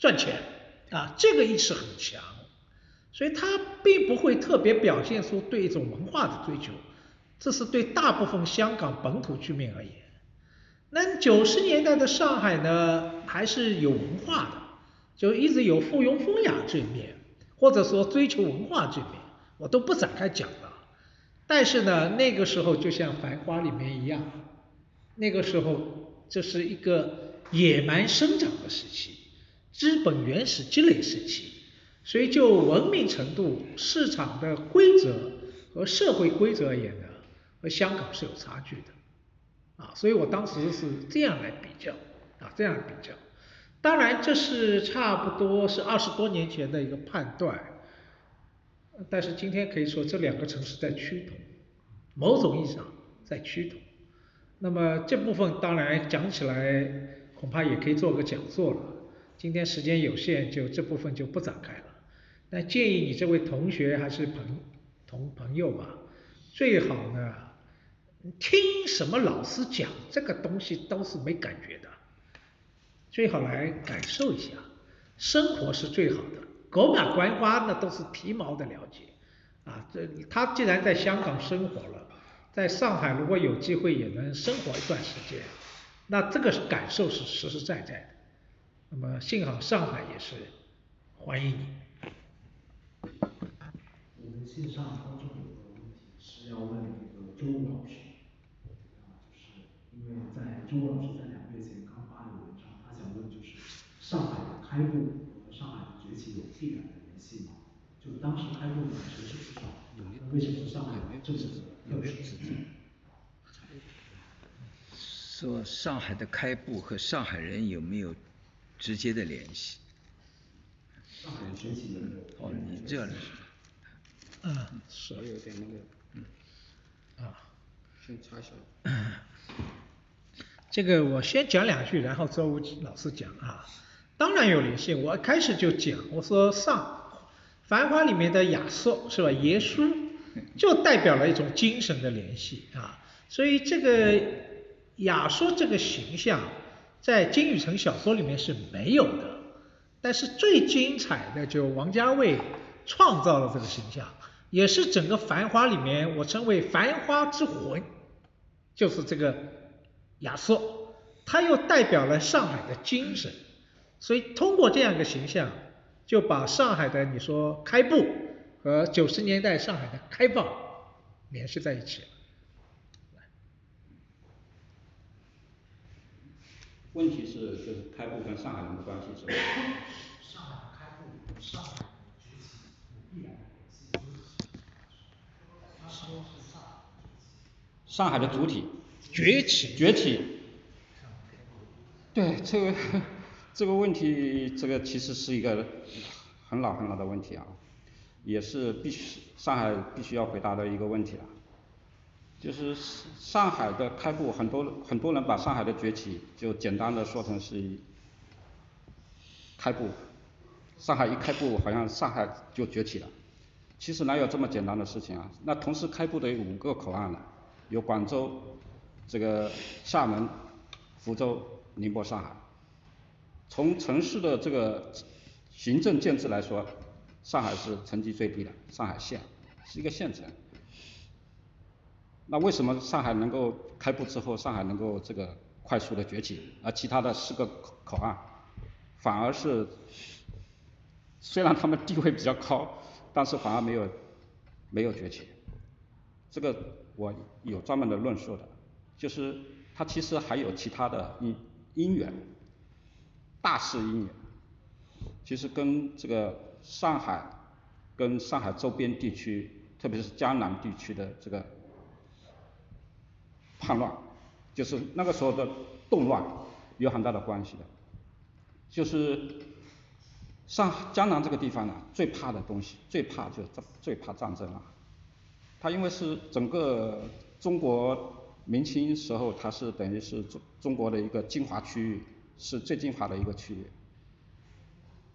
[SPEAKER 1] 赚钱啊，这个意识很强，所以他并不会特别表现出对一种文化的追求，这是对大部分香港本土居民而言。那九十年代的上海呢，还是有文化的，就一直有附庸风雅这一面，或者说追求文化这一面，我都不展开讲了。但是呢，那个时候就像《繁花》里面一样，那个时候这是一个野蛮生长的时期。资本原始积累时期，所以就文明程度、市场的规则和社会规则而言呢，和香港是有差距的，啊，所以我当时是这样来比较，啊，这样比较。当然这是差不多是二十多年前的一个判断，但是今天可以说这两个城市在趋同，某种意义上在趋同。那么这部分当然讲起来恐怕也可以做个讲座了。今天时间有限，就这部分就不展开了。那建议你这位同学还是朋同朋友吧，最好呢，听什么老师讲这个东西都是没感觉的，最好来感受一下，生活是最好的。狗马观花那都是皮毛的了解啊。这他既然在香港生活了，在上海如果有机会也能生活一段时间，那这个感受是实实在在的。那么幸好上海也是欢迎你。
[SPEAKER 9] 我们线上观众有个问题是要问那个周老师，啊，就是因为在周老师在两个月前刚发的文章，他想问就是上海的开埠和上海的崛起有必然的联系吗？就当时开埠呢，城市至少那为什么上海这么要选？
[SPEAKER 2] 说上海的开埠和上海人有没有直接的联系？哦，你这样的。
[SPEAKER 1] 嗯，是
[SPEAKER 3] 我有点那个，嗯，
[SPEAKER 1] 啊，
[SPEAKER 3] 先查一下。
[SPEAKER 1] 这个我先讲两句，然后周武老师讲啊。当然有灵性，我开始就讲，我说上《繁花》里面的亚瑟是吧？耶稣 [laughs] 就代表了一种精神的联系啊，所以这个亚瑟这个形象在金宇澄小说里面是没有的，但是最精彩的就王家卫创造了这个形象，也是整个《繁花》里面我称为繁花之魂，就是这个亚瑟，他又代表了上海的精神。所以通过这样一个形象，就把上海的你说开埠和九十年代上海的开放联系在一起了。
[SPEAKER 3] 问题是，就是开埠跟上海人的关系是吧？
[SPEAKER 9] 上海开埠上海崛起有必然的联系。他说是上海
[SPEAKER 3] 上海的主体
[SPEAKER 1] 崛起
[SPEAKER 3] 崛起。对这个这个问题，这个其实是一个很老很老的问题啊，也是必须上海必须要回答的一个问题了。就是上海的开埠，很多很多人把上海的崛起就简单的说成是开埠，上海一开埠，好像上海就崛起了。其实哪有这么简单的事情啊？那同时开埠的有五个口岸了，有广州、这个厦门、福州、宁波、上海。从城市的这个行政建制来说，上海是层级最低的，上海县是一个县城。那为什么上海能够开埠之后，上海能够这个快速的崛起，而其他的四个口口岸反而是虽然他们地位比较高，但是反而没有没有崛起？这个我有专门的论述的，就是它其实还有其他的因因缘，大势因缘，其实跟这个上海跟上海周边地区，特别是江南地区的这个。叛乱，就是那个时候的动乱有很大的关系的，就是上江南这个地方呢，最怕的东西，最怕就最怕战争了。它因为是整个中国明清时候，它是等于是中中国的一个精华区域，是最精华的一个区域。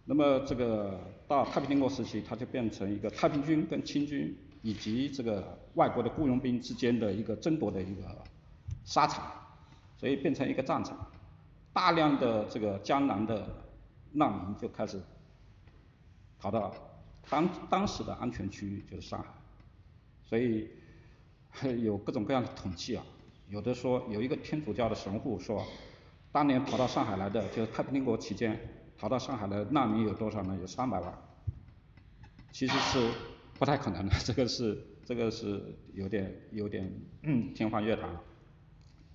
[SPEAKER 3] 那么这个到太平天国时期，它就变成一个太平军跟清军以及这个外国的雇佣兵之间的一个争夺的一个。沙场，所以变成一个战场，大量的这个江南的难民就开始逃到当当时的安全区域，就是上海，所以有各种各样的统计啊，有的说有一个天主教的神父说，当年逃到上海来的，就是太平天国期间逃到上海的难民有多少呢？有三百万，其实是不太可能的，这个是这个是有点有点天方夜谭了。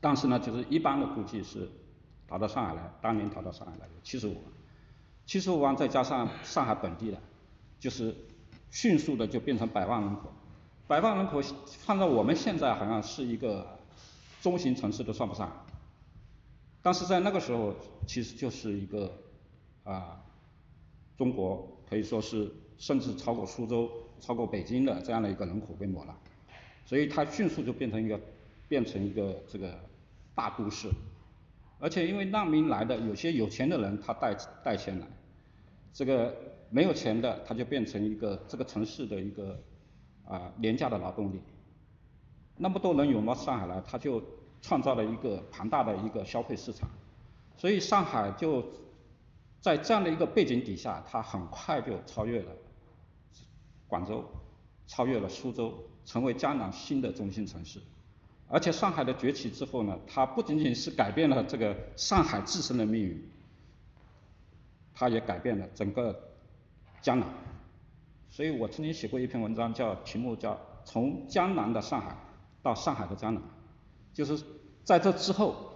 [SPEAKER 3] 但是呢，就是一般的估计是逃到上海来，当年逃到上海来有七十五万，七十五万再加上上海本地的，就是迅速的就变成百万人口，百万人口放在我们现在好像是一个中型城市都算不上，但是在那个时候其实就是一个啊中国可以说是甚至超过苏州、超过北京的这样的一个人口规模了，所以它迅速就变成一个变成一个这个。大都市，而且因为难民来的，有些有钱的人他带带钱来，这个没有钱的他就变成一个这个城市的一个啊廉价的劳动力。那么多人涌到上海来，他就创造了一个庞大的一个消费市场，所以上海就在这样的一个背景底下，它很快就超越了广州，超越了苏州，成为江南新的中心城市。而且上海的崛起之后呢，它不仅仅是改变了这个上海自身的命运，它也改变了整个江南。所以我曾经写过一篇文章，叫题目叫《从江南的上海到上海的江南》，就是在这之后，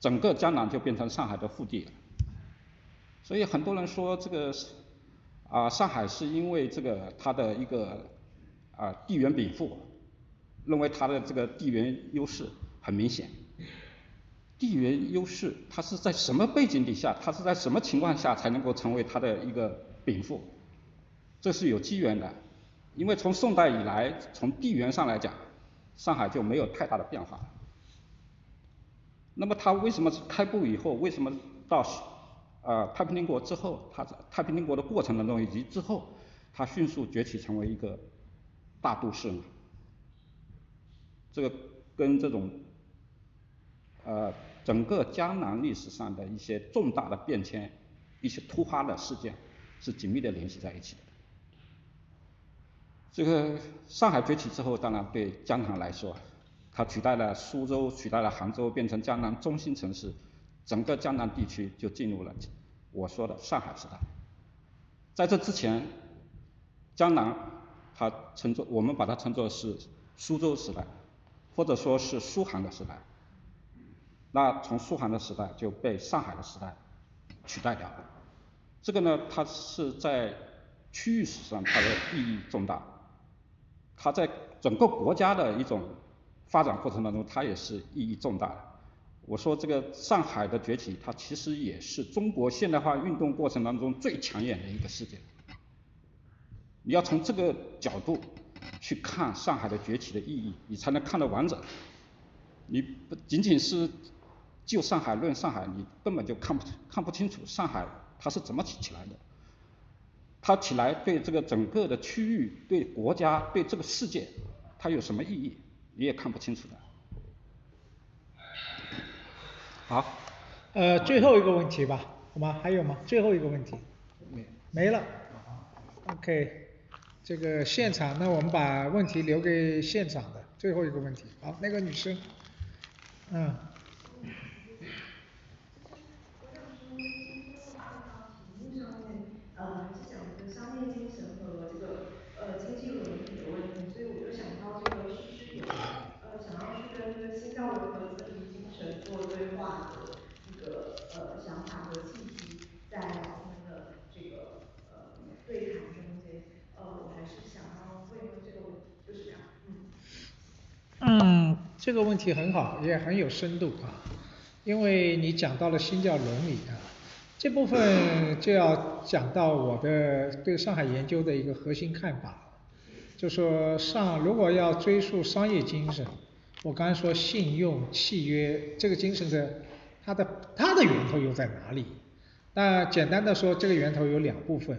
[SPEAKER 3] 整个江南就变成上海的腹地了。所以很多人说这个啊，上海是因为这个它的一个啊地缘禀赋，认为它的这个地缘优势很明显。地缘优势它是在什么背景底下，它是在什么情况下才能够成为它的一个禀赋？这是有机缘的，因为从宋代以来，从地缘上来讲，上海就没有太大的变化。那么它为什么开埠以后，为什么到呃太平天国之后，它在太平天国的过程当中以及之后，它迅速崛起成为一个大都市呢？这个跟这种呃整个江南历史上的一些重大的变迁、一些突发的事件是紧密的联系在一起的。这个上海崛起之后，当然对江南来说。它取代了苏州，取代了杭州，变成江南中心城市，整个江南地区就进入了我说的上海时代。在这之前，江南它称作我们把它称作是苏州时代，或者说是苏杭的时代。那从苏杭的时代就被上海的时代取代掉了。这个呢，它是在区域史上它的意义重大，它在整个国家的一种。发展过程当中，它也是意义重大的。我说这个上海的崛起，它其实也是中国现代化运动过程当中最抢眼的一个事件。你要从这个角度去看上海的崛起的意义，你才能看得完整。你不仅仅是就上海论上海，你根本就看不看不清楚上海它是怎么起起来的。它起来对这个整个的区域、对国家、对这个世界，它有什么意义？你也看不清楚的。好，
[SPEAKER 1] 呃，最后一个问题吧，好吗？还有吗？最后一个问题。没没了。OK，这个现场，那我们把问题留给现场的最后一个问题。好，那个女生，嗯。这个问题很好，也很有深度啊，因为你讲到了新教伦理啊，这部分就要讲到我的对上海研究的一个核心看法，就说上如果要追溯商业精神，我刚才说信用契约这个精神的它的它的源头又在哪里？那简单的说，这个源头有两部分，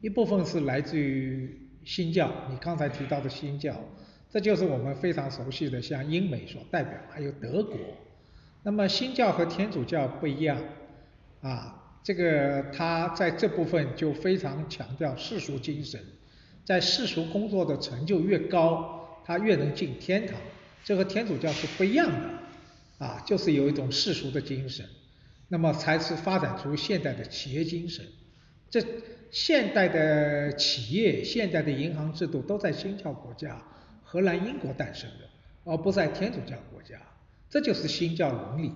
[SPEAKER 1] 一部分是来自于新教，你刚才提到的新教。这就是我们非常熟悉的，像英美所代表，还有德国。那么新教和天主教不一样，啊，这个它在这部分就非常强调世俗精神，在世俗工作的成就越高，他越能进天堂。这和天主教是不一样的，啊，就是有一种世俗的精神，那么才是发展出现代的企业精神。这现代的企业、现代的银行制度都在新教国家。荷兰、英国诞生的，而不在天主教国家，这就是新教伦理。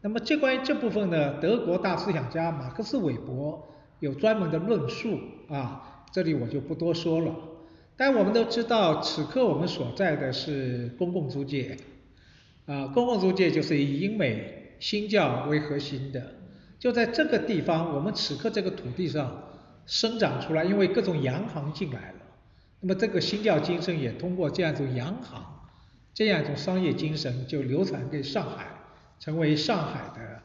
[SPEAKER 1] 那么，这关于这部分呢，德国大思想家马克思韦伯有专门的论述啊，这里我就不多说了。但我们都知道，此刻我们所在的是公共租界，啊，公共租界就是以英美新教为核心的，就在这个地方，我们此刻这个土地上生长出来，因为各种洋行进来了。那么这个新教精神也通过这样一种洋行，这样一种商业精神就流传给上海，成为上海的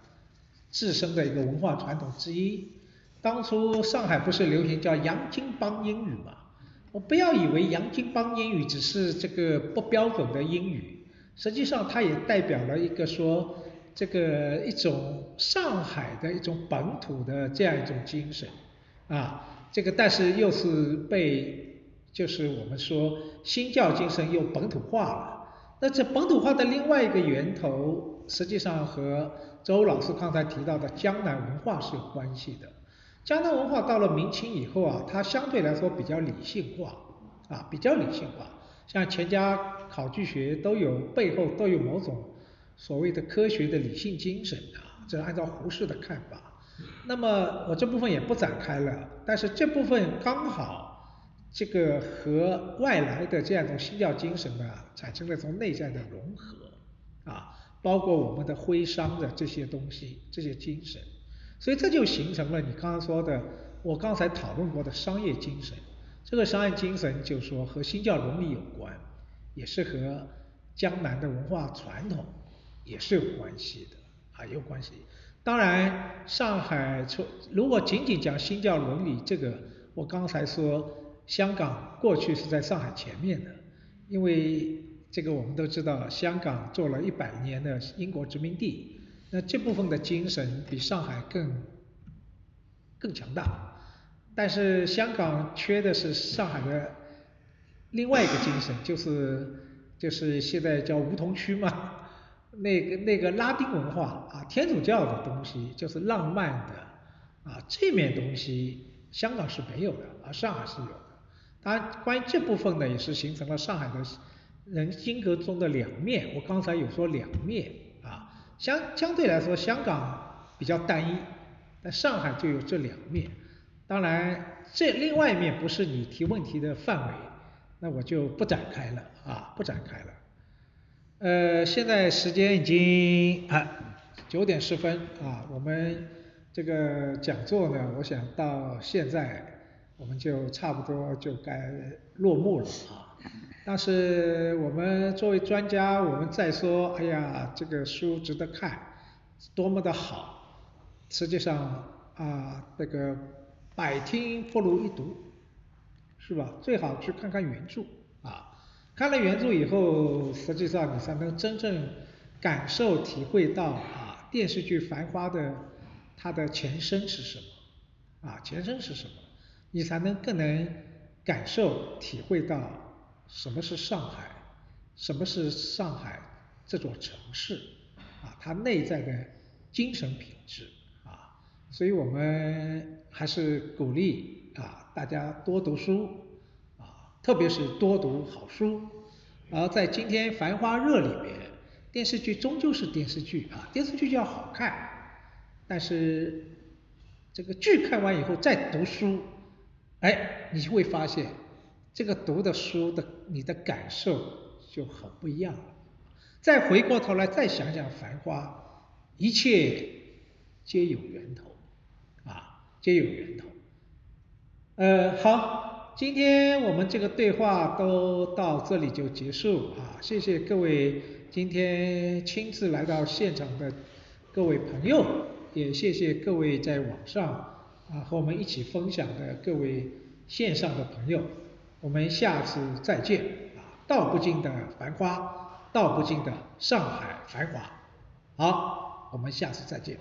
[SPEAKER 1] 自身的一个文化传统之一。当初上海不是流行叫洋泾浜英语嘛？我不要以为洋泾浜英语只是这个不标准的英语，实际上它也代表了一个说这个一种上海的一种本土的这样一种精神啊，这个但是又是被。就是我们说新教精神又本土化了，那这本土化的另外一个源头，实际上和周老师刚才提到的江南文化是有关系的。江南文化到了明清以后啊，它相对来说比较理性化，啊，比较理性化，像钱家考据学都有背后都有某种所谓的科学的理性精神啊，这按照胡适的看法。那么我这部分也不展开了，但是这部分刚好。这个和外来的这样一种新教精神呢，产生了从内在的融合，啊，包括我们的徽商的这些东西，这些精神，所以这就形成了你刚刚说的，我刚才讨论过的商业精神。这个商业精神就是说和新教伦理有关，也是和江南的文化传统也是有关系的，啊有关系。当然，上海从如果仅仅讲新教伦理这个，我刚才说香港过去是在上海前面的，因为这个我们都知道，香港做了一百年的英国殖民地，那这部分的精神比上海更更强大。但是香港缺的是上海的另外一个精神，就是就是现在叫梧桐区嘛。[laughs] 那个那个拉丁文化啊，天主教的东西就是浪漫的啊，这面东西香港是没有的，而上海是有。当然，关于这部分呢，也是形成了上海的人性格中的两面。我刚才有说两面啊，相相对来说，香港比较单一，但上海就有这两面。当然，这另外一面不是你提问题的范围，那我就不展开了啊，不展开了。呃，现在时间已经啊九点十分啊，我们这个讲座呢，我想到现在我们就差不多就该落幕了啊。但是我们作为专家，我们再说，哎呀，这个书值得看，多么的好，实际上啊，这个百听不如一读，是吧？最好去看看原著啊。看了原著以后，实际上你才能真正感受、体会到啊电视剧《繁花》的它的前身是什么，啊前身是什么，你才能更能感受、体会到什么是上海，什么是上海这座城市，啊它内在的精神品质啊，所以我们还是鼓励啊大家多读书啊。特别是多读好书，而在今天繁花热里面，电视剧终究是电视剧啊，电视剧就要好看，但是这个剧看完以后再读书，哎，你会发现这个读的书的你的感受就很不一样了。再回过头来再想想繁花，一切皆有源头，啊，皆有源头。呃，好。今天我们这个对话都到这里就结束啊！谢谢各位今天亲自来到现场的各位朋友，也谢谢各位在网上啊和我们一起分享的各位线上的朋友。我们下次再见啊！道不尽的繁花，道不尽的上海繁华。好，我们下次再见。